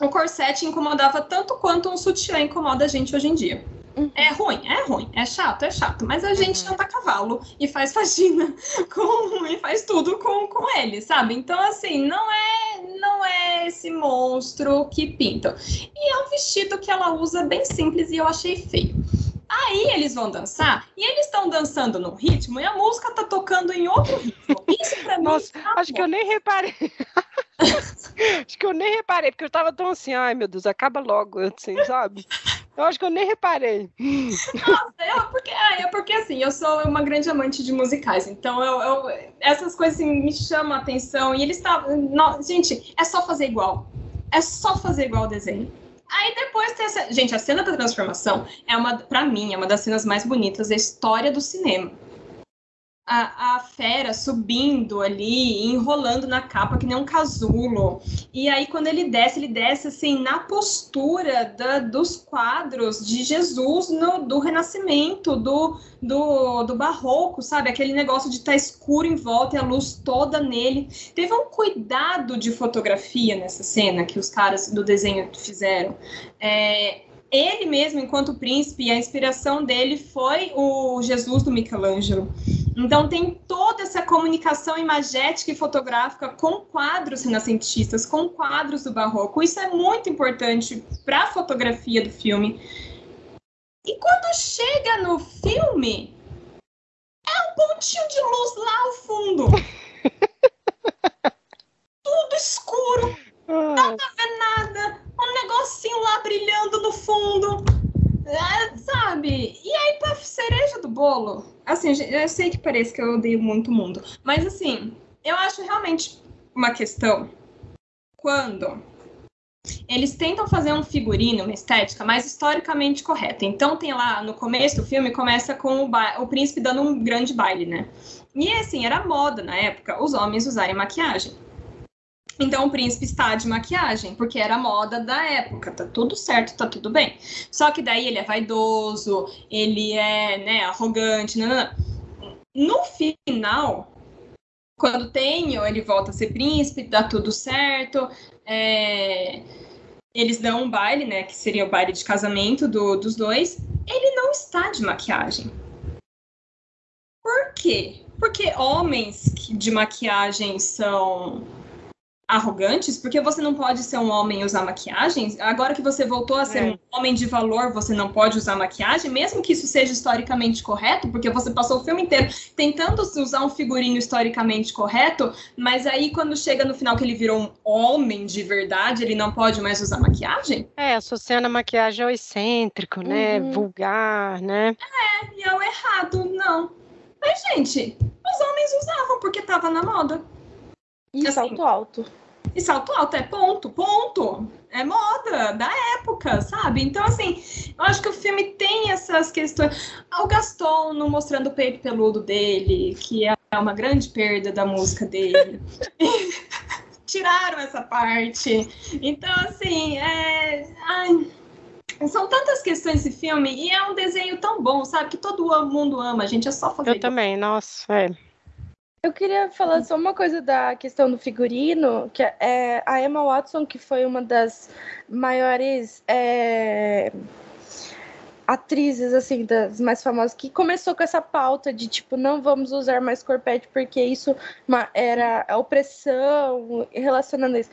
o corsete incomodava tanto quanto um sutiã incomoda a gente hoje em dia. Uhum. É ruim, é ruim, é chato, é chato, mas a gente uhum. anda a cavalo e faz faxina com, e faz tudo com, com ele, sabe? Então, assim, não é, não é esse monstro que pintam. E é um vestido que ela usa bem simples e eu achei feio. Aí eles vão dançar e eles estão dançando no ritmo e a música tá tocando em outro ritmo. Isso pra mim. Nossa, tá acho que eu nem reparei. acho que eu nem reparei, porque eu tava tão assim, ai meu Deus, acaba logo, assim, sabe? Eu acho que eu nem reparei. Nossa, eu, porque, é, porque assim, eu sou uma grande amante de musicais, então eu, eu essas coisas assim, me chamam a atenção e eles estavam. Gente, é só fazer igual. É só fazer igual o desenho. Aí depois tem essa. Gente, a cena da transformação é uma, para mim, é uma das cenas mais bonitas da história do cinema a, a fera subindo ali, enrolando na capa que nem um casulo. E aí, quando ele desce, ele desce assim na postura da, dos quadros de Jesus no, do Renascimento, do, do, do Barroco, sabe? Aquele negócio de estar tá escuro em volta e a luz toda nele. Teve um cuidado de fotografia nessa cena que os caras do desenho fizeram. É, ele mesmo, enquanto príncipe, a inspiração dele foi o Jesus do Michelangelo. Então tem toda essa comunicação imagética e fotográfica com quadros renascentistas, com quadros do barroco. Isso é muito importante para a fotografia do filme. E quando chega no filme, é um pontinho de luz lá ao fundo. Tudo escuro. Não dá pra ver nada. Um negocinho lá brilhando no fundo. É, sabe? E aí, pra cereja do bolo, assim, eu sei que parece que eu odeio muito o mundo, mas assim, eu acho realmente uma questão quando eles tentam fazer um figurino, uma estética mais historicamente correta. Então tem lá no começo do filme começa com o, o príncipe dando um grande baile, né? E assim, era moda na época os homens usarem maquiagem. Então o príncipe está de maquiagem, porque era moda da época, tá tudo certo, tá tudo bem. Só que daí ele é vaidoso, ele é, né, arrogante. No final, quando tem, ele volta a ser príncipe, dá tudo certo. É... Eles dão um baile, né? Que seria o baile de casamento do, dos dois. Ele não está de maquiagem. Por quê? Porque homens de maquiagem são arrogantes, porque você não pode ser um homem e usar maquiagem. Agora que você voltou a ser é. um homem de valor, você não pode usar maquiagem, mesmo que isso seja historicamente correto, porque você passou o filme inteiro tentando usar um figurino historicamente correto, mas aí quando chega no final que ele virou um homem de verdade, ele não pode mais usar maquiagem? É, associando a maquiagem ao excêntrico, né? Uhum. Vulgar, né? É, e ao errado, não. Mas, gente, os homens usavam porque tava na moda. E assim, salto alto. E salto alto é ponto, ponto. É moda da época, sabe? Então, assim, eu acho que o filme tem essas questões. O Gaston não mostrando o peito peludo dele, que é uma grande perda da música dele. Tiraram essa parte. Então, assim, é. Ai, são tantas questões esse filme e é um desenho tão bom, sabe? Que todo mundo ama, a gente é só fazer. Eu também, nossa, é. Eu queria falar só uma coisa da questão do figurino, que é a Emma Watson, que foi uma das maiores é, atrizes, assim, das mais famosas, que começou com essa pauta de, tipo, não vamos usar mais corpete porque isso era opressão, relacionando isso.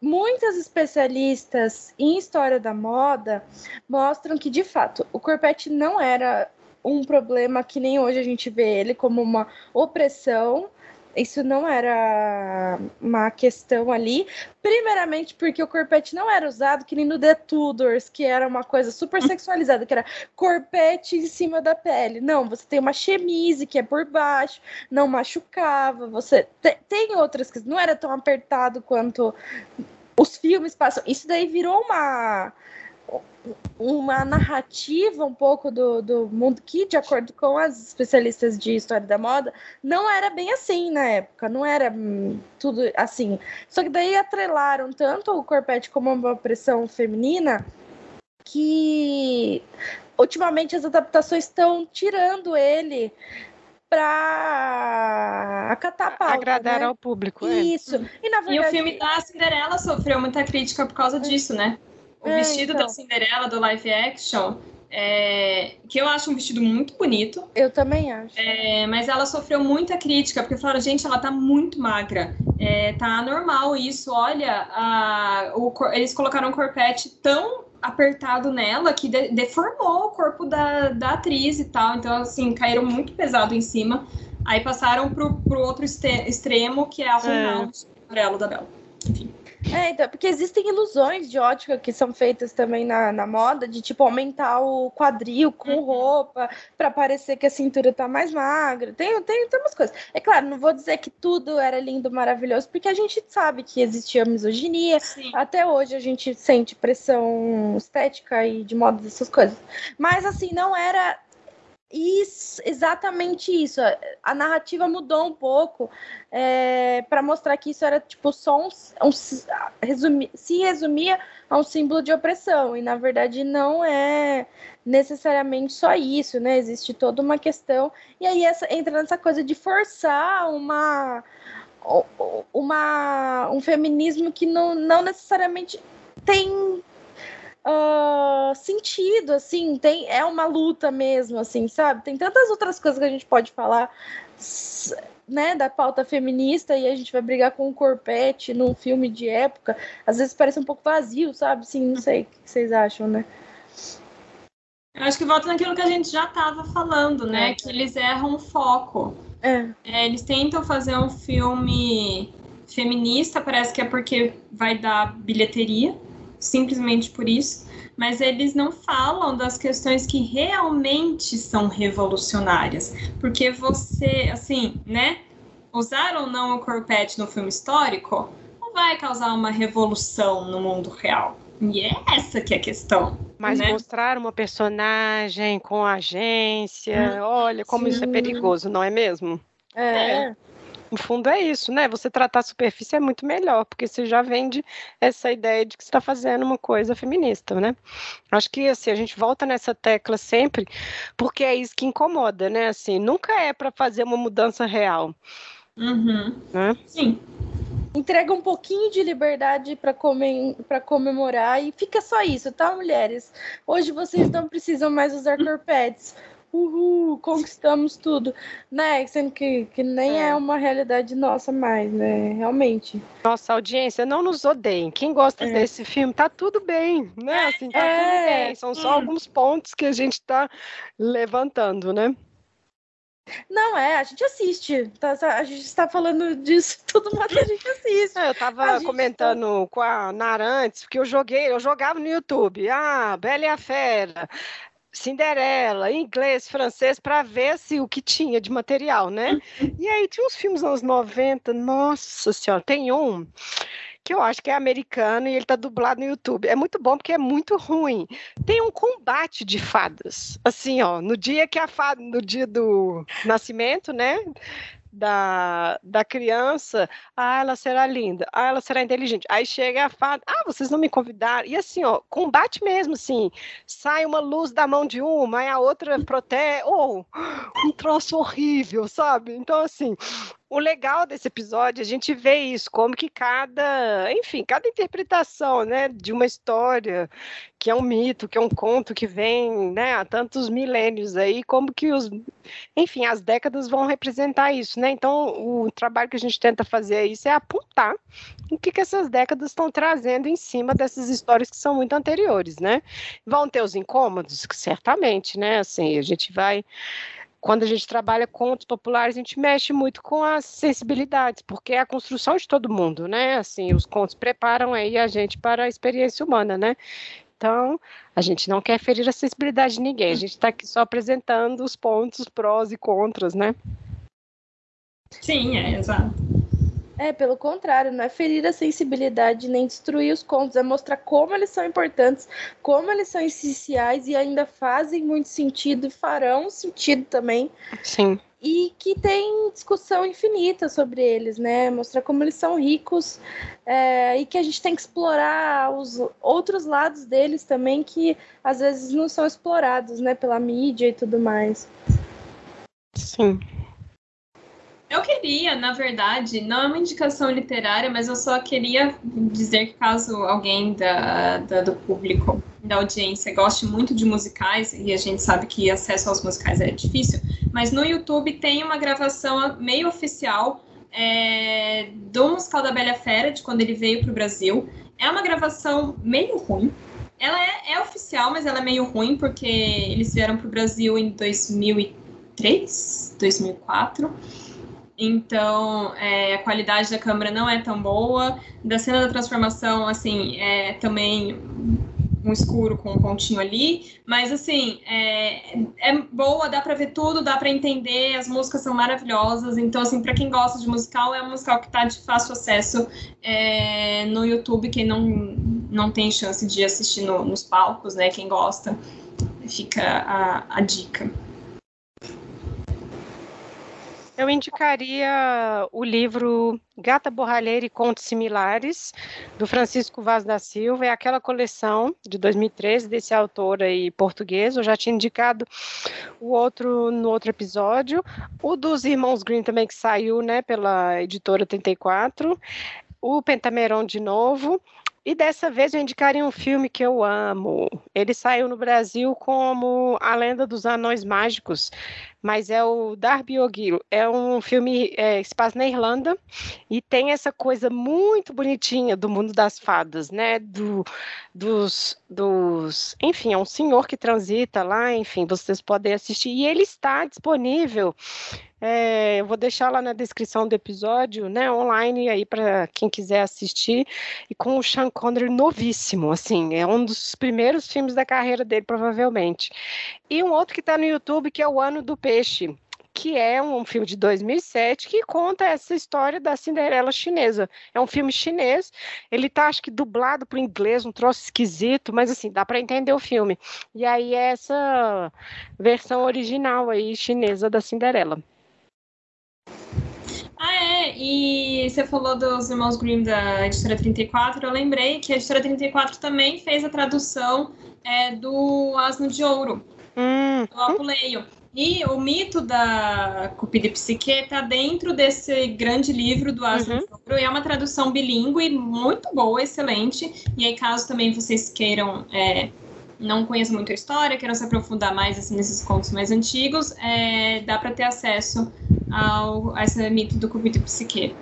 Muitas especialistas em história da moda mostram que, de fato, o corpete não era um problema que nem hoje a gente vê ele como uma opressão. Isso não era uma questão ali. Primeiramente, porque o corpete não era usado que nem no The Tudors, que era uma coisa super sexualizada, que era corpete em cima da pele. Não, você tem uma chemise que é por baixo, não machucava. Você tem outras que não era tão apertado quanto os filmes passam. Isso daí virou uma uma narrativa um pouco do, do mundo que, de acordo com as especialistas de história da moda, não era bem assim na época, não era hum, tudo assim. Só que daí atrelaram tanto o corpete como uma opressão feminina que ultimamente as adaptações estão tirando ele para acatar a pauta, agradar né? ao público. É. Isso. É. E, verdade... e o filme da Cinderela sofreu muita crítica por causa disso, né? O é, vestido então. da Cinderela do live action, é, que eu acho um vestido muito bonito. Eu também acho. É, mas ela sofreu muita crítica, porque falaram, gente, ela tá muito magra. É, tá normal isso, olha, a, o, eles colocaram um corpete tão apertado nela que de deformou o corpo da, da atriz e tal. Então, assim, caíram muito pesado em cima. Aí passaram pro, pro outro extremo, que é arrumar é. o da Bela. Enfim. É, então, porque existem ilusões de ótica que são feitas também na, na moda, de tipo aumentar o quadril com uhum. roupa para parecer que a cintura tá mais magra. Tem, tem, tem umas coisas. É claro, não vou dizer que tudo era lindo, maravilhoso, porque a gente sabe que existia misoginia. Sim. Até hoje a gente sente pressão estética e de moda dessas coisas. Mas assim, não era isso, exatamente isso. A narrativa mudou um pouco é, para mostrar que isso era tipo só um, um resumi, se resumia a um símbolo de opressão e na verdade não é necessariamente só isso, né? Existe toda uma questão e aí essa, entra nessa coisa de forçar uma uma um feminismo que não, não necessariamente tem uh, sentido, assim, tem, é uma luta mesmo, assim, sabe? Tem tantas outras coisas que a gente pode falar, né, da pauta feminista e a gente vai brigar com o corpete num filme de época, às vezes parece um pouco vazio, sabe? Sim, não sei o que vocês acham, né? Eu acho que volta naquilo que a gente já estava falando, né? É. Que eles erram o foco. É. É, eles tentam fazer um filme feminista, parece que é porque vai dar bilheteria simplesmente por isso, mas eles não falam das questões que realmente são revolucionárias, porque você, assim, né, usar ou não o corpete no filme histórico não vai causar uma revolução no mundo real. E é essa que é a questão. Mas né? mostrar uma personagem com agência, hum, olha como sim. isso é perigoso, não é mesmo? É. é no fundo é isso, né? Você tratar a superfície é muito melhor, porque você já vende essa ideia de que você está fazendo uma coisa feminista, né? Acho que assim, a gente volta nessa tecla sempre, porque é isso que incomoda, né? Assim, nunca é para fazer uma mudança real. Uhum. Né? Sim. Entrega um pouquinho de liberdade para come comemorar e fica só isso, tá, mulheres? Hoje vocês não precisam mais usar corpetes uhul, conquistamos tudo, né? Sendo que, que nem é. é. uma realidade nossa mais, né? Realmente. Nossa audiência, não nos odeiem. Quem gosta é. desse filme, tá tudo bem, né? Assim, tá é. tudo bem. São só hum. alguns pontos que a gente tá levantando, né? Não, é, a gente assiste. Tá, a gente está falando disso tudo, mas a gente assiste. eu estava comentando tá... com a Nara antes, porque eu joguei, eu jogava no YouTube. Ah, Bela e a Fera, Cinderela, inglês, francês, para ver se o que tinha de material, né? E aí tinha uns filmes anos 90, nossa senhora, tem um que eu acho que é americano e ele tá dublado no YouTube. É muito bom porque é muito ruim. Tem um combate de fadas. Assim, ó, no dia que a fada, no dia do nascimento, né? Da, da criança, ah, ela será linda, ah, ela será inteligente. Aí chega a fada, ah, vocês não me convidaram. E assim, ó, combate mesmo, assim, sai uma luz da mão de uma, aí a outra protege, ou oh, um troço horrível, sabe? Então, assim, o legal desse episódio, a gente vê isso, como que cada, enfim, cada interpretação, né, de uma história, que é um mito, que é um conto que vem, né, há tantos milênios aí, como que os, enfim, as décadas vão representar isso, né? Então, o trabalho que a gente tenta fazer é isso é apontar o que que essas décadas estão trazendo em cima dessas histórias que são muito anteriores, né? Vão ter os incômodos, certamente, né? Assim, a gente vai quando a gente trabalha contos populares, a gente mexe muito com as sensibilidades, porque é a construção de todo mundo, né? Assim, os contos preparam aí a gente para a experiência humana, né? Então, a gente não quer ferir a sensibilidade de ninguém, a gente está aqui só apresentando os pontos prós e contras, né? Sim, é, exato. É, pelo contrário, não é ferir a sensibilidade nem destruir os contos, é mostrar como eles são importantes, como eles são essenciais e ainda fazem muito sentido e farão sentido também. Sim. E que tem discussão infinita sobre eles, né? Mostrar como eles são ricos é, e que a gente tem que explorar os outros lados deles também, que às vezes não são explorados, né? Pela mídia e tudo mais. Sim. Eu queria, na verdade, não é uma indicação literária, mas eu só queria dizer que caso alguém da, da, do público, da audiência, goste muito de musicais, e a gente sabe que acesso aos musicais é difícil, mas no YouTube tem uma gravação meio oficial é, do musical da Bela Fera, de quando ele veio para o Brasil. É uma gravação meio ruim, ela é, é, oficial, mas ela é meio ruim, porque eles vieram para o Brasil em 2003, 2004. Então, é, a qualidade da câmera não é tão boa. Da cena da transformação, assim, é também um escuro com um pontinho ali, mas assim, é, é boa, dá para ver tudo, dá para entender, as músicas são maravilhosas, então assim, para quem gosta de musical, é um musical que tá de fácil acesso é, no YouTube, quem não, não tem chance de assistir no, nos palcos, né, quem gosta, fica a, a dica. Eu indicaria o livro Gata Borralheira e Contos Similares, do Francisco Vaz da Silva. É aquela coleção de 2013 desse autor aí português. Eu já tinha indicado o outro no outro episódio. O dos Irmãos Green também, que saiu né, pela editora 34. O Pentameron de novo. E dessa vez eu indicaria um filme que eu amo. Ele saiu no Brasil como A Lenda dos Anões Mágicos, mas é o Darby O'Gill. É um filme é, na Irlanda e tem essa coisa muito bonitinha do mundo das fadas, né? Do, dos, dos, enfim, é um senhor que transita lá, enfim, vocês podem assistir. E ele está disponível é, eu vou deixar lá na descrição do episódio, né, online aí para quem quiser assistir. E com o Sean Connery novíssimo, assim, é um dos primeiros filmes da carreira dele, provavelmente. E um outro que está no YouTube, que é O Ano do Peixe que é um filme de 2007 que conta essa história da Cinderela chinesa. É um filme chinês, ele tá acho que dublado para o inglês, um troço esquisito, mas assim, dá para entender o filme. E aí é essa versão original aí chinesa da Cinderela. Ah, é, e você falou dos Irmãos Grimm da Editora 34, eu lembrei que a Editora 34 também fez a tradução é, do Asno de Ouro, hum. do Apuleio. E o mito da Cupida e Psique está dentro desse grande livro do Asno uhum. e é uma tradução bilíngue muito boa, excelente, e aí caso também vocês queiram... É, não conheço muito a história, queiram se aprofundar mais assim, nesses contos mais antigos, é, dá para ter acesso ao, a esse mito do Cupido e Psique.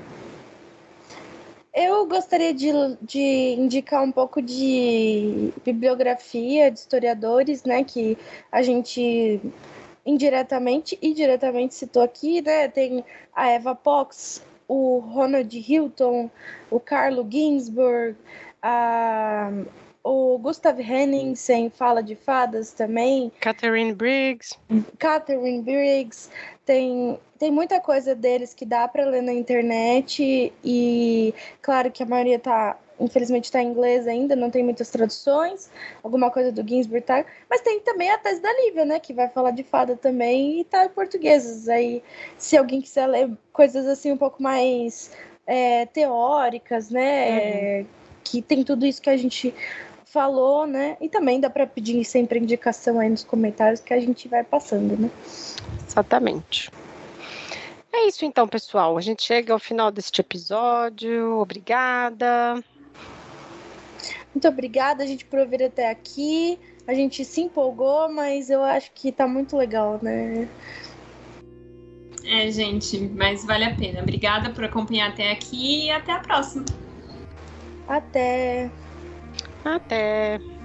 Eu gostaria de, de indicar um pouco de bibliografia de historiadores, né, que a gente indiretamente e diretamente citou aqui, né? Tem a Eva Fox, o Ronald Hilton, o Carlo Ginsburg, a o Gustav Henningsen fala de fadas também. Catherine Briggs. Catherine Briggs. Tem, tem muita coisa deles que dá para ler na internet e claro que a maioria tá infelizmente está em inglês ainda, não tem muitas traduções, alguma coisa do Ginsburg tá, mas tem também a tese da Lívia, né, que vai falar de fada também e tá em português. Aí, se alguém quiser ler coisas assim um pouco mais é, teóricas, né, uhum. que tem tudo isso que a gente falou, né? E também dá para pedir sempre indicação aí nos comentários que a gente vai passando, né? Exatamente. É isso então, pessoal. A gente chega ao final deste episódio. Obrigada. Muito obrigada, a gente, por vir até aqui. A gente se empolgou, mas eu acho que tá muito legal, né? É, gente, mas vale a pena. Obrigada por acompanhar até aqui e até a próxima. Até. Até!